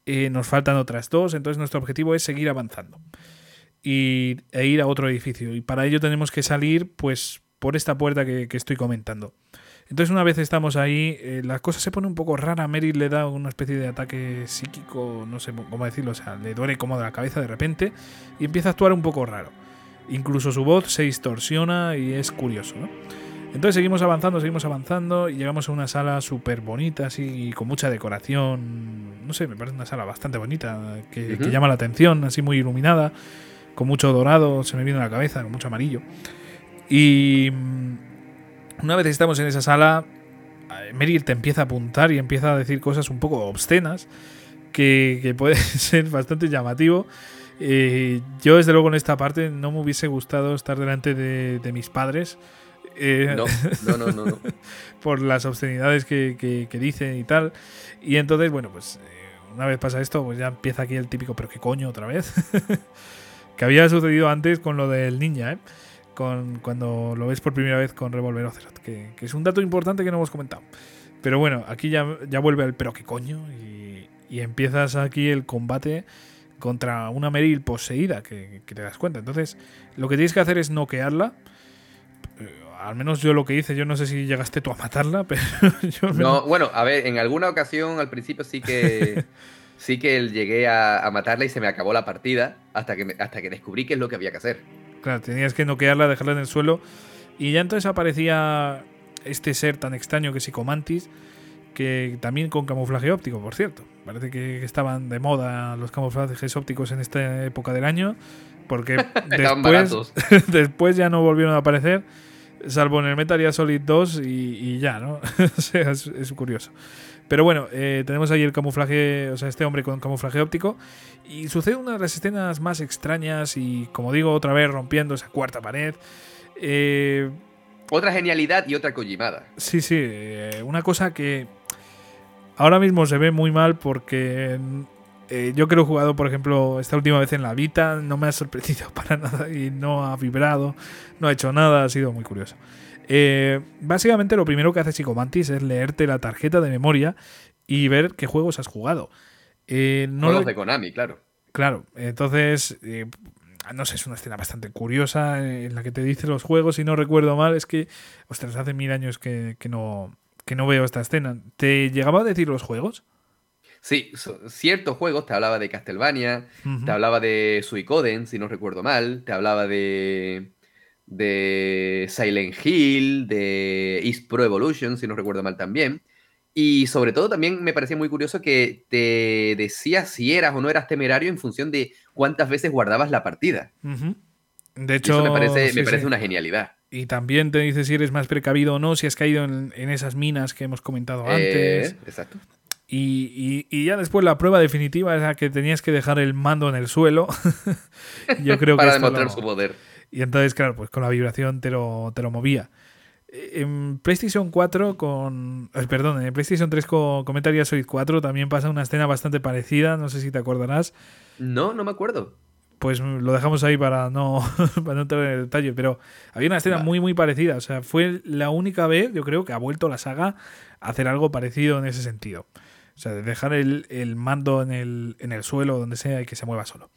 nos faltan otras dos, entonces nuestro objetivo es seguir avanzando y, e ir a otro edificio. Y para ello tenemos que salir pues por esta puerta que, estoy comentando. Entonces una vez estamos ahí, eh, la cosa se pone un poco rara. Mary le da una especie de ataque psíquico, no sé cómo decirlo, o sea, le duele como de la cabeza de repente y empieza a actuar un poco raro. Incluso su voz se distorsiona y es curioso, ¿no? Entonces seguimos avanzando, seguimos avanzando y llegamos a una sala súper bonita, así, con mucha decoración. No sé, me parece una sala bastante bonita, que, que, llama la atención, así muy iluminada, con mucho dorado, se me viene a la cabeza, con mucho amarillo. Y mm, una vez estamos en esa sala, eh, Meryl te empieza a apuntar y empieza a decir cosas un poco obscenas, que, que puede *laughs* ser bastante llamativo. Eh, yo, desde luego, en esta parte no me hubiese gustado estar delante de, de mis padres eh, no, no, no, no, *laughs* por las obscenidades que, que, dicen y tal. Y entonces, bueno, pues eh, una vez pasa esto, pues ya empieza aquí el típico, pero qué coño otra vez. *laughs* que había sucedido antes con lo del ninja, ¿eh? Con, cuando lo ves por primera vez con Revolver Ocelot, que, que, es un dato importante que no hemos comentado. Pero bueno, aquí ya, ya vuelve el pero qué coño y, y empiezas aquí el combate contra una Meryl poseída, que, que, te das cuenta. Entonces, lo que tienes que hacer es noquearla al menos yo lo que hice, yo no sé si llegaste tú a matarla, *laughs* pero yo No, bueno, a ver, en alguna ocasión al principio sí que *laughs* sí que llegué a, matarla y se me acabó la partida hasta que, hasta que descubrí qué es lo que había que hacer. Claro, tenías que noquearla, dejarla en el suelo y ya entonces aparecía este ser tan extraño que es Psicomantis, que también con camuflaje óptico, por cierto. Parece que estaban de moda los camuflajes ópticos en esta época del año, porque *laughs* después, *laughs* después ya no volvieron a aparecer Salvo en el Metal Gear Solid 2 y, ya, ¿no? *laughs* o sea, es, curioso. Pero bueno, eh, tenemos ahí el camuflaje, o sea, este hombre con camuflaje óptico. Y sucede una de las escenas más extrañas y, como digo, otra vez rompiendo esa cuarta pared. Eh, otra genialidad y otra collimada. Sí, sí, eh, una cosa que ahora mismo se ve muy mal porque eh, yo que lo he jugado, por ejemplo, esta última vez en la Vita, no me ha sorprendido *laughs* para nada y no ha vibrado, no ha hecho nada, ha sido muy curioso. Eh, básicamente lo primero que hace Psicomantis es leerte la tarjeta de memoria y ver qué juegos has jugado. Eh, no Juegos de Konami, claro. Claro, entonces, no sé, es una escena bastante curiosa en la que te dice los juegos, si no recuerdo mal, es que, ostras, hace mil años que, no, que no veo esta escena. ¿Te llegaba a decir los juegos? Sí, ciertos juegos, te hablaba de Castlevania, te hablaba de Suicoden, si no recuerdo mal, te hablaba de, de Silent Hill, de East Pro Evolution, si no recuerdo mal también. Y sobre todo también me parecía muy curioso que te decía si eras o no eras temerario en función de cuántas veces guardabas la partida. De hecho, eso me parece, me parece una genialidad. Y también te dice si eres más precavido o no, si has caído en, esas minas que hemos comentado antes. Eh, exacto. Y, ya después la prueba definitiva es la que tenías que dejar el mando en el suelo. *laughs* Yo creo Para demostrar su poder. Y entonces, claro, pues con la vibración te lo, te lo movía. En PlayStation 4 con... Eh, perdón, en PlayStation 3 con, con Metal Gear Solid 4 también pasa una escena bastante parecida, no sé si te acordarás. No, no me acuerdo. Pues lo dejamos ahí para no, *laughs* para no entrar en el detalle, pero había una escena muy muy parecida, o sea, fue la única vez, yo creo, que ha vuelto la saga a hacer algo parecido en ese sentido. O sea, de dejar el, mando en el, en el, suelo, donde sea, y que se mueva solo.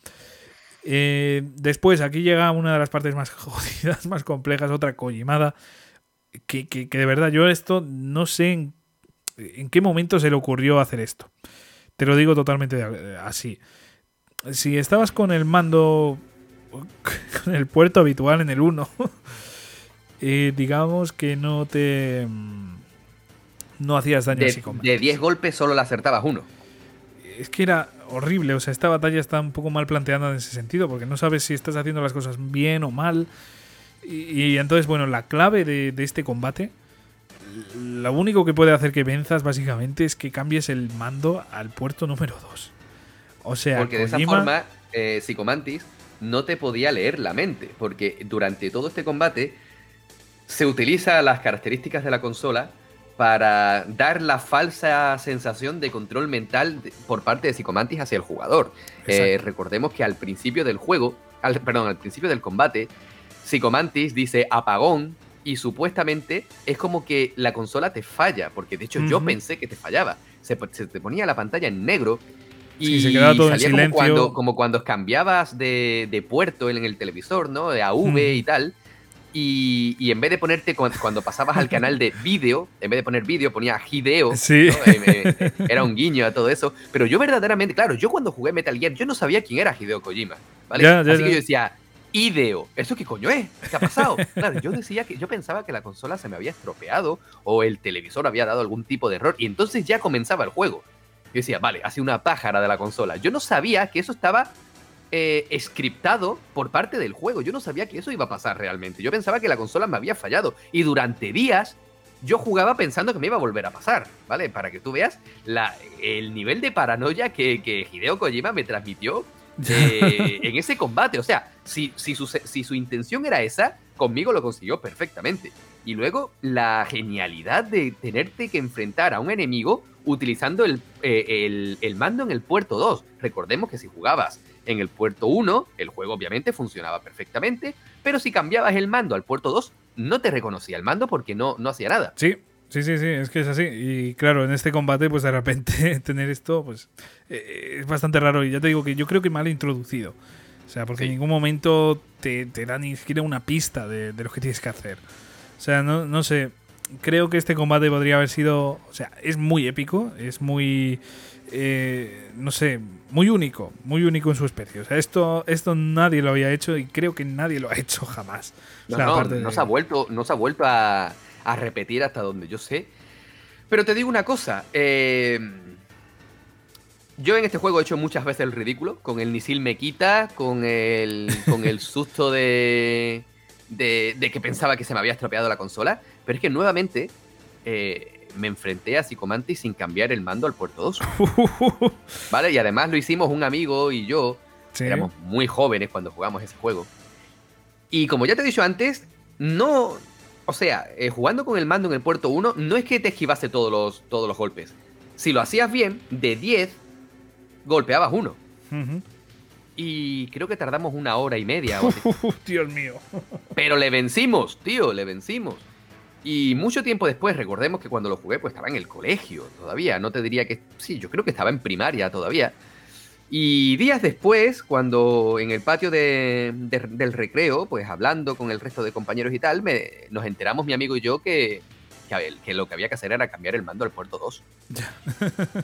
Eh, después, aquí llega una de las partes más *laughs* jodidas, más complejas, otra collimada. Que, que, de verdad, yo esto no sé en, en, qué momento se le ocurrió hacer esto. Te lo digo totalmente así. Si estabas con el mando, *laughs* con el puerto habitual en el 1, *laughs* eh, digamos que no te no hacías daño de, De 10 golpes solo le acertabas uno. Es que era horrible, o sea, esta batalla está un poco mal planteada en ese sentido, porque no sabes si estás haciendo las cosas bien o mal. Y, entonces, bueno, la clave de, este combate, lo único que puede hacer que venzas básicamente es que cambies el mando al puerto número 2. O sea, porque de esa forma, eh, Psicomantis no te podía leer la mente, porque durante todo este combate se utiliza las características de la consola para dar la falsa sensación de control mental por parte de Psicomantis hacia el jugador. Eh, recordemos que al principio del juego, al, perdón, al principio del combate, Psicomantis dice apagón y supuestamente es como que la consola te falla, porque de hecho yo pensé que te fallaba. Se, te ponía la pantalla en negro y se quedaba todo salía como cuando, como cuando cambiabas de, de, puerto en el televisor, ¿no? De AV y tal y, en vez de ponerte cuando, pasabas al canal de vídeo, en vez de poner vídeo ponía Hideo. Sí. Eh, era un guiño a todo eso. Pero yo verdaderamente, claro, yo cuando jugué Metal Gear, yo no sabía quién era Hideo Kojima. ¿vale? Así que yo decía, Ideo. ¿Eso qué coño es? ¿Qué ha pasado? Claro, yo decía que yo pensaba que la consola se me había estropeado o el televisor había dado algún tipo de error y entonces ya comenzaba el juego. Yo decía, vale, hace una pájara de la consola. Yo no sabía que eso estaba eh, scriptado por parte del juego. Yo no sabía que eso iba a pasar realmente. Yo pensaba que la consola me había fallado y durante días yo jugaba pensando que me iba a volver a pasar, ¿vale? Para que tú veas la, el nivel de paranoia que, que Hideo Kojima me transmitió *laughs* eh, en ese combate. O sea, si, si, su, si su intención era esa, conmigo lo consiguió perfectamente. Y luego la genialidad de tenerte que enfrentar a un enemigo utilizando el, eh, el, el, mando en el puerto 2. Recordemos que si jugabas en el puerto 1, el juego obviamente funcionaba perfectamente, pero si cambiabas el mando al puerto 2, no te reconocía el mando porque no, no hacía nada. Sí, Sí, sí, sí, es que es así. Y claro, en este combate, pues de repente *laughs* tener esto, pues eh, es bastante raro. Y ya te digo que yo creo que mal introducido. O sea, porque en ningún momento te, te da ni siquiera una pista de, de, lo que tienes que hacer. O sea, no, no sé. Creo que este combate podría haber sido. O sea, es muy épico, es muy. Eh, no sé, muy único, muy único en su especie. O sea, esto, esto nadie lo había hecho y creo que nadie lo ha *laughs* hecho jamás. No, o sea, no, aparte no de- se ha vuelto, no se ha vuelto a, a repetir hasta donde yo sé. Pero te digo una cosa. eh, yo en este juego he hecho muchas veces el ridículo. Con el Nisil me quita, con el, con el *laughs* susto de, de, de que pensaba que se me había estropeado la consola. Pero es que nuevamente eh, me enfrenté a Psychomantis sin cambiar el mando al puerto 2. *laughs* ¿Vale? Y además lo hicimos un amigo y yo. Sí. Éramos muy jóvenes cuando jugamos ese juego. Y como ya te he dicho antes, no. O sea, eh, jugando con el mando en el puerto 1, no es que te esquivase todos los, todos los golpes. Si lo hacías bien, de 10, golpeabas uno. Y creo que tardamos una hora y media. *laughs* Dios mío. Pero le vencimos, tío, le vencimos. Y mucho tiempo después, recordemos que cuando lo jugué, pues estaba en el colegio todavía. No te diría que. Sí, yo creo que estaba en primaria todavía. Y días después, cuando en el patio de- de- del recreo, pues hablando con el resto de compañeros y tal, me, nos enteramos mi amigo y yo que, que, que lo que había que hacer era cambiar el mando al puerto 2. *laughs*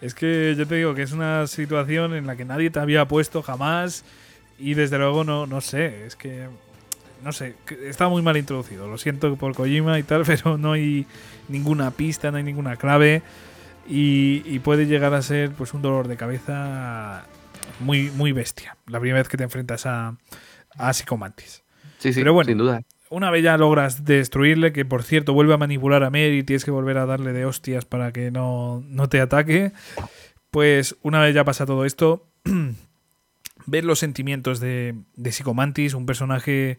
Es que yo te digo que es una situación en la que nadie te había puesto jamás y desde luego no, no sé, es que no sé, está muy mal introducido. Lo siento por Kojima y tal, *laughs* pero no hay ninguna pista, no hay ninguna clave y, y puede llegar a ser pues un dolor de cabeza muy muy bestia. La primera vez que te enfrentas a a Psychomantis. Sí, sí, Pero bueno. sin duda. Una vez ya logras destruirle, que por cierto vuelve a manipular a Mary y tienes que volver a darle de hostias para que no, no te ataque, pues una vez ya pasa todo esto, *clears throat* ver los sentimientos de, de Psychomantis, un personaje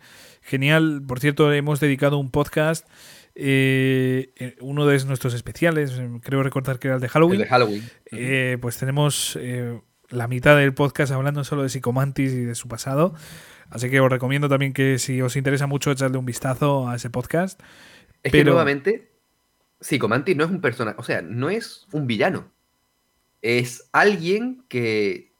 genial. Por cierto, hemos dedicado un podcast, eh, uno de nuestros especiales, eh, creo recordar que era el de El Halloween. de Halloween. Eh, pues tenemos eh, la mitad del podcast hablando solo de Psicomantis y de su pasado. Así que os recomiendo también que si os interesa mucho echarle un vistazo a ese podcast. Es que nuevamente, Psychomantis no es un personaje, o sea, no es un villano. Es alguien que,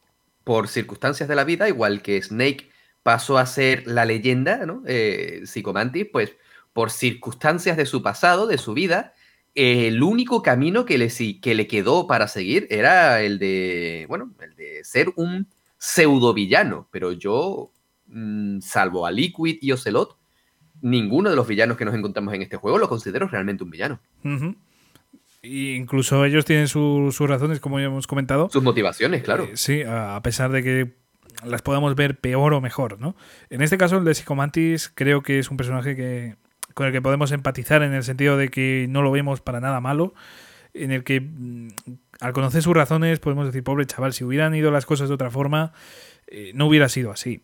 por circunstancias de la vida, igual que Snake pasó a ser la leyenda, ¿no? Eh, Psychomantis, pues, por circunstancias de su pasado, de su vida, eh, el único camino que le, que le quedó para seguir era el de, bueno, el de ser un pseudo villano. Pero yo, mm, salvo a Liquid y Ocelot, ninguno de los villanos que nos encontramos en este juego lo considero realmente un villano. Y incluso ellos tienen su- sus razones, como ya hemos comentado. Sus motivaciones, claro. Eh, sí, a pesar de que las podamos ver peor o mejor, ¿no? En este caso, el de Psychomantis creo que es un personaje que, con el que podemos empatizar en el sentido de que no lo vemos para nada malo, en el que mm, al conocer sus razones podemos decir, pobre chaval, si hubieran ido las cosas de otra forma, eh, no hubiera sido así.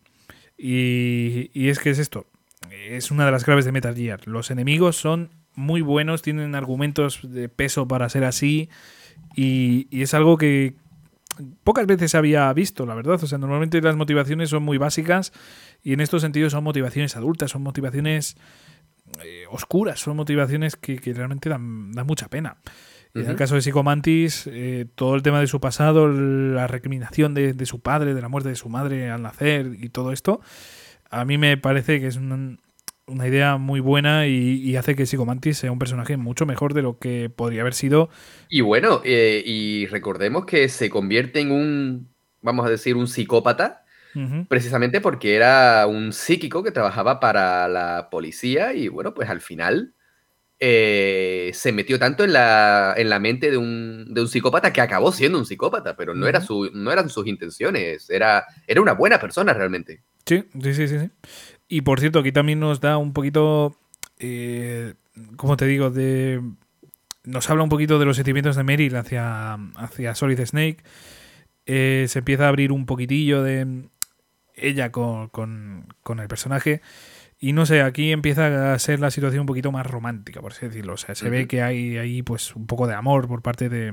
Y, y es que es esto, es una de las claves de Metal Gear. Los enemigos son muy buenos, tienen argumentos de peso para ser así, y, y es algo que pocas veces había visto, la verdad. O sea, normalmente las motivaciones son muy básicas y en estos sentidos son motivaciones adultas, son motivaciones eh, oscuras, son motivaciones que, que realmente dan, dan mucha pena. Y En el caso de Psychomantis, eh, todo el tema de su pasado, la recriminación de, de su padre, de la muerte de su madre al nacer y todo esto, a mí me parece que es una, una idea muy buena y, y hace que Psychomantis sea un personaje mucho mejor de lo que podría haber sido Y bueno, eh, y recordemos que se convierte en un, vamos a decir, un psicópata precisamente porque era un psíquico que trabajaba para la policía y bueno, pues al final eh, se metió tanto en la, en la mente de un, de un, psicópata que acabó siendo un psicópata, pero no, era su, no eran sus intenciones, era, era una buena persona realmente. Sí, sí, sí, sí. Y por cierto, aquí también nos da un poquito, eh, ¿cómo te digo? De, nos habla un poquito de los sentimientos de Meryl hacia, hacia Solid Snake. Eh, se empieza a abrir un poquitillo de ella con, con el personaje. Y no sé, aquí empieza a ser la situación un poquito más romántica, por así decirlo. O sea, se ve que hay ahí pues un poco de amor por parte de,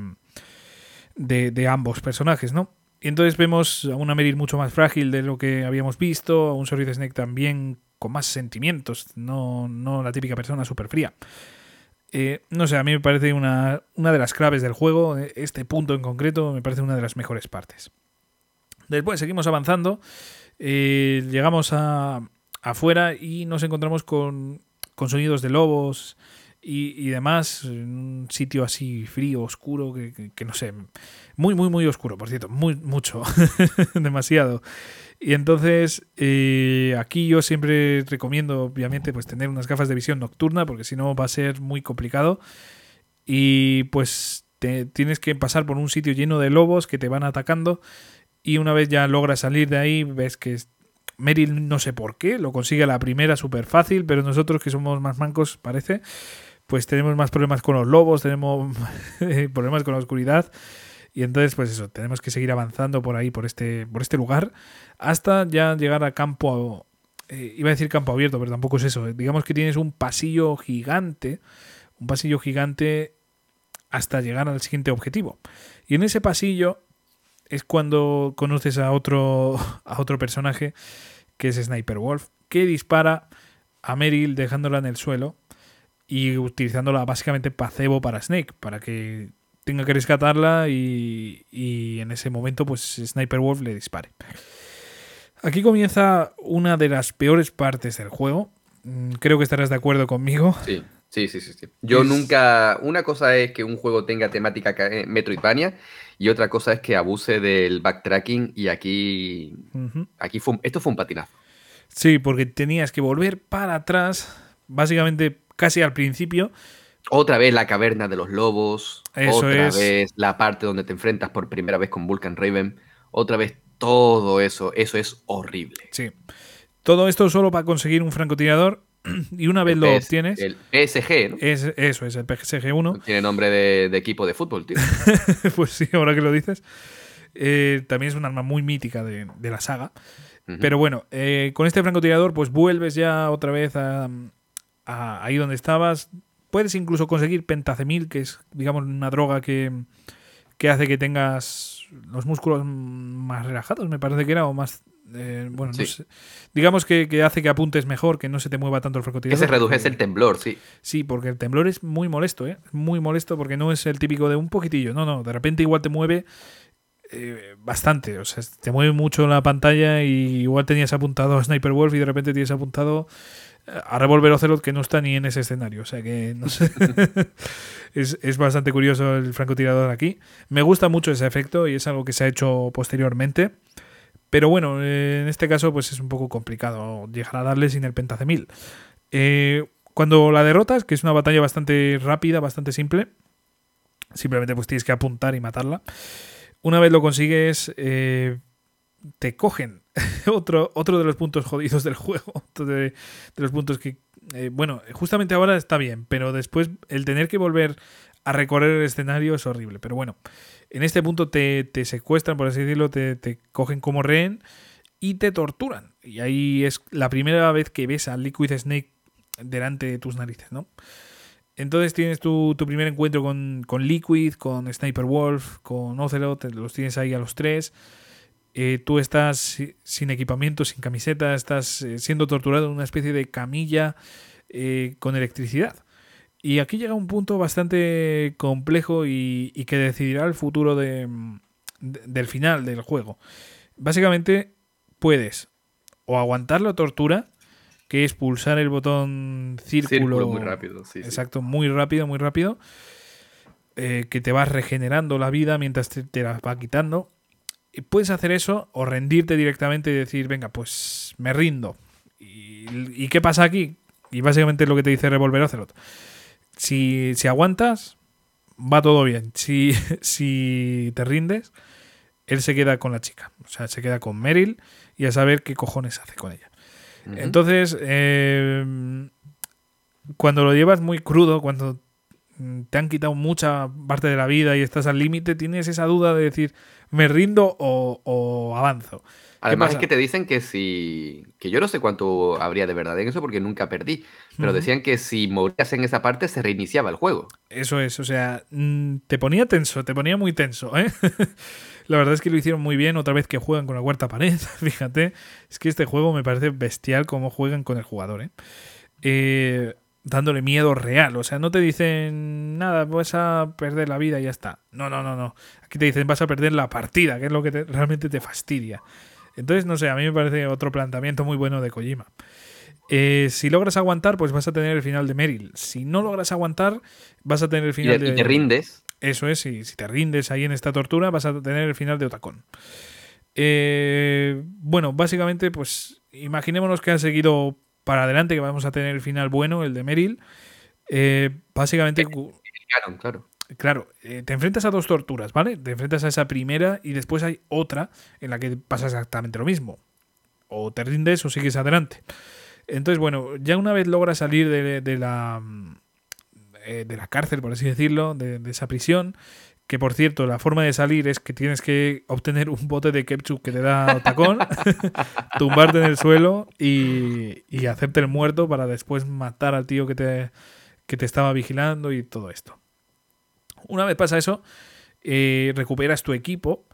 de, ambos personajes, ¿no? Y entonces vemos a una Meryl mucho más frágil de lo que habíamos visto, a un Solid Snake también con más sentimientos, no, no la típica persona súper fría. Eh, no sé, a mí me parece una, una de las claves del juego, este punto en concreto me parece una de las mejores partes. Después seguimos avanzando, eh, llegamos a, afuera y nos encontramos con, con sonidos de lobos y, demás, en un sitio así frío, oscuro, que, no sé, muy, muy, muy oscuro, por cierto, muy, mucho, *laughs* demasiado. Y entonces, eh, aquí yo siempre recomiendo, obviamente, pues tener unas gafas de visión nocturna, porque si no va a ser muy complicado. Y pues te, tienes que pasar por un sitio lleno de lobos que te van atacando. Y una vez ya logras salir de ahí, ves que Meryl no sé por qué, lo consigue a la primera súper fácil, pero nosotros que somos más mancos, parece, pues tenemos más problemas con los lobos, tenemos *laughs* problemas con la oscuridad. Y entonces, pues eso, tenemos que seguir avanzando por ahí, por este, por este lugar, hasta ya llegar a campo, eh, iba a decir campo abierto, pero tampoco es eso. Digamos que tienes un pasillo gigante, un pasillo gigante hasta llegar al siguiente objetivo. Y en ese pasillo es cuando conoces a otro, *laughs* a otro personaje que es Sniper Wolf, que dispara a Meryl dejándola en el suelo y utilizándola básicamente para cebo para Snake, para que tenga que rescatarla y, y en ese momento pues Sniper Wolf le dispare. Aquí comienza una de las peores partes del juego. Mm, creo que estarás de acuerdo conmigo. Sí. Sí, sí, sí. Yo nunca. Una cosa es que un juego tenga temática eh, Metroidvania y otra cosa es que abuse del backtracking y aquí. aquí fue, esto fue un patinazo. Sí, porque tenías que volver para atrás, básicamente casi al principio. Otra vez la caverna de los lobos. otra vez la parte donde te enfrentas por primera vez con Vulcan Raven. Otra vez todo eso. Eso es horrible. Sí. Todo esto solo para conseguir un francotirador *clears throat* y una vez lo obtienes. El PSG, ¿no? Es, eso es, el PSG 1. Tiene nombre de, equipo de fútbol, tío. *laughs* pues sí, ahora que lo dices. Eh, también es un arma muy mítica de, la saga. Pero bueno, eh, con este francotirador, pues vuelves ya otra vez a, ahí donde estabas. Puedes incluso conseguir pentacemil, que es, digamos, una droga que, que hace que tengas los músculos más relajados, me parece que era, o más eh, bueno, digamos que, hace que apuntes mejor, que no se te mueva tanto el francotirador. Que se redujese el temblor, sí. Sí, porque el temblor es muy molesto, ¿eh? Muy molesto porque no es el típico de un poquitillo. No, no, de repente igual te mueve eh, bastante. O sea, te mueve mucho la pantalla y igual tenías apuntado a Sniper Wolf y de repente tienes apuntado a Revolver Ocelot que no está ni en ese escenario. O sea que no sé. *laughs* es, es, bastante curioso el francotirador aquí. Me gusta mucho ese efecto y es algo que se ha hecho posteriormente. Pero bueno, eh, en este caso pues es un poco complicado llegar a darle sin el pentacemil. Eh, cuando la derrotas, que es una batalla bastante rápida, bastante simple, simplemente pues tienes que apuntar y matarla. Una vez lo consigues, eh, te cogen. *laughs* otro, otro de los puntos jodidos del juego. *laughs* De, los puntos que, bueno, justamente ahora está bien, pero después el tener que volver a recorrer el escenario es horrible. Pero bueno, en este punto te, secuestran, por así decirlo, te, cogen como rehén y te torturan. Y ahí es la primera vez que ves a Liquid Snake delante de tus narices, ¿no? Entonces tienes tu, primer encuentro con, Liquid, con Sniper Wolf, con Ocelot, los tienes ahí a los tres. Eh, tú estás sin equipamiento, sin camiseta, estás eh, siendo torturado en una especie de camilla eh, con electricidad. Y aquí llega un punto bastante complejo y, que decidirá el futuro de, del final del juego. Básicamente puedes o aguantar la tortura, que es pulsar el botón círculo, muy rápido. Sí, exacto, muy rápido, muy rápido. Eh, que te vas regenerando la vida mientras te, te la va quitando. Puedes hacer eso o rendirte directamente y decir, venga, pues me rindo. ¿Y, qué pasa aquí? Y básicamente es lo que te dice Revolver Ocelot. Si, si aguantas, va todo bien. Si, *laughs* si te rindes, él se queda con la chica. O sea, se queda con Meryl y a saber qué cojones hace con ella. Entonces, eh, cuando lo llevas muy crudo, cuando te han quitado mucha parte de la vida y estás al límite, tienes esa duda de decir, ¿me rindo o, avanzo? Además es que te dicen que si... que yo no sé cuánto habría de verdad en eso porque nunca perdí, pero decían que si morías en esa parte se reiniciaba el juego. Eso es, o sea, mm, te ponía tenso, te ponía muy tenso, ¿eh? *laughs* La verdad es que lo hicieron muy bien, otra vez que juegan con la cuarta pared, *laughs* fíjate. Es que este juego me parece bestial cómo juegan con el jugador, ¿eh? eh dándole miedo real. O sea, no te dicen nada, vas a perder la vida y ya está. No, no, no, no. Aquí te dicen vas a perder la partida, que es lo que realmente te fastidia. Entonces, no sé, a mí me parece otro planteamiento muy bueno de Kojima. Eh, si logras aguantar, pues vas a tener el final de Meryl. Si no logras aguantar, vas a tener el final de. Y te rindes. Eso es, y si te rindes ahí en esta tortura, vas a tener el final de Otacón. Eh, bueno, básicamente, pues imaginémonos que has seguido para adelante, que vamos a tener el final bueno, el de Meryl. Eh, básicamente. Claro, claro. Claro, eh, te enfrentas a dos torturas, ¿vale? Te enfrentas a esa primera y después hay otra en la que pasa exactamente lo mismo. O te rindes o sigues adelante. Entonces, bueno, ya una vez logras salir de la eh, de la cárcel, por así decirlo, de, esa prisión. Que por cierto, la forma de salir es que tienes que obtener un bote de ketchup que te da tacón, *laughs* tumbarte en el suelo y, y, hacerte el muerto para después matar al tío que te, que te estaba vigilando y todo esto. Una vez pasa eso, eh, recuperas tu equipo.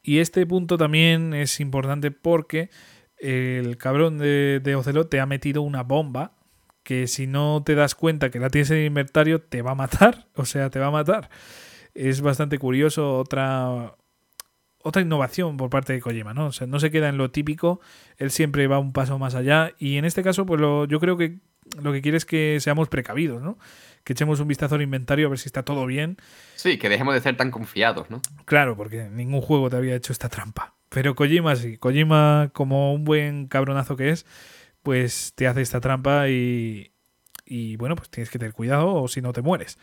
Y este punto también es importante porque el cabrón de, de te ha metido una bomba que si no te das cuenta que la tienes en el inventario, te va a matar. *laughs* O sea, te va a matar. Es bastante curioso otra, otra innovación por parte de Kojima, ¿no? O sea, no se queda en lo típico, él siempre va un paso más allá y en este caso, pues lo, yo creo que lo que quiere es que seamos precavidos, ¿no? Que echemos un vistazo al inventario a ver si está todo bien. Sí, que dejemos de ser tan confiados, ¿no? Claro, porque ningún juego te había hecho esta trampa. Pero Kojima sí, Kojima como un buen cabronazo que es, pues te hace esta trampa y, y bueno, pues tienes que tener cuidado o si no te mueres.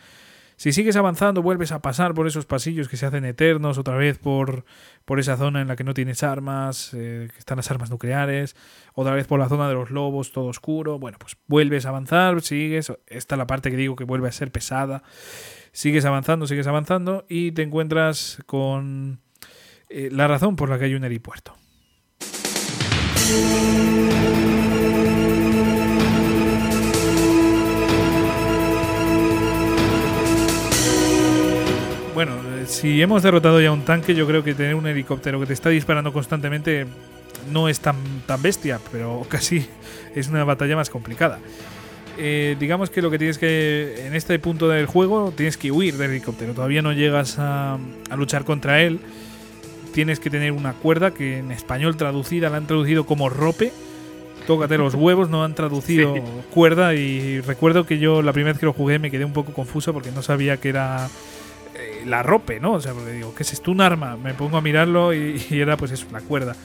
Si sigues avanzando, vuelves a pasar por esos pasillos que se hacen eternos, otra vez por, por esa zona en la que no tienes armas, eh, que están las armas nucleares, otra vez por la zona de los lobos, todo oscuro. Bueno, pues vuelves a avanzar, sigues. Esta es la parte que digo que vuelve a ser pesada. Sigues avanzando, sigues avanzando y te encuentras con eh, la razón por la que hay un aeropuerto. Bueno, eh, si hemos derrotado ya un tanque, yo creo que tener un helicóptero que te está disparando constantemente no es tan, tan bestia, pero *laughs* casi es una batalla más complicada. Eh, digamos que lo que tienes que, en este punto del juego, tienes que huir del helicóptero. Todavía no llegas a, luchar contra él. Tienes que tener una cuerda que en español traducida la han traducido como rope. Tócate los *laughs* huevos, no han traducido cuerda. Y recuerdo que yo la primera vez que lo jugué me quedé un poco confuso porque no sabía que era la rope, ¿no? O sea, porque digo, ¿qué es esto? Un arma. Me pongo a mirarlo y, era pues eso, la cuerda.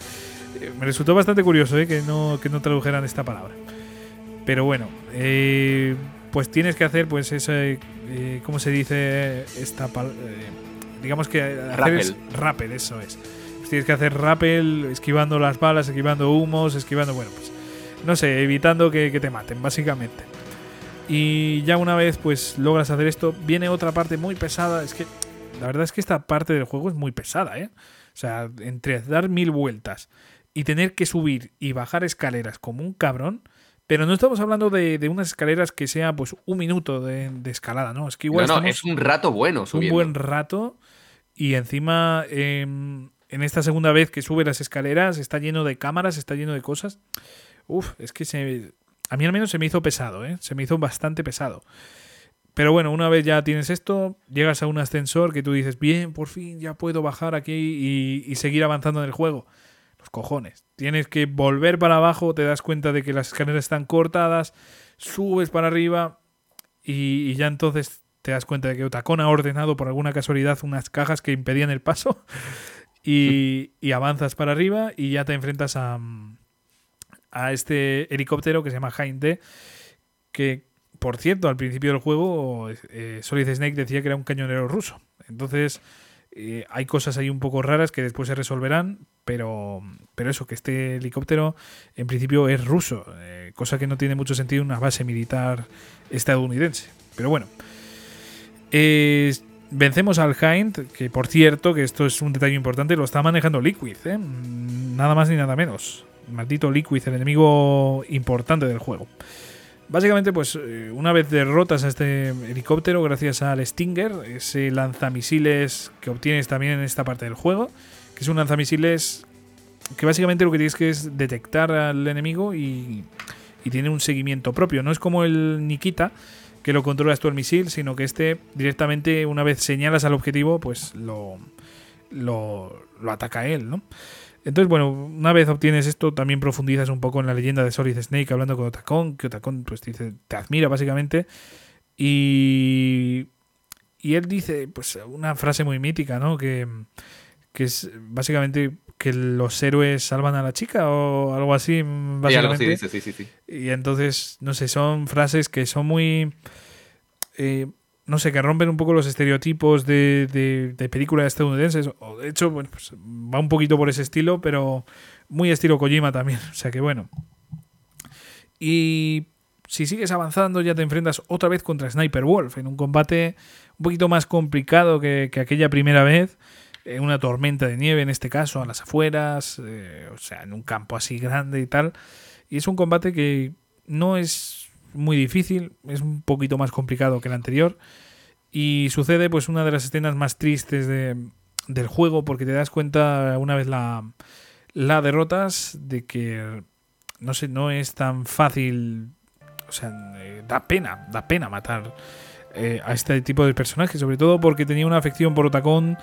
Eh, me resultó bastante curioso ¿eh? que, no, que no tradujeran esta palabra. Pero bueno, eh, pues tienes que hacer pues ese, eh, ¿cómo se dice? Esta digamos que hacer rappel. eso es. Pues tienes que hacer rappel esquivando las balas, esquivando humos, esquivando, bueno, pues no sé, evitando que, que te maten, básicamente. Y ya una vez pues logras hacer esto, viene otra parte muy pesada. Es que la verdad es que esta parte del juego es muy pesada, ¿eh? O sea, entre dar mil vueltas y tener que subir y bajar escaleras como un cabrón. Pero no estamos hablando de, unas escaleras que sea pues un minuto de, escalada, ¿no? Es que igual. No, no, es un rato bueno subiendo. Un buen rato. Y encima, em, en esta segunda vez que sube las escaleras, está lleno de cámaras, está lleno de cosas. Uf, es que se, a mí al menos se me hizo pesado, ¿eh? Se me hizo bastante pesado. Pero bueno, una vez ya tienes esto, llegas a un ascensor que tú dices, bien, por fin ya puedo bajar aquí y, seguir avanzando en el juego. Los cojones. Tienes que volver para abajo, te das cuenta de que las escaleras están cortadas, subes para arriba y, ya entonces te das cuenta de que Otacón ha ordenado por alguna casualidad unas cajas que impedían el paso. *laughs* y, avanzas para arriba y ya te enfrentas a, a este helicóptero que se llama Hind que por cierto, al principio del juego eh, Solid Snake decía que era un cañonero ruso. Entonces eh, hay cosas ahí un poco raras que después se resolverán, pero, pero eso, que este helicóptero en principio es ruso, eh, cosa que no tiene mucho sentido en una base militar estadounidense. Pero bueno, vencemos al Hind, que por cierto, que esto es un detalle importante, lo está manejando Liquid, nada más ni nada menos. Maldito Liquid, el enemigo importante del juego. Básicamente, pues eh, una vez derrotas a este helicóptero gracias al Stinger, ese lanzamisiles que obtienes también en esta parte del juego, que es un lanzamisiles que básicamente lo que tienes que es detectar al enemigo y, tiene un seguimiento propio. No es como el Nikita, que lo controlas tú el misil, sino que este directamente una vez señalas al objetivo, pues lo, lo, lo ataca él, ¿no? Entonces, bueno, una vez obtienes esto, también profundizas un poco en la leyenda de Solid Snake hablando con Otacon, que Otacon pues dice, te admira básicamente. Y, y él dice, pues una frase muy mítica, ¿no? Que, que es básicamente que los héroes salvan a la chica o algo así, básicamente. Sí, sí, sí, y entonces, no sé, son frases que son muy... Eh, no sé, que rompen un poco los estereotipos de, de, películas estadounidenses. De hecho, bueno, pues va un poquito por ese estilo, pero muy estilo Kojima también. O sea que bueno. Y si sigues avanzando, ya te enfrentas otra vez contra Sniper Wolf en un combate un poquito más complicado que, aquella primera vez. En una tormenta de nieve, en este caso, a las afueras, eh, o sea, en un campo así grande y tal. Y es un combate que no es muy difícil, es un poquito más complicado que el anterior. Y sucede pues una de las escenas más tristes de, del juego porque te das cuenta una vez la, la derrotas de que no sé, no es tan fácil, o sea, eh, da pena, da pena matar eh, a este tipo de personajes, sobre todo porque tenía una afección por Otacón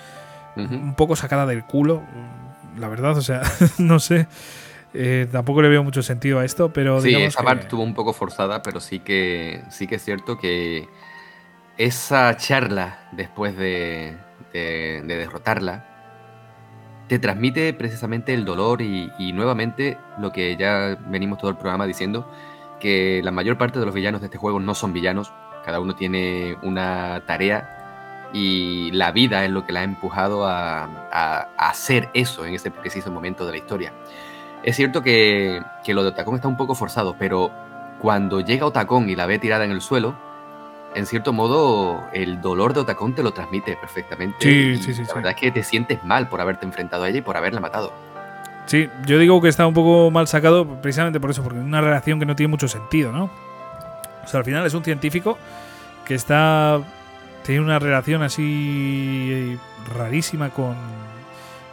un poco sacada del culo, la verdad, o sea, *laughs* no sé. Eh, tampoco le veo mucho sentido a esto, pero sí, esa parte estuvo un poco forzada, pero sí que sí que es cierto que esa charla después de, derrotarla te transmite precisamente el dolor y, nuevamente lo que ya venimos todo el programa diciendo que la mayor parte de los villanos de este juego no son villanos, cada uno tiene una tarea y la vida es lo que la ha empujado a, a hacer eso en ese preciso momento de la historia. Es cierto que, lo de Otacón está un poco forzado, pero cuando llega Otacón y la ve tirada en el suelo, en cierto modo el dolor de Otacón te lo transmite perfectamente. Sí, sí, sí. La verdad es que te sientes mal por haberte enfrentado a ella y por haberla matado. Sí, yo digo que está un poco mal sacado precisamente por eso, porque es una relación que no tiene mucho sentido, ¿no? O sea, al final es un científico que está. tiene una relación así rarísima con,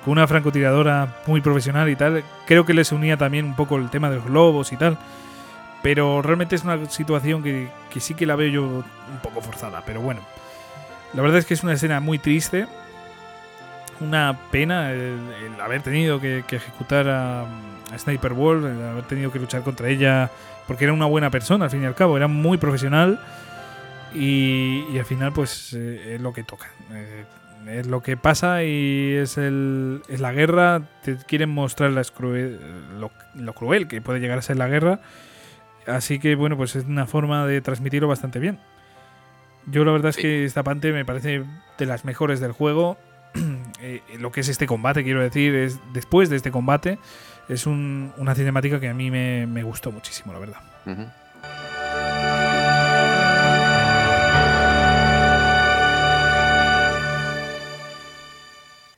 con una francotiradora muy profesional y tal. Creo que les unía también un poco el tema de los globos y tal. Pero realmente es una situación que, sí que la veo yo un poco forzada. Pero bueno, la verdad es que es una escena muy triste. Una pena el, haber tenido que, ejecutar a, Sniper Wolf, el haber tenido que luchar contra ella, porque era una buena persona al fin y al cabo, era muy profesional. Y, al final, pues eh, es lo que toca. Eh, es lo que pasa y es, el, es la guerra. Te quieren mostrar la lo, cruel que puede llegar a ser la guerra. Así que bueno, pues es una forma de transmitirlo bastante bien. Yo la verdad es que esta parte me parece de las mejores del juego. *clears throat* Eh, lo que es este combate, quiero decir, es después de este combate, es una cinemática que a mí me, gustó muchísimo, la verdad.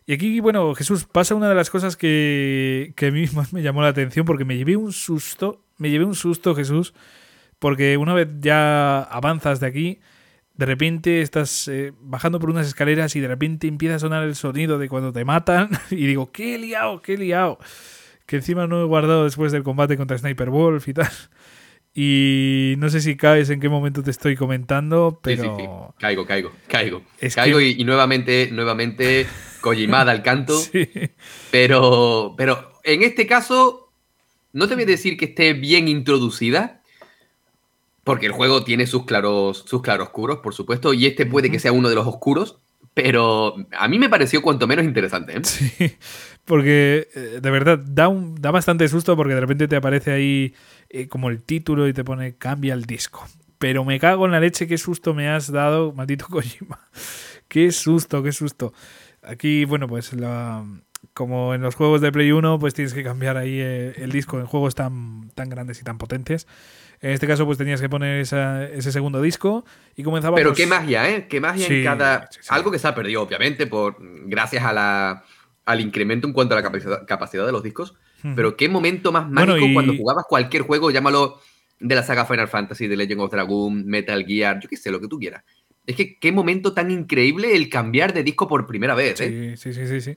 Y aquí, bueno, Jesús, pasa una de las cosas que, que a mí *laughs* más me llamó la atención porque me llevé un susto, me llevé un susto, Jesús, porque una vez ya avanzas de aquí, de repente estás eh, bajando por unas escaleras y de repente empieza a sonar el sonido de cuando te matan *laughs* y digo, qué liado, qué liado. Que encima no he guardado después del combate contra Sniper Wolf y tal. Y no sé si caes en qué momento te estoy comentando, pero... Sí, sí, Caigo, caigo, caigo. caigo y, nuevamente, nuevamente Kojimada al canto. *laughs* Pero, pero en este caso, no te voy a decir que esté bien introducida, porque el juego tiene sus claros, sus claroscuros, por supuesto, y este puede que sea uno de los oscuros, pero a mí me pareció cuanto menos interesante. ¿eh? Sí, porque eh, de verdad da, un, da bastante susto porque de repente te aparece ahí eh, como el título y te pone cambia el disco. Pero me cago en la leche, qué susto me has dado, maldito *laughs* Kojima. Qué susto, qué susto. Aquí, bueno, pues la, como en los juegos de Play 1, pues tienes que cambiar ahí eh, el disco en juegos tan, tan grandes y tan potentes. En este caso, pues tenías que poner ese segundo disco y comenzaba. Pero pues qué magia, ¿eh? Qué magia en cada. Algo que se ha perdido, obviamente, por gracias a la, al incremento en cuanto a la capacidad, capacidad de los discos. Pero qué momento más mágico cuando jugabas cualquier juego, llámalo de la saga Final Fantasy, de Legend of Dragon, Metal Gear, yo qué sé, lo que tú quieras. Es que qué momento tan increíble el cambiar de disco por primera vez, ¿eh? Sí, sí, sí, sí.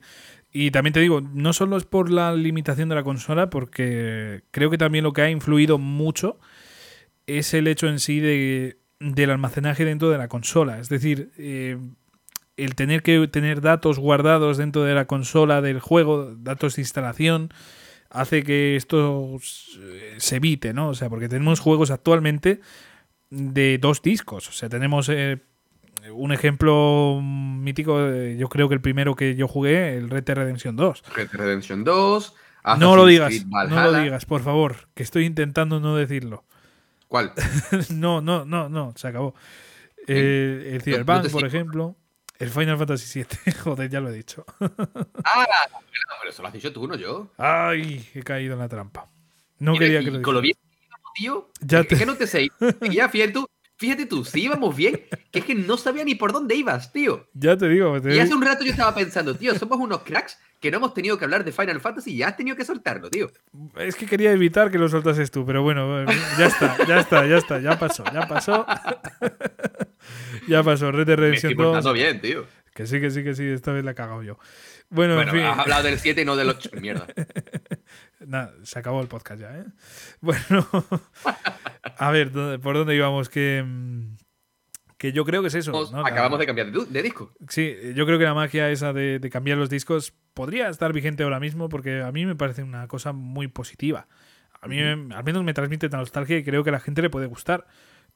Y también te digo, no solo es por la limitación de la consola, porque creo que también lo que ha influido mucho es el hecho en sí de, del almacenaje dentro de la consola. Es decir, eh, el tener que tener datos guardados dentro de la consola del juego, datos de instalación, hace que esto se evite, ¿no? O sea, porque tenemos juegos actualmente de dos discos. O sea, tenemos eh, un ejemplo mítico, eh, yo creo que el primero que yo jugué, el Red Dead Redemption 2. Red Dead Redemption 2. no lo digas, no lo digas, por favor, que estoy intentando no decirlo. ¿Cuál? *laughs* no, no, no, no, se acabó. Eh, el Cyberpunk, por ejemplo. El Final Fantasy VII. *laughs* Joder, ya lo he dicho. *laughs* ah, pero eso lo has dicho tú, no yo. Ay, he caído en la trampa. No quería que lo Con lo bien tío. Ya te... Que no te sé. ya, fíjate tú, fíjate tú, si íbamos bien, que es que no sabía ni por dónde ibas, tío. Ya te digo. y hace un rato yo estaba pensando, tío, somos unos cracks que no hemos tenido que hablar de Final Fantasy y ya has tenido que soltarlo, tío. Es que quería evitar que lo soltases tú, pero bueno, ya está, ya está, ya está, ya pasó, ya pasó. *laughs* ya pasó, Red Dead Redemption 2. bien, tío. Que sí, que sí, que sí, esta vez la he cagado yo. Bueno, en fin. has hablado del 7 y no del 8. Mierda. *laughs* Nada, se acabó el podcast ya, ¿eh? *laughs* Bueno, *laughs* a ver, ¿por dónde íbamos? Que mm, que yo creo que es eso. Acabamos de cambiar de, disco. Sí, yo creo que la magia esa de, cambiar los discos podría estar vigente ahora mismo porque a mí me parece una cosa muy positiva. A mí al menos me transmite tan nostalgia y creo que a la gente le puede gustar.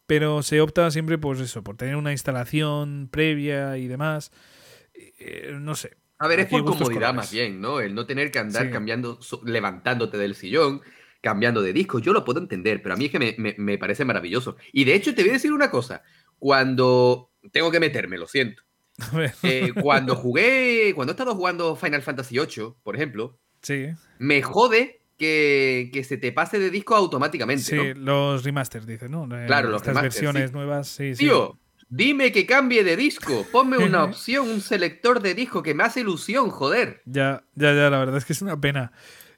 Pero se opta siempre, pues eso, por tener una instalación previa y demás. Eh, no sé. A ver, es por comodidad más bien, ¿no? El no tener que andar cambiando, levantándote del sillón, cambiando de disco. Yo lo puedo entender, pero a mí es que me, me parece maravilloso. Y de hecho, te voy a decir una cosa cuando tengo que meterme, lo siento. *laughs* Eh, cuando *laughs* jugué, cuando he estado jugando Final Fantasy VIII, por ejemplo, sí. me jode que, se te pase de disco automáticamente. Sí, los remasters, dice, ¿no? Claro, las versiones nuevas, sí, Tío, dime que cambie de disco. Ponme una *laughs* opción, un selector de disco que me hace ilusión, joder. Ya, ya, ya, la verdad es que es una pena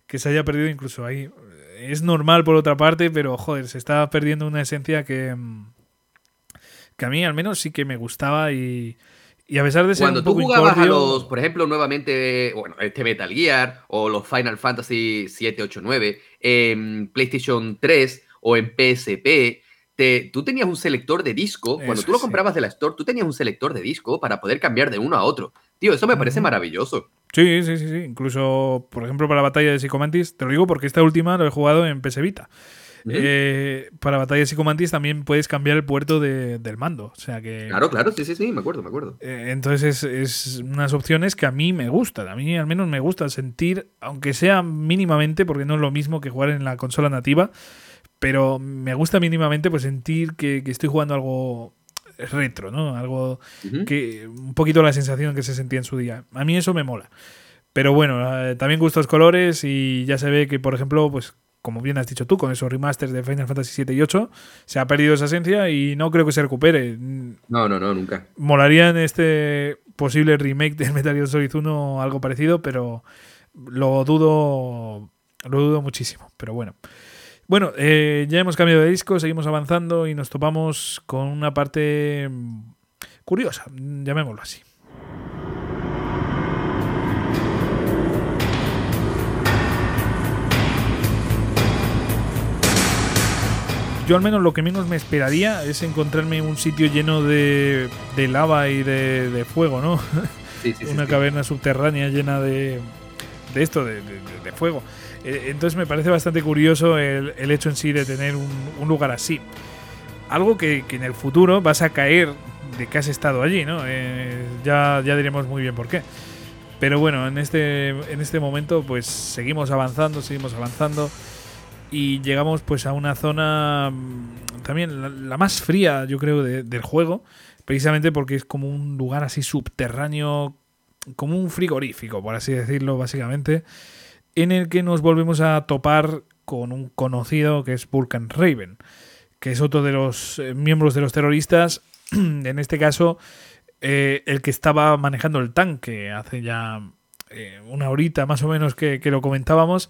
que se haya perdido incluso ahí. Es normal por otra parte, pero joder, se está perdiendo una esencia que mm, que a mí al menos sí que me gustaba y, y a pesar de ser Cuando tú jugabas a los, por ejemplo, nuevamente, bueno, este Metal Gear o los Final Fantasy 7, 8, 9 en PlayStation 3 o en PSP, te, tú tenías un selector de disco. cuando tú lo comprabas de la Store, tú tenías un selector de disco para poder cambiar de uno a otro. Tío, eso me parece maravilloso. Sí, sí, sí, sí. Incluso, por ejemplo, para la batalla de Psychomantis, te lo digo porque esta última lo he jugado en PS Vita. Eh, para batallas psicomantis también puedes cambiar el puerto del mando. O sea que. Claro, claro, sí, sí, sí, me acuerdo, me acuerdo. Eh, entonces es, unas opciones que a mí me gustan. A mí al menos me gusta sentir, aunque sea mínimamente, porque no es lo mismo que jugar en la consola nativa, pero me gusta mínimamente pues sentir que, estoy jugando algo retro, ¿no? Algo que. un poquito la sensación que se sentía en su día. A mí eso me mola. Pero bueno, eh, también gustos colores y ya se ve que, por ejemplo, pues como bien has dicho tú, con esos remasters de Final Fantasy 7 y 8, se ha perdido esa esencia y no creo que se recupere. No, no, no, nunca. Molaría en este posible remake de *laughs* Metal Gear Solid 1 algo parecido, pero lo dudo, lo dudo muchísimo. Pero bueno. Bueno, eh, ya hemos cambiado de disco, seguimos avanzando y nos topamos con una parte curiosa, llamémoslo así. yo al menos lo que menos me esperaría es encontrarme un sitio lleno de, lava y de, fuego, ¿no? *laughs* Una caverna subterránea llena de, esto, de, fuego. Eh, entonces me parece bastante curioso el, hecho en sí de tener un, lugar así. Algo que, en el futuro vas a caer de que has estado allí, ¿no? Eh, ya, ya diremos muy bien por qué. Pero bueno, en este, en este momento pues seguimos avanzando, seguimos avanzando y llegamos pues a una zona mm, también la, más fría yo creo del juego, precisamente porque es como un lugar así subterráneo, como un frigorífico, por así decirlo básicamente, en el que nos volvemos a topar con un conocido que es Vulcan Raven, que es otro de los eh, miembros de los terroristas, *clears throat* en este caso eh, el que estaba manejando el tanque hace ya eh, una horita más o menos que, lo comentábamos.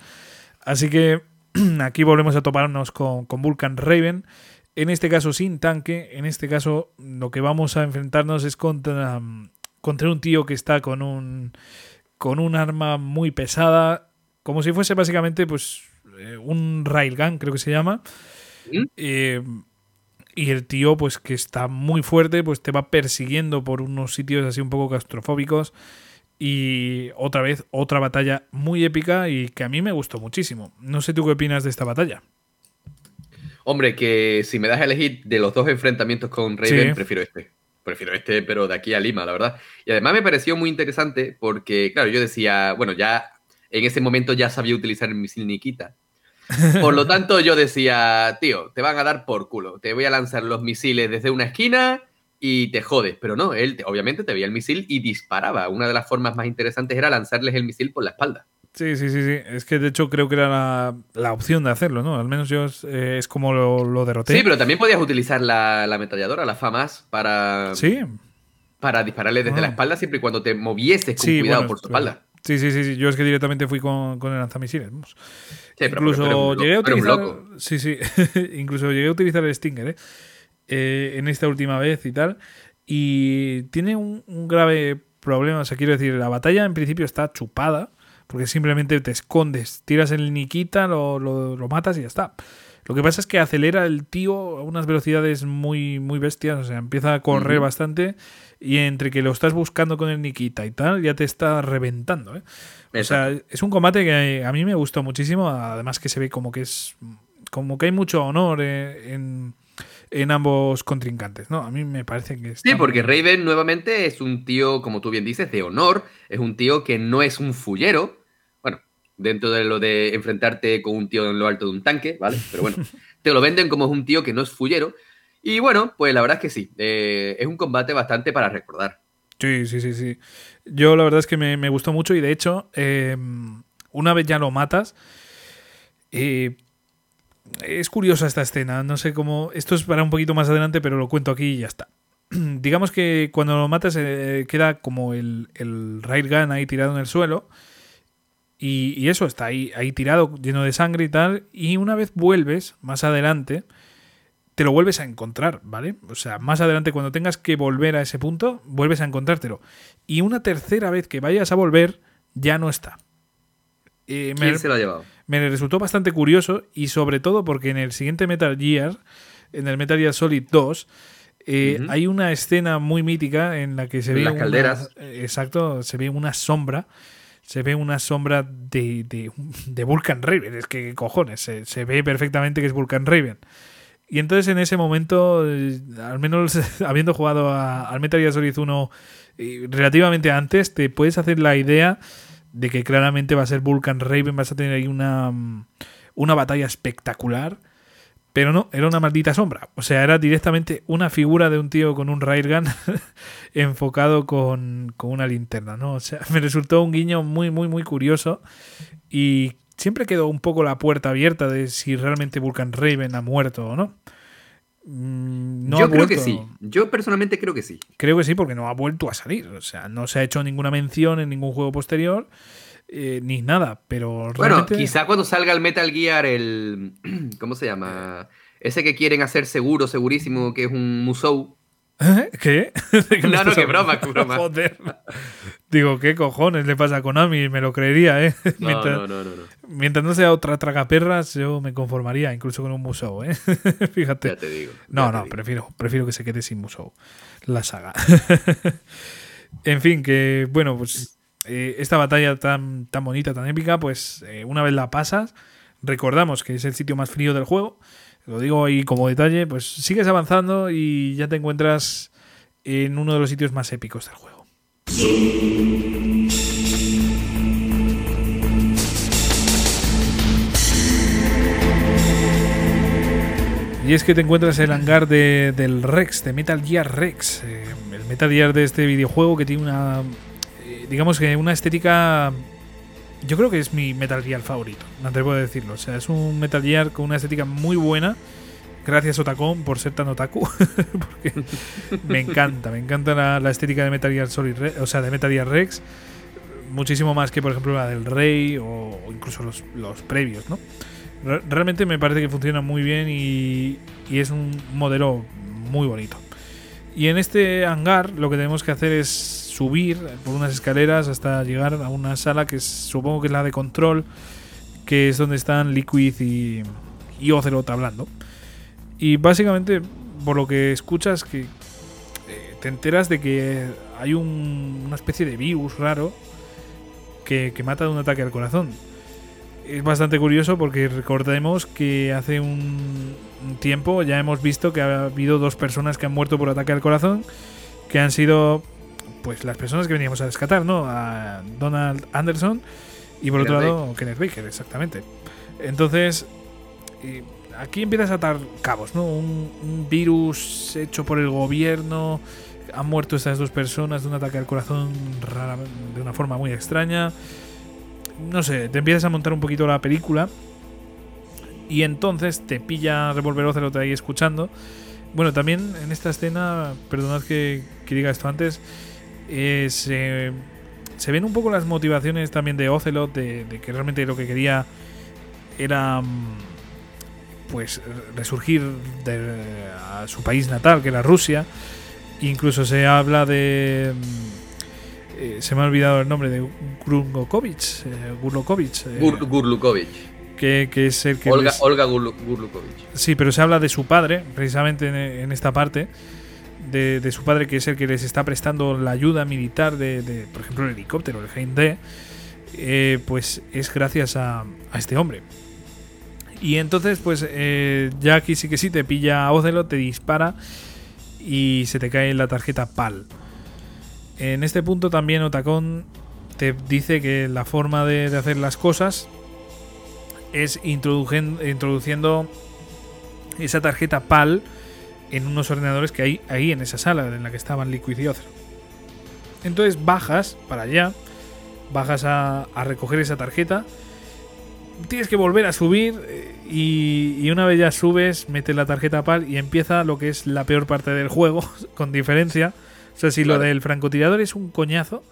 Así que *clears throat* aquí volvemos a toparnos con, con, Vulcan Raven. En este caso sin tanque. En este caso lo que vamos a enfrentarnos es contra, contra un tío que está con un, con un arma muy pesada. Como si fuese básicamente pues eh, un railgun, creo que se llama. ¿Mm? y el tío, pues que está muy fuerte, pues te va persiguiendo por unos sitios así un poco claustrofóbicos. Y otra vez, otra batalla muy épica y que a mí me gustó muchísimo. No sé tú qué opinas de esta batalla. Hombre, que si me das a elegir de los dos enfrentamientos con Raven, prefiero este. Prefiero este, pero de aquí a Lima, la verdad. Y además me pareció muy interesante porque, claro, yo decía, bueno, ya en ese momento ya sabía utilizar el misil Nikita. *laughs* Por lo tanto, yo decía, tío, te van a dar por culo. Te voy a lanzar los misiles desde una esquina y te jodes. Pero no, él obviamente te veía el misil y disparaba. Una de las formas más interesantes era lanzarles el misil por la espalda. Sí, sí, sí, sí. Es que de hecho creo que era la, opción de hacerlo, ¿no? Al menos yo es, eh, como lo, derroté. Sí, pero también podías utilizar la, la ametralladora, la FAMAS, para. Sí. Para dispararle desde la ah. espalda siempre y cuando te movieses con cuidado por tu espalda. Sí, sí, sí, Yo es que directamente fui con, con el lanzamisiles. incluso llegué a utilizar. Sí, sí. *laughs* incluso llegué a utilizar el Stinger, ¿eh? ¿eh? en esta última vez y tal. Y tiene un, grave problema. O sea, quiero decir, la batalla en principio está chupada. Porque simplemente te escondes, tiras el Nikita, lo, lo, lo matas y ya está. Lo que pasa es que acelera el tío a unas velocidades muy, muy bestias. O sea, empieza a correr bastante y entre que lo estás buscando con el Nikita y tal, ya te está reventando. ¿eh? O sea, es un combate que a mí me gustó muchísimo, además que se ve como que es como que hay mucho honor eh, en, en ambos contrincantes, ¿no? A mí me parece que Sí, porque Raven nuevamente es un tío, como tú bien dices, de honor, es un tío que no es un fullero, dentro de lo de enfrentarte con un tío en lo alto de un tanque, ¿vale? Pero bueno, *laughs* te lo venden como es un tío que no es fullero, y bueno, pues la verdad es que sí, eh, es un combate bastante para recordar. Sí, sí, sí, sí. Yo la verdad es que me, gustó mucho y de hecho, em, una vez ya lo matas, eh, es curiosa esta escena, no sé cómo, esto es para un poquito más adelante, pero lo cuento aquí y ya está. *clears throat* Digamos que cuando lo matas eh, queda como el, el railgun ahí tirado en el suelo. Y, y, eso está ahí, ahí tirado, lleno de sangre y tal. Y una vez vuelves, más adelante, te lo vuelves a encontrar, ¿vale? O sea, más adelante cuando tengas que volver a ese punto, vuelves a encontrártelo. Y una tercera vez que vayas a volver, ya no está. Eh, ¿Quién se lo ha llevado? Me resultó bastante curioso y sobre todo porque en el siguiente Metal Gear, en el Metal Gear Solid 2, eh, hay una escena muy mítica en la que se ve... Las calderas. exacto, se ve una sombra se ve una sombra de, de, de Vulcan Raven. Es que cojones, se, se, ve perfectamente que es Vulcan Raven. Y entonces en ese momento, eh, al menos *laughs* habiendo jugado al Metal Gear Solid 1 eh, relativamente antes, te puedes hacer la idea de que claramente va a ser Vulcan Raven, vas a tener ahí una, mm, una batalla espectacular. Pero no, era una maldita sombra. O sea, era directamente una figura de un tío con un railgun *laughs* enfocado con, con, una linterna, ¿no? O sea, *laughs* me resultó un guiño muy, muy, muy curioso. Y siempre quedó un poco la puerta abierta de si realmente Vulcan Raven ha muerto o no. Mm, no Yo creo que sí. Yo personalmente creo que sí. Creo que sí, porque no ha vuelto a salir. O sea, no se ha hecho ninguna mención en ningún juego posterior. Eh, ni nada, pero Bueno, quizá cuando salga el Metal Gear, el. *clears throat* ¿Cómo se llama? Ese que quieren hacer seguro, segurísimo, que es un Musou. *laughs* ¿Qué? *laughs* no, no, qué broma, qué broma. *laughs* Joder. Digo, ¿qué cojones le pasa a Konami? Me lo creería, ¿eh? No, mientras, no, no, no, Mientras no sea otra tragaperras, yo me conformaría, incluso con un Musou, ¿eh? Fíjate. Ya te digo. no, no, Prefiero, prefiero que se quede sin Musou. La saga. en fin, que, bueno, pues eh, esta batalla tan, tan bonita, tan épica, pues eh, una vez la pasas, recordamos que es el sitio más frío del juego lo digo ahí como detalle, pues sigues avanzando y ya te encuentras en uno de los sitios más épicos del juego. Y es que te encuentras el hangar de, del Rex, de Metal Gear Rex. Eh, el Metal Gear de este videojuego que tiene una. Digamos que una estética. Yo creo que es mi Metal Gear favorito, me atrevo a decirlo. O sea, es un Metal Gear con una estética muy buena. Gracias, Otacon, por ser tan otaku. *laughs* Porque me encanta, me encanta la, estética de Metal Gear Solid o sea, de Metal Gear Rex. Muchísimo más que, por ejemplo, la del Rey o, incluso los, los previos, ¿no? Re- Realmente me parece que funciona muy bien y, y es un modelo muy bonito. Y en este hangar lo que tenemos que hacer es subir por unas escaleras hasta llegar a una sala que supongo que es la de control, que es donde están Liquid y, y Ocelot hablando. Y básicamente, por lo que escuchas, que eh, te enteras de que hay un- una especie de virus raro que, que mata de un ataque al corazón es bastante curioso porque recordemos que hace un, un tiempo ya hemos visto que ha habido dos personas que han muerto por ataque al corazón, que han sido pues las personas que veníamos a rescatar, ¿no? A Donald Anderson y por Kenneth otro lado Kenneth Baker, exactamente. Entonces, aquí empiezas a atar cabos, ¿no? Un, un virus hecho por el gobierno, han muerto estas dos personas de un ataque al corazón rara- de una forma muy extraña no sé, te empiezas a montar un poquito la película y entonces te pilla Revolver Ocelot ahí escuchando. Bueno, también en esta escena, perdonad que, que diga esto antes, eh, se, se ven un poco las motivaciones también de Ocelot, de, de que realmente lo que quería era mm, pues resurgir de a su país natal, que era Rusia. Incluso se habla de... mm, eh, se me ha olvidado el nombre de Grungokovic, eh, Gurlukovic, eh, Gur- Gurlukovic. que, que es el que Olga, les- Olga Gurlu- Gurlukovic. Sí, pero se habla de su padre, precisamente en, en esta parte, de, su padre que es el que les está prestando la ayuda militar de, por ejemplo, el helicóptero, el Hein D, eh, pues es gracias a, este hombre. Y entonces, pues eh, ya aquí sí que sí, te pilla a Ocelot, te dispara y se te cae la tarjeta PAL. En este punto también Otacon te dice que la forma de, de hacer las cosas es introduciendo esa tarjeta PAL en unos ordenadores que hay ahí en esa sala en la que estaban Liquid y Ocelot. Entonces bajas para allá, bajas a, a recoger esa tarjeta, tienes que volver a subir eh, y, y una vez ya subes, metes la tarjeta PAL y empieza lo que es la peor parte del juego, *laughs* con diferencia. O sea, si Claro. lo del francotirador es un coñazo,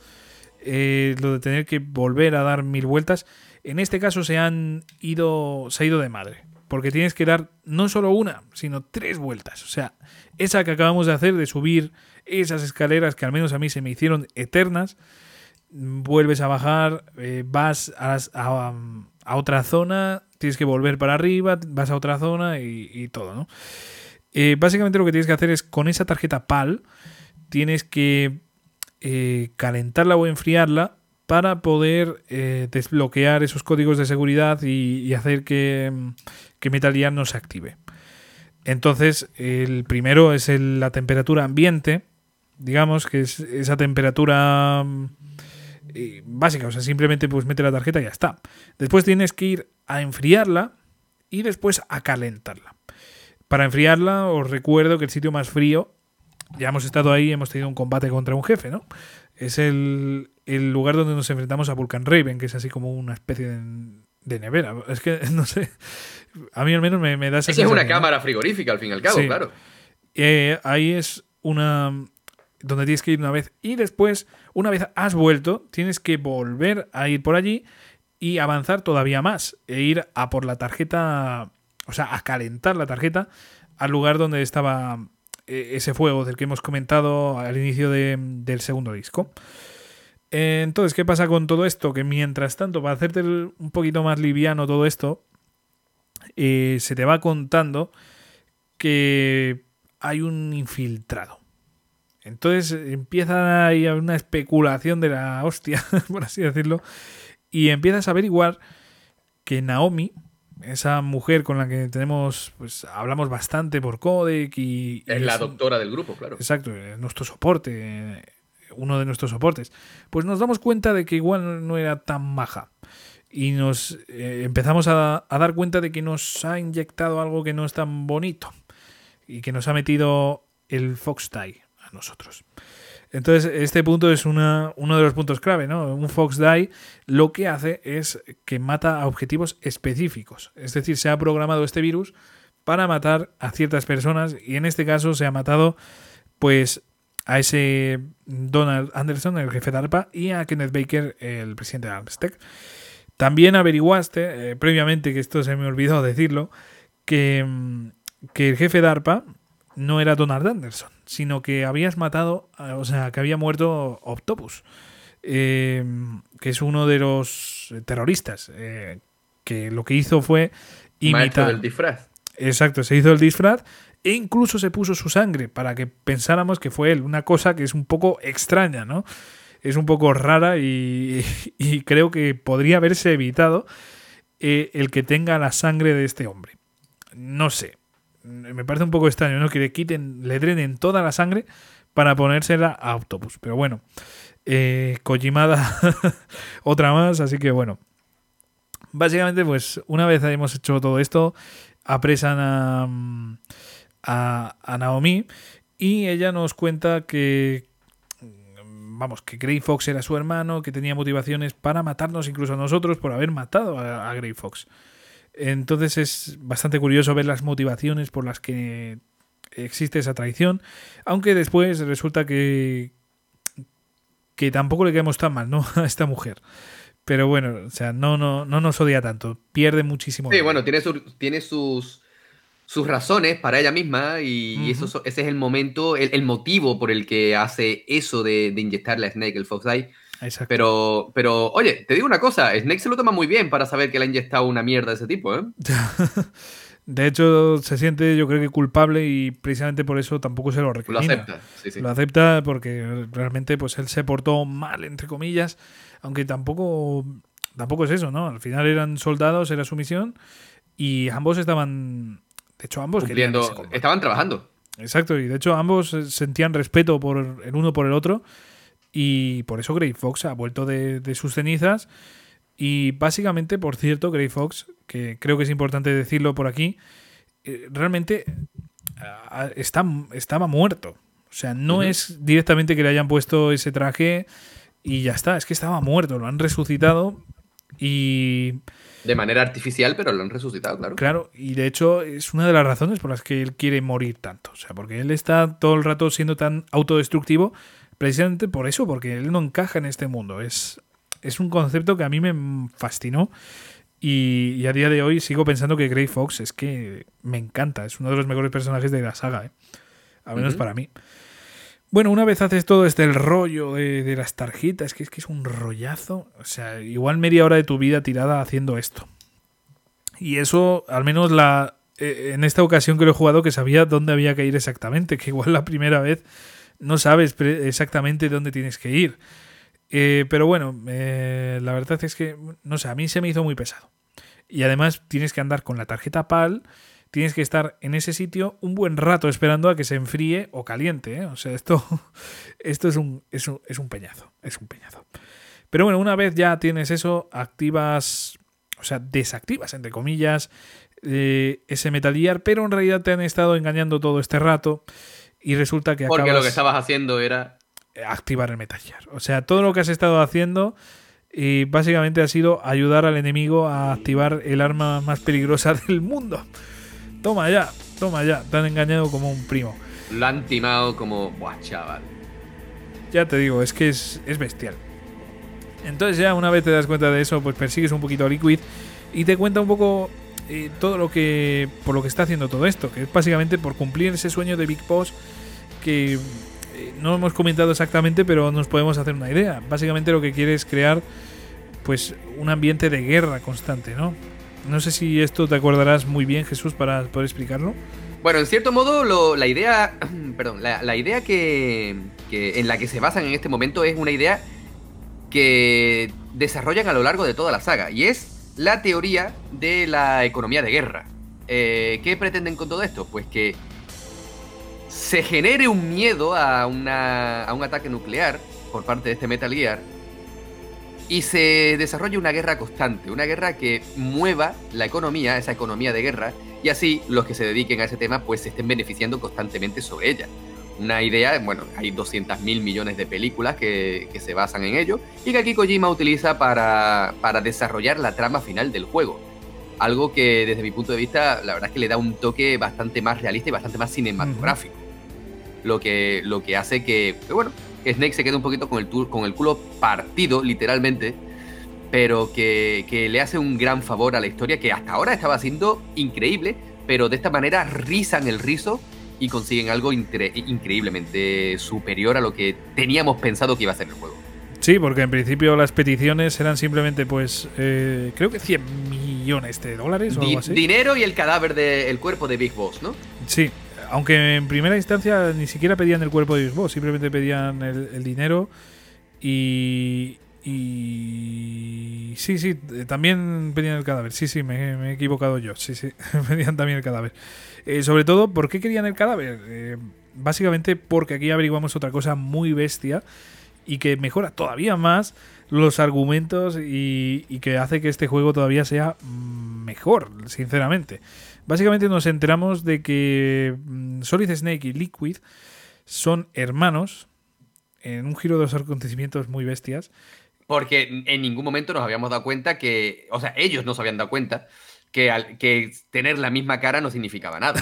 eh, lo de tener que volver a dar mil vueltas, en este caso se han ido, se ha ido de madre. Porque tienes que dar no solo una, sino tres vueltas. O sea, esa que acabamos de hacer de subir esas escaleras que al menos a mí se me hicieron eternas, vuelves a bajar, eh, vas a, otra zona, tienes que volver para arriba, vas a otra zona y, y todo, ¿no? Eh, básicamente lo que tienes que hacer es con esa tarjeta PAL, tienes que eh, calentarla o enfriarla para poder eh, desbloquear esos códigos de seguridad y, hacer que, que Metal Gear no se active. Entonces, el primero es la temperatura ambiente, digamos, que es esa temperatura mm, eh, básica, o sea, simplemente pues mete la tarjeta y ya está. Después tienes que ir a enfriarla y después a calentarla. Para enfriarla, os recuerdo que el sitio más frío, ya hemos estado ahí, hemos tenido un combate contra un jefe, ¿no? Es el, el lugar donde nos enfrentamos a Vulcan Raven, que es así como una especie de, de nevera. Es que, *laughs* no sé, a mí al menos me, me da esa Es que es una sensación, ¿no? cámara frigorífica, al fin y al cabo, Sí. claro. Eh, ahí es una donde tienes que ir una vez y después, una vez has vuelto, tienes que volver a ir por allí y avanzar todavía más e ir a por la tarjeta, o sea, a calentar la tarjeta al lugar donde estaba ese fuego del que hemos comentado al inicio de- del segundo disco. Eh, Entonces, ¿qué pasa con todo esto? Que mientras tanto, para hacerte un poquito más liviano todo esto, eh, se te va contando que hay un infiltrado. Entonces eh, empieza ahí una especulación de la hostia, *laughs* por así decirlo, y empiezas a averiguar que Naomi esa mujer con la que tenemos, pues hablamos bastante por codec y... Es la doctora del grupo, claro. Exacto, nuestro soporte, uno de nuestros soportes. Pues nos damos cuenta de que igual no era tan maja. Y nos eh, empezamos a, a dar cuenta de que nos ha inyectado algo que no es tan bonito. Y que nos ha metido el Fox Die a nosotros. Entonces, este punto es uno de los puntos clave, ¿no? Un Fox Die lo que hace es que mata a objetivos específicos. Es decir, se ha programado este virus para matar a ciertas personas y en este caso se ha matado pues a ese Donald Anderson, el jefe de ARPA, y a Kenneth Baker, el presidente de Armstead. También averiguaste, eh, previamente, que esto se me olvidó decirlo, que, mm, que el jefe de ARPA no era Donald Anderson, sino que habías matado, o sea, que había muerto Octopus, eh, que es uno de los terroristas, eh, que lo que hizo fue imitar... el disfraz. Exacto, se hizo el disfraz e incluso se puso su sangre para que pensáramos que fue él, una cosa que es un poco extraña, ¿no? Es un poco rara y, *laughs* creo que podría haberse evitado eh, el que tenga la sangre de este hombre. No sé, me parece un poco extraño, ¿no? Que le quiten, le drenen toda la sangre para ponérsela a Autobus. Pero bueno, eh, Kojimada *laughs* otra más, así que bueno. Básicamente, pues una vez hemos hecho todo esto, apresan a, a, a Naomi y ella nos cuenta que, vamos, que Grey Fox era su hermano, que tenía motivaciones para matarnos incluso a nosotros por haber matado a, a Grey Fox. Entonces es bastante curioso ver las motivaciones por las que existe esa traición, aunque después resulta que que tampoco le quedamos tan mal, ¿no? *laughs* A esta mujer. Pero bueno, o sea, no, no, no nos odia tanto. Pierde muchísimo. Sí, bueno, tiene, tiene sus, sus razones para ella misma y, eso, ese es el momento, el, motivo por el que hace eso de, de inyectarle a Snake el Fox Eye pero, pero, oye, te digo una cosa, Snake se lo toma muy bien para saber que le ha inyectado una mierda de ese tipo, ¿eh? *laughs* De hecho, se siente, yo creo que culpable y precisamente por eso tampoco se lo recrimina. Lo acepta, sí, sí. Lo acepta porque realmente pues él se portó mal, entre comillas, aunque tampoco, tampoco es eso, ¿no? Al final eran soldados, era su misión y ambos estaban, de hecho ambos Cumpliendo, estaban trabajando. Exacto, y de hecho ambos sentían respeto por el uno por el otro y por eso Grey Fox ha vuelto de, sus cenizas. Y básicamente, por cierto, Grey Fox, que creo que es importante decirlo por aquí, eh, realmente está, estaba muerto. O sea, no es directamente que le hayan puesto ese traje y ya está, es que estaba muerto, lo han resucitado y... De manera artificial, pero lo han resucitado, claro. Claro, y de hecho es una de las razones por las que él quiere morir tanto. O sea, porque él está todo el rato siendo tan autodestructivo precisamente por eso, porque él no encaja en este mundo. Es, es un concepto que a mí me fascinó y, a día de hoy sigo pensando que Grey Fox es que me encanta, es uno de los mejores personajes de la saga, ¿eh? al menos para mí. Bueno, una vez haces todo este el rollo de, las tarjetas, que es que es un rollazo, o sea, igual media hora de tu vida tirada haciendo esto. Y eso, al menos la eh, en esta ocasión que lo he jugado, que sabía dónde había que ir exactamente, *laughs* que igual la primera vez no sabes exactamente dónde tienes que ir. Eh, pero bueno, eh, la verdad es que, no sé, a mí se me hizo muy pesado. Y además tienes que andar con la tarjeta PAL, tienes que estar en ese sitio un buen rato esperando a que se enfríe o caliente. ¿eh? O sea, esto, *laughs* esto es, un, es, un, peñazo, es un peñazo. Pero bueno, una vez ya tienes eso, activas, o sea, desactivas, entre comillas, ese Metal pero en realidad te han estado engañando todo este rato y resulta que Porque lo que estabas haciendo era... Activar el Metal O sea, todo lo que has estado haciendo y básicamente ha sido ayudar al enemigo a activar el arma más peligrosa *laughs* del mundo. Toma ya, toma ya, te han engañado como un primo. Lo han timado como, buah, chaval. Ya te digo, es que es, bestial. Entonces ya una vez te das cuenta de eso, pues persigues un poquito a Liquid y te cuenta un poco todo lo que por lo que está haciendo todo esto, que es básicamente por cumplir ese sueño de Big Boss que eh, no hemos comentado exactamente, pero nos podemos hacer una idea. Básicamente lo que quiere es crear pues un ambiente de guerra constante, ¿no? No sé si esto te acordarás muy bien, Jesús, para poder explicarlo. Bueno, en cierto modo, la idea, *clears throat* perdón, la, idea que, que, en la que se basan en este momento es una idea que desarrollan a lo largo de toda la saga y es la teoría de la economía de guerra. Eh, ¿Qué pretenden con todo esto? Pues que se genere un miedo a, un ataque nuclear por parte de este Metal Gear y se desarrolle una guerra constante, una guerra que mueva la economía, esa economía de guerra, y así los que se dediquen a ese tema pues se estén beneficiando constantemente sobre ella. Una idea, bueno, hay 200 mil millones de películas que, se basan en ello y que aquí Kojima utiliza para, para desarrollar la trama final del juego. Algo que desde mi punto de vista la verdad es que le da un toque bastante más realista y bastante más cinematográfico. Lo que, lo que hace que, bueno, Snake se queda un poquito con el, con el culo partido, literalmente, pero que, le hace un gran favor a la historia que hasta ahora estaba siendo increíble, pero de esta manera rizan el rizo y consiguen algo increíblemente superior a lo que teníamos pensado que iba a ser el juego. Sí, porque en principio las peticiones eran simplemente, pues, eh, creo que 100 millones de dólares o algo así. Dinero y el cadáver del cuerpo de Big Boss, ¿no? Sí, aunque en primera instancia ni siquiera pedían el cuerpo de Xbox, simplemente pedían el, dinero y, y sí, sí, también pedían el cadáver. Sí, sí, me, he equivocado yo. Sí, sí, *laughs* pedían también el cadáver. Eh, sobre todo, ¿por qué querían el cadáver? Eh, básicamente porque aquí averiguamos otra cosa muy bestia y que mejora todavía más los argumentos y, y que hace que este juego todavía sea mejor, sinceramente. Básicamente nos enteramos de que mm, Solid Snake y Liquid son hermanos en un giro de los acontecimientos muy bestias. Porque en ningún momento nos habíamos dado cuenta que, o sea, ellos no se habían dado cuenta que, que tener la misma cara no significaba nada.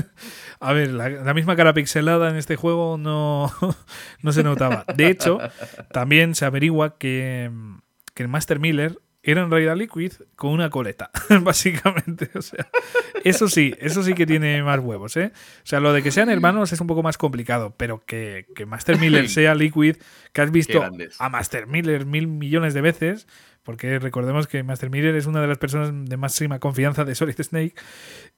*laughs* A ver, la, misma cara pixelada en este juego no, *laughs* no se notaba. De hecho, también se averigua que, que el Master Miller era en realidad Liquid con una coleta, *laughs* básicamente. O sea, eso sí, eso sí que tiene más huevos, ¿eh? O sea, lo de que sean hermanos es un poco más complicado, pero que, que Master Miller *clears throat* sea Liquid, que has visto a Master Miller mil millones de veces, porque recordemos que Master Miller es una de las personas de máxima confianza de Solid Snake,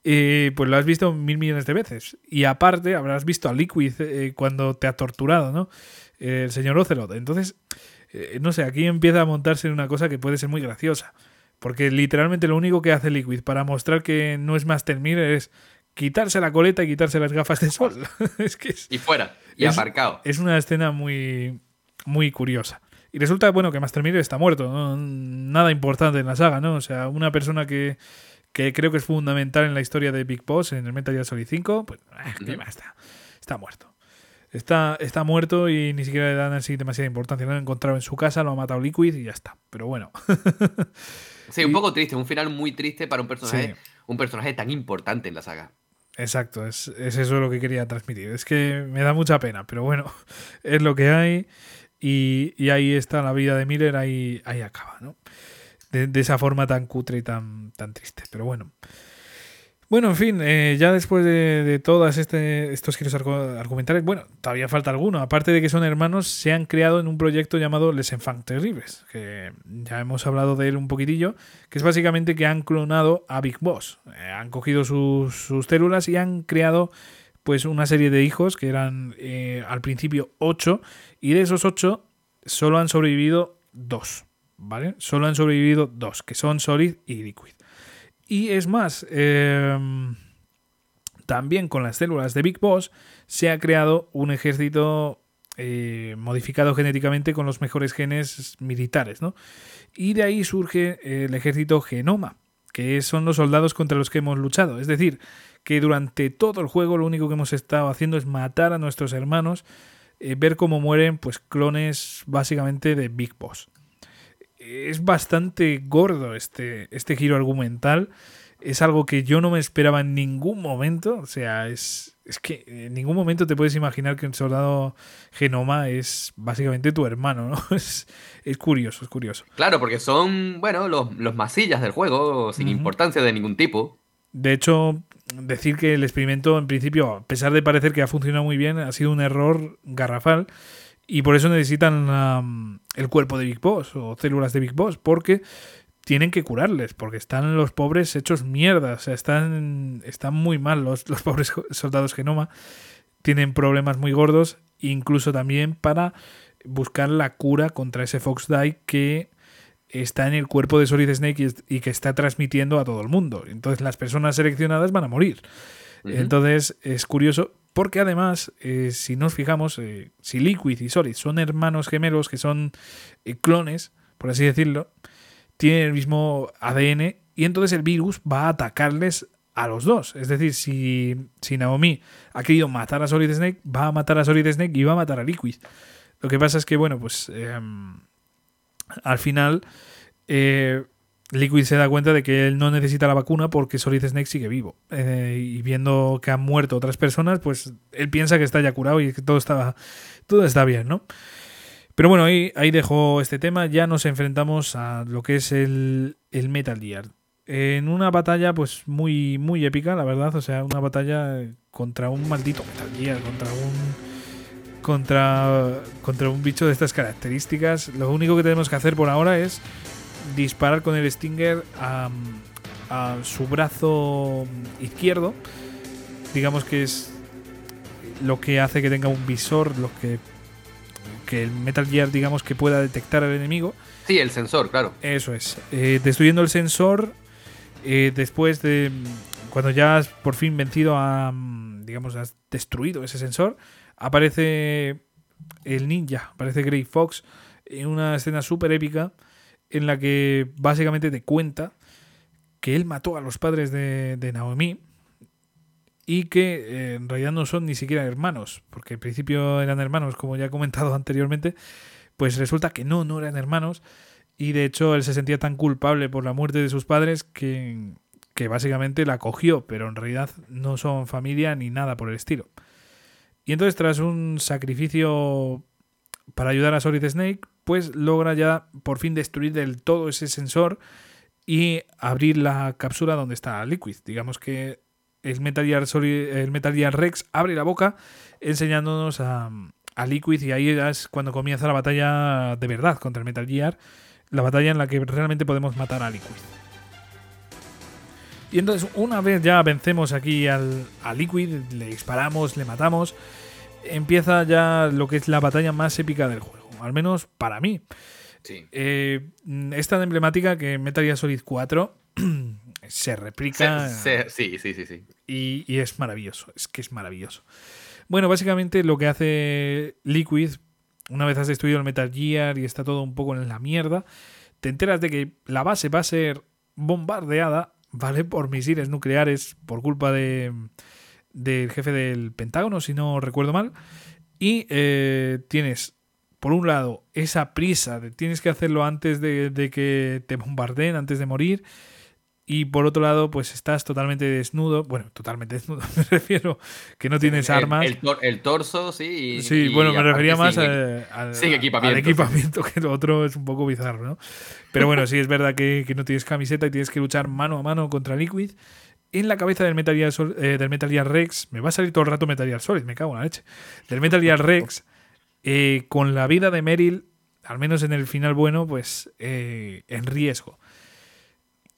eh, pues lo has visto mil millones de veces. Y aparte, habrás visto a Liquid eh, cuando te ha torturado, ¿no? el señor Ocelot. Entonces eh, no sé, aquí empieza a montarse una cosa que puede ser muy graciosa. Porque literalmente lo único que hace Liquid para mostrar que no es Master Miller es quitarse la coleta y quitarse las gafas de sol. *laughs* es que y fuera, y aparcado. Es una escena muy, muy curiosa. Y resulta, bueno, que Master Miller está muerto, nada importante en la saga, ¿no? O sea, una persona que, que creo que es fundamental en la historia de Big Boss en el Metal Gear Solid 5, pues, ah, ¿qué más está? Está muerto. Está, está muerto y ni siquiera le dan así demasiada importancia. Lo han encontrado en su casa, lo ha matado Liquid y ya está. Pero bueno. *laughs* sí, un poco triste, un final muy triste para un personaje, un personaje tan importante en la saga. Exacto, es, eso lo que quería transmitir. Es que me da mucha pena, pero bueno, *laughs* es lo que hay. Y, ahí está la vida de Miller, ahí, ahí acaba, ¿no? De, de, esa forma tan cutre y tan, tan triste. Pero bueno. Bueno, en fin, eh, ya después de, de todos este, estos giros argumentales, bueno, todavía falta alguno. Aparte de que son hermanos, se han creado en un proyecto llamado Les Enfants Terribles, que ya hemos hablado de él un poquitillo, que es básicamente que han clonado a Big Boss. Eh, han cogido sus, sus, células y han creado pues una serie de hijos que eran eh, al principio ocho, y de esos ocho solo han sobrevivido dos, ¿vale? Solo han sobrevivido dos, que son Solid y Liquid. Y es más, em, también con las células de Big Boss se ha creado un ejército eh, modificado genéticamente con los mejores genes militares, ¿no? Y de ahí surge el ejército Genoma, que son los soldados contra los que hemos luchado. Es decir, que durante todo el juego lo único que hemos estado haciendo es matar a nuestros hermanos, eh, ver cómo mueren pues clones básicamente de Big Boss es bastante gordo este, este giro argumental. Es algo que yo no me esperaba en ningún momento. O sea, es, es que en ningún momento te puedes imaginar que un soldado genoma es básicamente tu hermano, ¿no? *laughs* Es, es curioso, es curioso. Claro, porque son, bueno, los, los masillas del juego, sin importancia de ningún tipo. De hecho, decir que el experimento, en principio, a pesar de parecer que ha funcionado muy bien, ha sido un error garrafal. Y por eso necesitan el cuerpo de Big Boss o células de Big Boss, porque tienen que curarles, porque están los pobres hechos mierda, o sea, están, están muy mal los, *laughs* los pobres soldados genoma, tienen problemas muy gordos, incluso también para buscar la cura contra ese Fox Die que está en el cuerpo de Solid Snake y, que está transmitiendo a todo el mundo. Entonces las personas seleccionadas van a morir. Entonces es curioso porque además, eh, si nos fijamos, eh, si Liquid y Solid son hermanos gemelos que son eh, clones, por así decirlo, tienen el mismo ADN y entonces el virus va a atacarles a los dos. Es decir, si, si Naomi ha querido matar a Solid Snake, va a matar a Solid Snake y va a matar a Liquid. Lo que pasa es que, bueno, pues em, al final Liquid se da cuenta de que él no necesita la vacuna porque Solid Snake sigue vivo. Eh, y viendo que han muerto otras personas, pues él piensa que está ya curado y que todo, está, todo está bien, ¿no? Pero bueno, ahí, ahí dejo este tema. Ya nos enfrentamos a lo que es el, el Metal Gear. En una batalla, pues muy, muy épica, la verdad. O sea, una batalla contra un maldito Metal Gear, contra un. Contra, contra un bicho de estas características. Lo único que tenemos que hacer por ahora es disparar con el Stinger a, a su brazo izquierdo. Digamos que es lo que hace que tenga un visor, lo que que el Metal Gear, digamos, que pueda detectar al enemigo. Sí, el sensor, claro. Eso es. Eh, destruyendo el sensor, eh, después de. Cuando ya has por fin vencido a. Digamos, has destruido ese sensor, aparece el ninja, aparece Grey Fox en una escena súper épica en la que básicamente te cuenta que él mató a los padres de, Naomi y que eh, en realidad no son ni siquiera hermanos, porque al principio eran hermanos, como ya he comentado *laughs* anteriormente, pues resulta que no, no eran hermanos, y de hecho él se sentía tan culpable por la muerte de sus padres que, que básicamente la cogió, pero en realidad no son familia ni nada por el estilo. Y entonces tras un sacrificio para ayudar a Solid Snake, pues logra ya por fin destruir del todo ese sensor y abrir la cápsula donde está Liquid. Digamos que el Metal Gear, el Metal Gear Rex abre la boca enseñándonos a, a Liquid y ahí es cuando comienza la batalla de verdad contra el Metal Gear, la batalla en la que realmente podemos matar a Liquid. Y entonces una vez ya vencemos aquí al, a Liquid, le disparamos, le matamos, empieza ya lo que es la batalla más épica del juego, al menos para mí. Sí. Eh, es tan emblemática que Metal Gear Solid 4 *clears throat* se replica. sí, sí, sí, sí. Y, es maravilloso, es que es maravilloso. Bueno, básicamente lo que hace Liquid, una vez has destruido el Metal Gear y está todo un poco en la mierda, te enteras de que la base va a ser bombardeada, ¿vale? Por misiles nucleares por culpa de del jefe del Pentágono, si no recuerdo mal. Y eh, tienes, por un lado, esa prisa de tienes que hacerlo antes de, de que te bombardeen, antes de morir. Y por otro lado, pues estás totalmente desnudo. Bueno, totalmente *laughs* desnudo, me refiero que no tienes armas. El, torso, sí. sí, bueno, me refería más al, equipamiento, equipamiento, que lo otro es un poco bizarro, ¿no? Pero bueno, sí es verdad que, no tienes camiseta y tienes que luchar mano a mano contra Liquid. En la cabeza del Metal Gear, eh, del Metal Gear Rex, me va a salir todo el rato Metal Gear Solid, me cago en la leche. Del Metal Gear Rex, eh, con la vida de Meryl, al menos en el final bueno, pues eh, en riesgo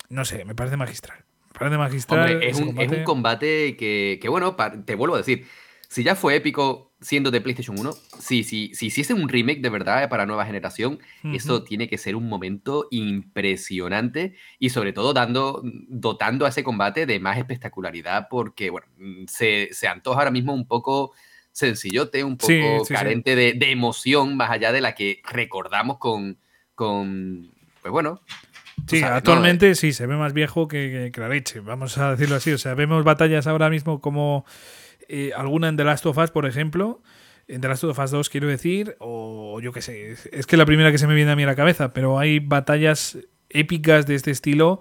no sé, me parece magistral. Me parece magistral. es, un, combate. que, bueno, te vuelvo a decir, si ya fue épico siendo de PlayStation 1, si, si, si hiciese un remake de verdad para nueva generación, eso tiene que ser un momento impresionante y sobre todo dando, dotando a ese combate de más espectacularidad porque, bueno, se, se antoja ahora mismo un poco sencillote, un poco carente De, de, emoción más allá de la que recordamos con, con pues bueno, Sí, actualmente sí, se ve más viejo que, que, la leche, vamos a decirlo así. O sea, vemos batallas ahora mismo como eh, alguna en The Last of Us, por ejemplo, en The Last of Us 2 quiero decir, o yo qué sé, es que la primera que se me viene a mí a la cabeza, pero hay batallas épicas de este estilo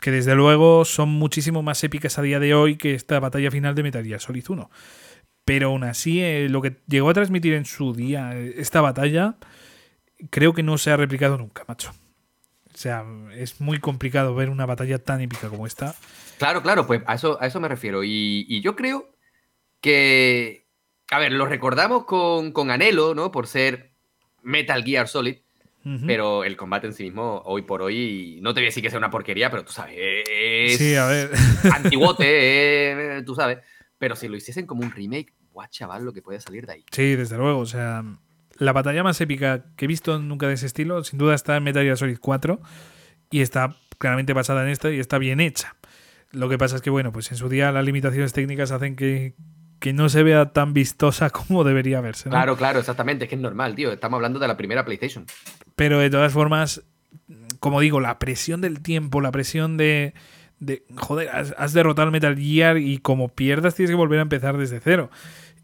que desde luego son muchísimo más épicas a día de hoy que esta batalla final de Metal Gear Solid 1. Pero aún así, eh, lo que llegó a transmitir en su día esta batalla, creo que no se ha replicado nunca, macho. O sea, es muy complicado ver una batalla tan épica como esta. Claro, claro, pues a eso, a eso me refiero. Y, yo creo que, a ver, lo recordamos con, con, anhelo, ¿no? Por ser Metal Gear Solid. Pero el combate en sí mismo, hoy por hoy, no te voy a decir que sea una porquería, pero tú sabes, es sí, a ver. *laughs* antiguote, eh, tú sabes. Pero si lo hiciesen como un remake, guau, chaval, lo que puede salir de ahí. Sí, desde luego, o sea, la batalla más épica que he visto nunca de ese estilo, sin duda está en Metal Gear Solid 4 y está claramente basada en esta y está bien hecha. Lo que pasa es que, bueno, pues en su día las limitaciones técnicas hacen que, que no se vea tan vistosa *laughs* como debería verse. Claro, claro, exactamente, es que es normal, tío. Estamos hablando de la primera PlayStation. Pero de todas formas, como digo, la presión del tiempo, la presión de, de joder, has, derrotado al Metal Gear y como pierdas tienes que volver a empezar desde cero.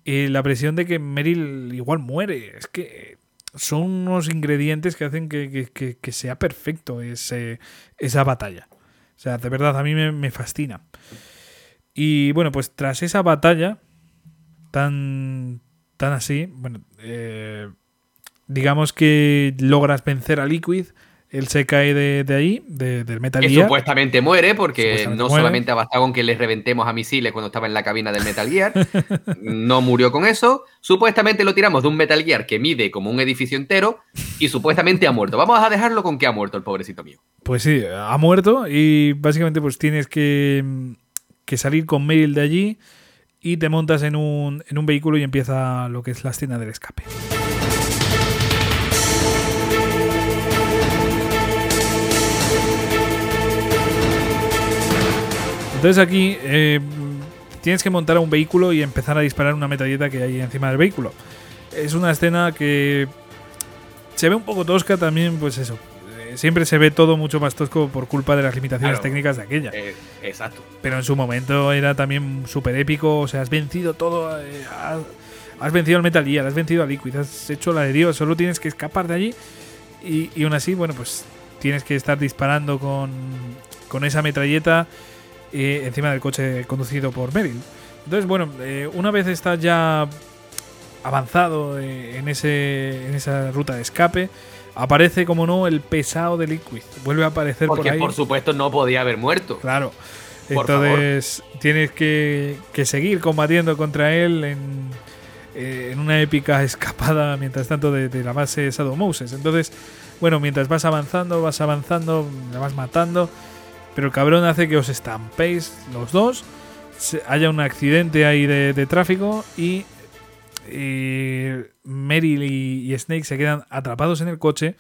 Y la presión de que Meryl igual muere, es que son unos ingredientes que hacen que, sea perfecto ese, esa batalla. O sea, de verdad, a mí me, fascina. Y bueno, pues tras esa batalla tan, tan así, bueno, eh, digamos que logras vencer a Liquid él se cae de, ahí, del Metal Gear. Que supuestamente muere, porque no solamente ha bastado con que le reventemos a misiles cuando estaba en la cabina del Metal Gear, no murió con eso. Supuestamente lo tiramos de un Metal Gear que mide como un edificio entero y supuestamente ha muerto. Vamos a dejarlo con que ha muerto el pobrecito mío. Pues sí, ha muerto y básicamente pues tienes que, salir con Meryl de allí y te montas en un, en un vehículo y empieza lo que es la escena del escape. Entonces aquí eh, tienes que montar un vehículo y empezar a disparar una metralleta que hay encima del vehículo. Es una escena que se ve un poco tosca también, pues eso. Eh, siempre se ve todo mucho más tosco por culpa de las limitaciones técnicas de aquella. Eh, exacto. Pero en su momento era también súper épico. O sea, has vencido todo. has, vencido al Metal Gear, has vencido a Liquid, has hecho la de Dios. Solo tienes que escapar de allí. Y, y aún así, bueno, pues tienes que estar disparando con, con esa metralleta encima del coche conducido por Meryl. Entonces, bueno, eh, una vez estás ya avanzado eh, en, ese, en esa ruta de escape, aparece, como no, el pesado de Liquid. Vuelve a aparecer Porque, por ahí. por supuesto, no podía haber muerto. Claro. Entonces, tienes que, seguir combatiendo contra él en, eh, en, una épica *laughs* escapada, mientras tanto, de, de la base Shadow Moses. Entonces, bueno, mientras vas avanzando, vas avanzando, le vas matando pero el cabrón hace que os estampéis los dos, haya un accidente ahí de, tráfico y, Meryl y, Snake se quedan atrapados en el coche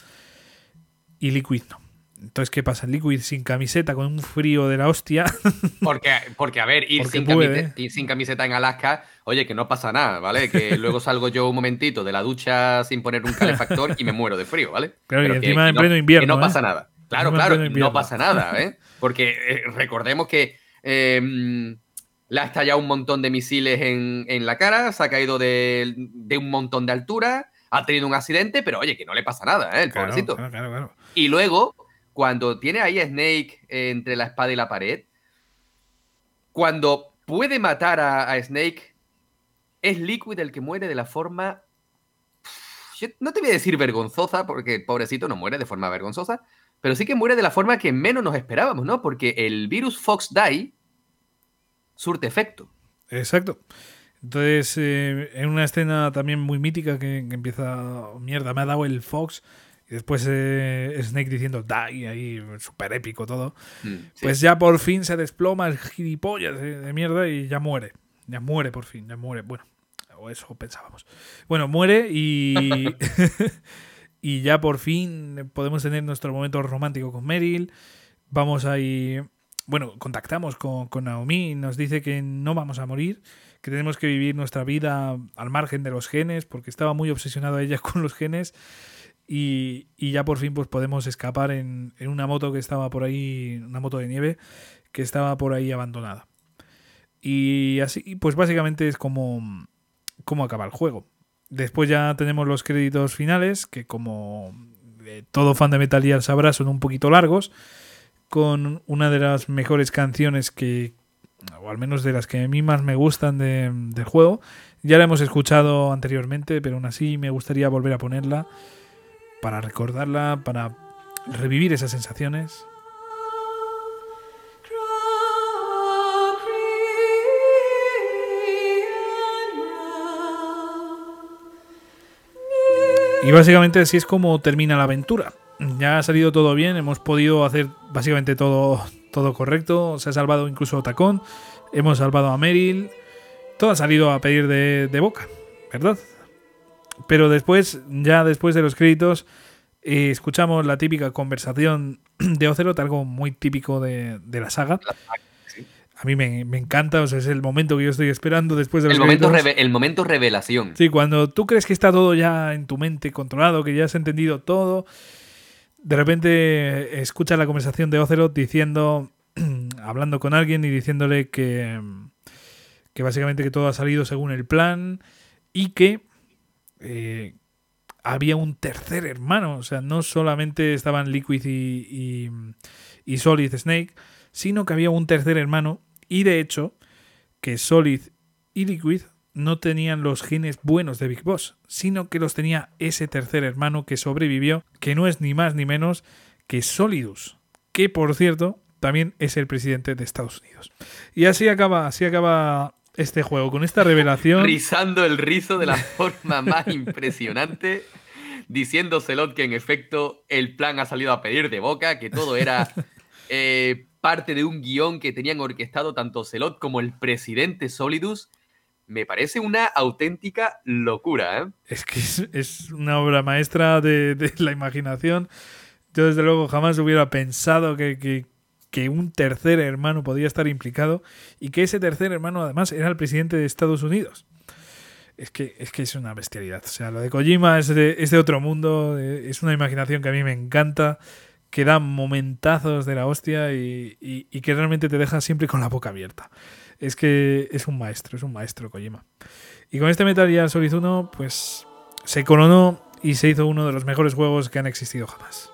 y Liquid no. Entonces, ¿qué pasa? Liquid sin camiseta, con un frío de la hostia. *laughs* Porque, porque a ver, ir, sin camiseta, en Alaska, oye, que no pasa nada, ¿vale? Que *laughs* luego salgo yo un momentito de la ducha sin poner un calefactor y me muero de frío, ¿vale? Claro, y encima en pleno invierno. Que no pasa ¿eh? nada. Claro, claro, no pasa nada, ¿eh? Porque eh, recordemos que em, le ha estallado un montón de misiles en, la cara, se ha caído de, un montón de altura, ha tenido un accidente, pero oye, que no le pasa nada, ¿eh? El pobrecito. y luego, cuando tiene ahí a Snake entre la espada y la pared, cuando puede matar a, Snake, es Liquid el que muere de la forma no te voy a decir vergonzosa, porque el pobrecito no muere de forma vergonzosa, pero sí que muere de la forma que menos nos esperábamos, ¿no? Porque el virus Fox Die surte efecto. Exacto. Entonces, eh, en una escena también muy mítica que, empieza, mierda, me ha dado el Fox, y después eh, Snake diciendo die, ahí súper épico todo, mm, pues ya por fin se desploma el gilipollas de, mierda y ya muere. Ya muere por fin, ya muere. Bueno, o eso pensábamos. Bueno, muere y... *laughs* y ya por fin podemos tener nuestro momento romántico con Meryl. Vamos ahí, bueno, contactamos con, con Naomi y nos dice que no vamos a morir, que tenemos que vivir nuestra vida al margen de los genes, porque estaba muy obsesionada ella *laughs* con los genes. Y, y, ya por fin pues podemos escapar en, en, una moto que estaba por ahí, una moto de nieve, que estaba por ahí abandonada. Y así, pues básicamente es como, como acaba el juego. Después ya tenemos los créditos finales, que como eh, todo fan de Metal Gear sabrá, son un poquito largos, con una de las mejores canciones que, o al menos de las que a mí más me gustan del juego. Ya la hemos escuchado anteriormente, pero aún así me gustaría volver a ponerla para recordarla, para revivir esas sensaciones. Y básicamente así es como termina la aventura. Ya ha salido todo bien, hemos podido hacer básicamente todo, todo correcto. Se ha salvado incluso Tacón, hemos salvado a Meryl. Todo ha salido a pedir de, boca, ¿verdad? Pero después, ya después de los créditos, eh, escuchamos la típica conversación de Ocelot, algo muy típico de, de la saga. A mí me, me, encanta, o sea, es el momento que yo estoy esperando después de el momento, el momento revelación. Sí, cuando tú crees que está todo ya en tu mente controlado, que ya has entendido todo, de repente escuchas la conversación de Ocelot diciendo, *clears throat* hablando con alguien y diciéndole que, que básicamente que todo ha salido según el plan y que eh, había un tercer hermano, o sea, no solamente estaban Liquid y, y Solid Snake, sino que había un tercer hermano y de hecho, que Solid y Liquid no tenían los genes buenos de Big Boss, sino que los tenía ese tercer hermano que sobrevivió, que no es ni más ni menos que Solidus, que por cierto también es el presidente de Estados Unidos. Y así acaba, así acaba este juego, con esta revelación. *laughs* Rizando el rizo de la forma más impresionante, diciendo Celot que en efecto el plan ha salido a pedir de boca, que todo era *laughs* eh, parte de un guion que tenían orquestado tanto Celot como el presidente Solidus, me parece una auténtica locura. ¿eh? Es que es, una obra maestra de, la imaginación. Yo desde luego jamás hubiera pensado que, que, un tercer hermano podía estar implicado y que ese tercer hermano además era el presidente de Estados Unidos. Es que, es que es una bestialidad. O sea, lo de Kojima es de, es de otro mundo, eh, es una imaginación que a mí me encanta que da momentazos de la hostia y, que realmente te deja siempre con la boca abierta. Es que es un maestro, es un maestro Kojima. Y con este Metal Gear Solid 1, pues se coronó y se hizo uno de los mejores juegos que han existido jamás.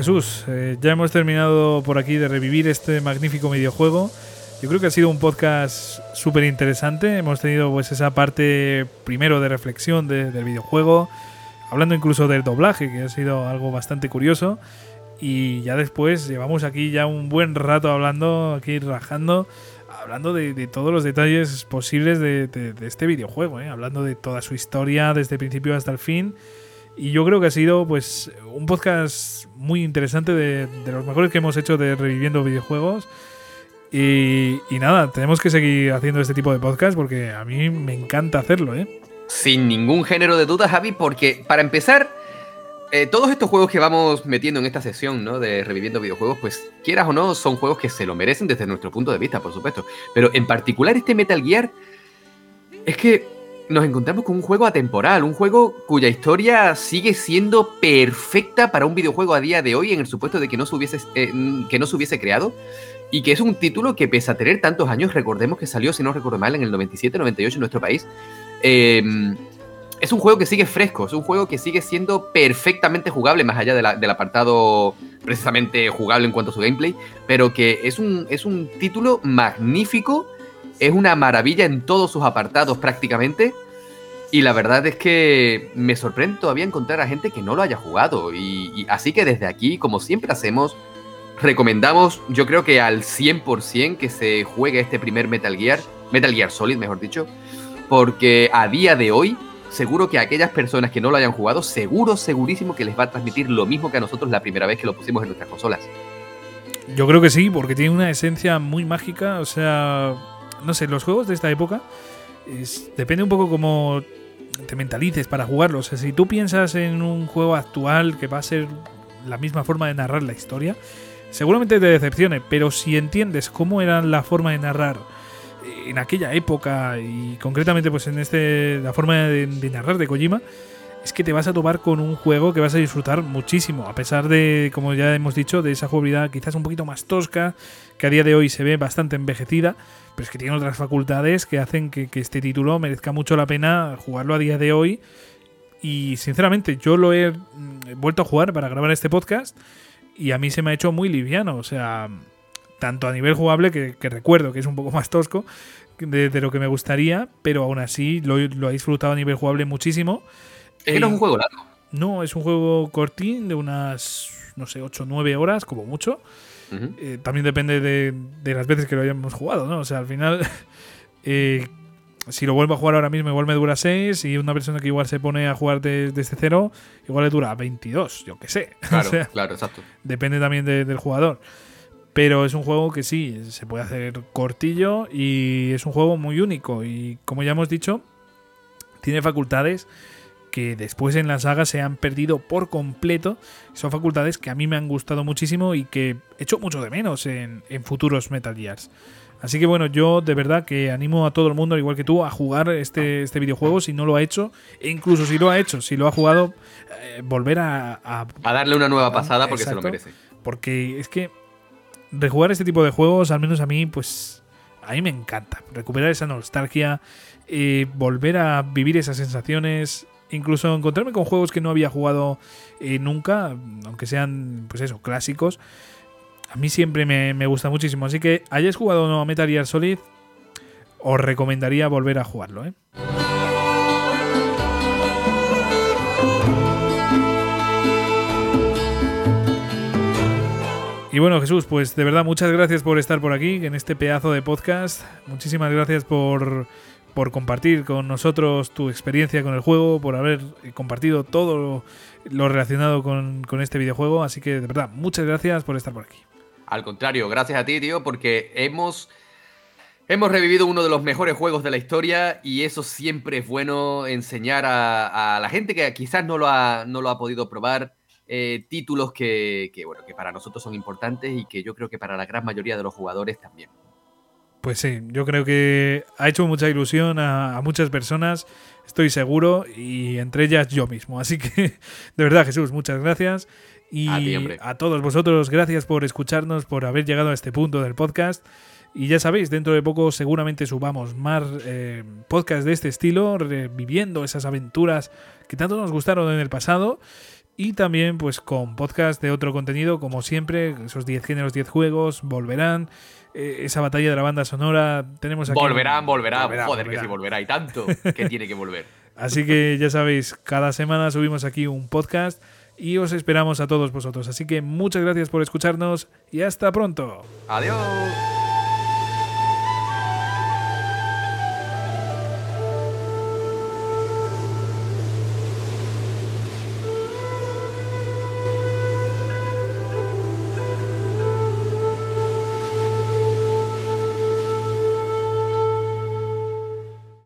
Jesús, eh, ya hemos terminado por aquí de revivir este magnífico videojuego. Yo creo que ha sido un podcast súper interesante. Hemos tenido pues esa parte primero de reflexión del videojuego, hablando incluso del doblaje, que ha sido algo bastante curioso. Y ya después llevamos aquí ya un buen rato hablando, aquí rajando, hablando de, todos los detalles posibles de, este videojuego, ¿eh? hablando de toda su historia desde el principio hasta el fin. Y yo creo que ha sido pues un podcast muy interesante de, los mejores que hemos hecho de reviviendo videojuegos. Y, nada, tenemos que seguir haciendo este tipo de podcast porque a mí me encanta hacerlo, ¿eh? Sin ningún género de duda, Javi, porque para empezar, eh, todos estos juegos que vamos metiendo en esta sesión, ¿no? De reviviendo videojuegos, pues quieras o no, son juegos que se lo merecen desde nuestro punto de vista, por supuesto. Pero en particular este Metal Gear, es que nos encontramos con un juego atemporal, un juego cuya historia sigue siendo perfecta para un videojuego a día de hoy en el supuesto de que no se hubiese, eh, que no se hubiese creado y que es un título que pese a tener tantos años, recordemos que salió, si no recuerdo mal, en el 97-98 en nuestro país, em, es un juego que sigue fresco, es un juego que sigue siendo perfectamente jugable, más allá del apartado precisamente jugable en cuanto a su gameplay, pero que es un, es un título magnífico es una maravilla en todos sus apartados prácticamente. Y la verdad es que me sorprende todavía encontrar a gente que no lo haya jugado. Y, así que desde aquí, como siempre hacemos, recomendamos, yo creo que al 100% que se juegue este primer Metal Gear, Metal Gear Solid, mejor dicho, porque a día de hoy, seguro que a aquellas personas que no lo hayan jugado, seguro, segurísimo que les va a transmitir lo mismo que a nosotros la primera vez que lo pusimos en nuestras consolas. Yo creo que sí, porque tiene una esencia muy mágica, o sea, no sé, los juegos de esta época depende un poco cómo te mentalices para jugarlos. Si tú piensas en un juego actual que va a ser la misma forma de narrar la historia, seguramente te decepcione, pero si entiendes cómo era la forma de narrar en aquella época y concretamente pues en este la forma de, de narrar de Kojima, es que te vas a topar con un juego que vas a disfrutar muchísimo, a pesar de, como ya hemos dicho, de esa jugabilidad quizás un poquito más tosca, que a día de hoy se ve bastante envejecida, pero es que tiene otras facultades que hacen que, este título merezca mucho la pena jugarlo a día de hoy. Y sinceramente, yo lo he mm, vuelto a jugar para grabar este podcast y a mí se me ha hecho muy liviano, o sea, tanto a nivel jugable, que, que recuerdo que es un poco *laughs* más tosco, de, lo que me gustaría, pero aún así lo, he disfrutado a nivel jugable muchísimo. Es que no es un juego largo. No, es un juego cortín de unas, no sé, 8 o 9 horas, como mucho. Eh, también depende de, las veces que lo hayamos jugado, ¿no? O sea, al final, *laughs* eh, si lo vuelvo a jugar ahora mismo, igual me dura 6 y una persona que igual se pone a jugar desde cero, igual le dura 22, yo qué sé. *laughs* Claro, claro, exacto. Depende también del jugador. Pero es un juego que sí, se puede hacer cortillo y es un juego muy único. Y como ya hemos dicho, tiene facultades que después en la saga se han perdido por completo. Son facultades que a mí me han gustado muchísimo y que echo mucho de menos en, futuros Metal Gears. Así que bueno, yo de verdad que animo a todo el mundo, al igual que tú, a jugar este, este videojuego si no lo ha hecho. E incluso si lo ha hecho, si lo ha jugado, eh, volver a, a, darle una nueva pasada porque se lo merece. Porque es que rejugar este tipo de juegos, al menos a mí, pues a mí me encanta. Recuperar esa nostalgia, eh, volver a vivir esas sensaciones, incluso encontrarme con juegos que no había jugado eh, nunca, aunque sean, pues eso, clásicos. A mí siempre me, gusta muchísimo. Así que hayáis jugado no a Metal Gear Solid, os recomendaría volver a jugarlo, ¿eh? Y bueno, Jesús, pues de verdad muchas gracias por estar por aquí en este pedazo de podcast. Muchísimas gracias por, por compartir con nosotros tu experiencia con el juego, por haber compartido todo lo, relacionado con, este videojuego. Así que de verdad, muchas gracias por estar por aquí. Al contrario, gracias a ti, tío, porque hemos, hemos revivido uno de los mejores juegos de la historia y eso siempre es bueno enseñar a, la gente que quizás no lo ha, no lo ha podido probar eh, títulos que, bueno, que para nosotros son importantes y que yo creo que para la gran mayoría de los jugadores también. Pues sí, yo creo que ha hecho mucha ilusión a, muchas personas, estoy seguro, y entre ellas yo mismo. Así que, *laughs* de verdad, Jesús, muchas gracias. Y a, todos vosotros, gracias por escucharnos, por haber llegado a este punto del podcast. Y ya sabéis, dentro de poco seguramente subamos más eh, podcasts de este estilo, reviviendo esas aventuras que tanto nos gustaron en el pasado y también pues con podcast de otro contenido, como siempre, esos 10 géneros, 10 juegos, volverán. Eh, esa batalla de la banda sonora, tenemos aquí... Volverán, volverán, joder, que sí volverá, y tanto que tiene que volver. *laughs* Así que ya sabéis, cada semana subimos aquí un podcast y os esperamos a todos vosotros. Así que muchas gracias por escucharnos y hasta pronto. Adiós.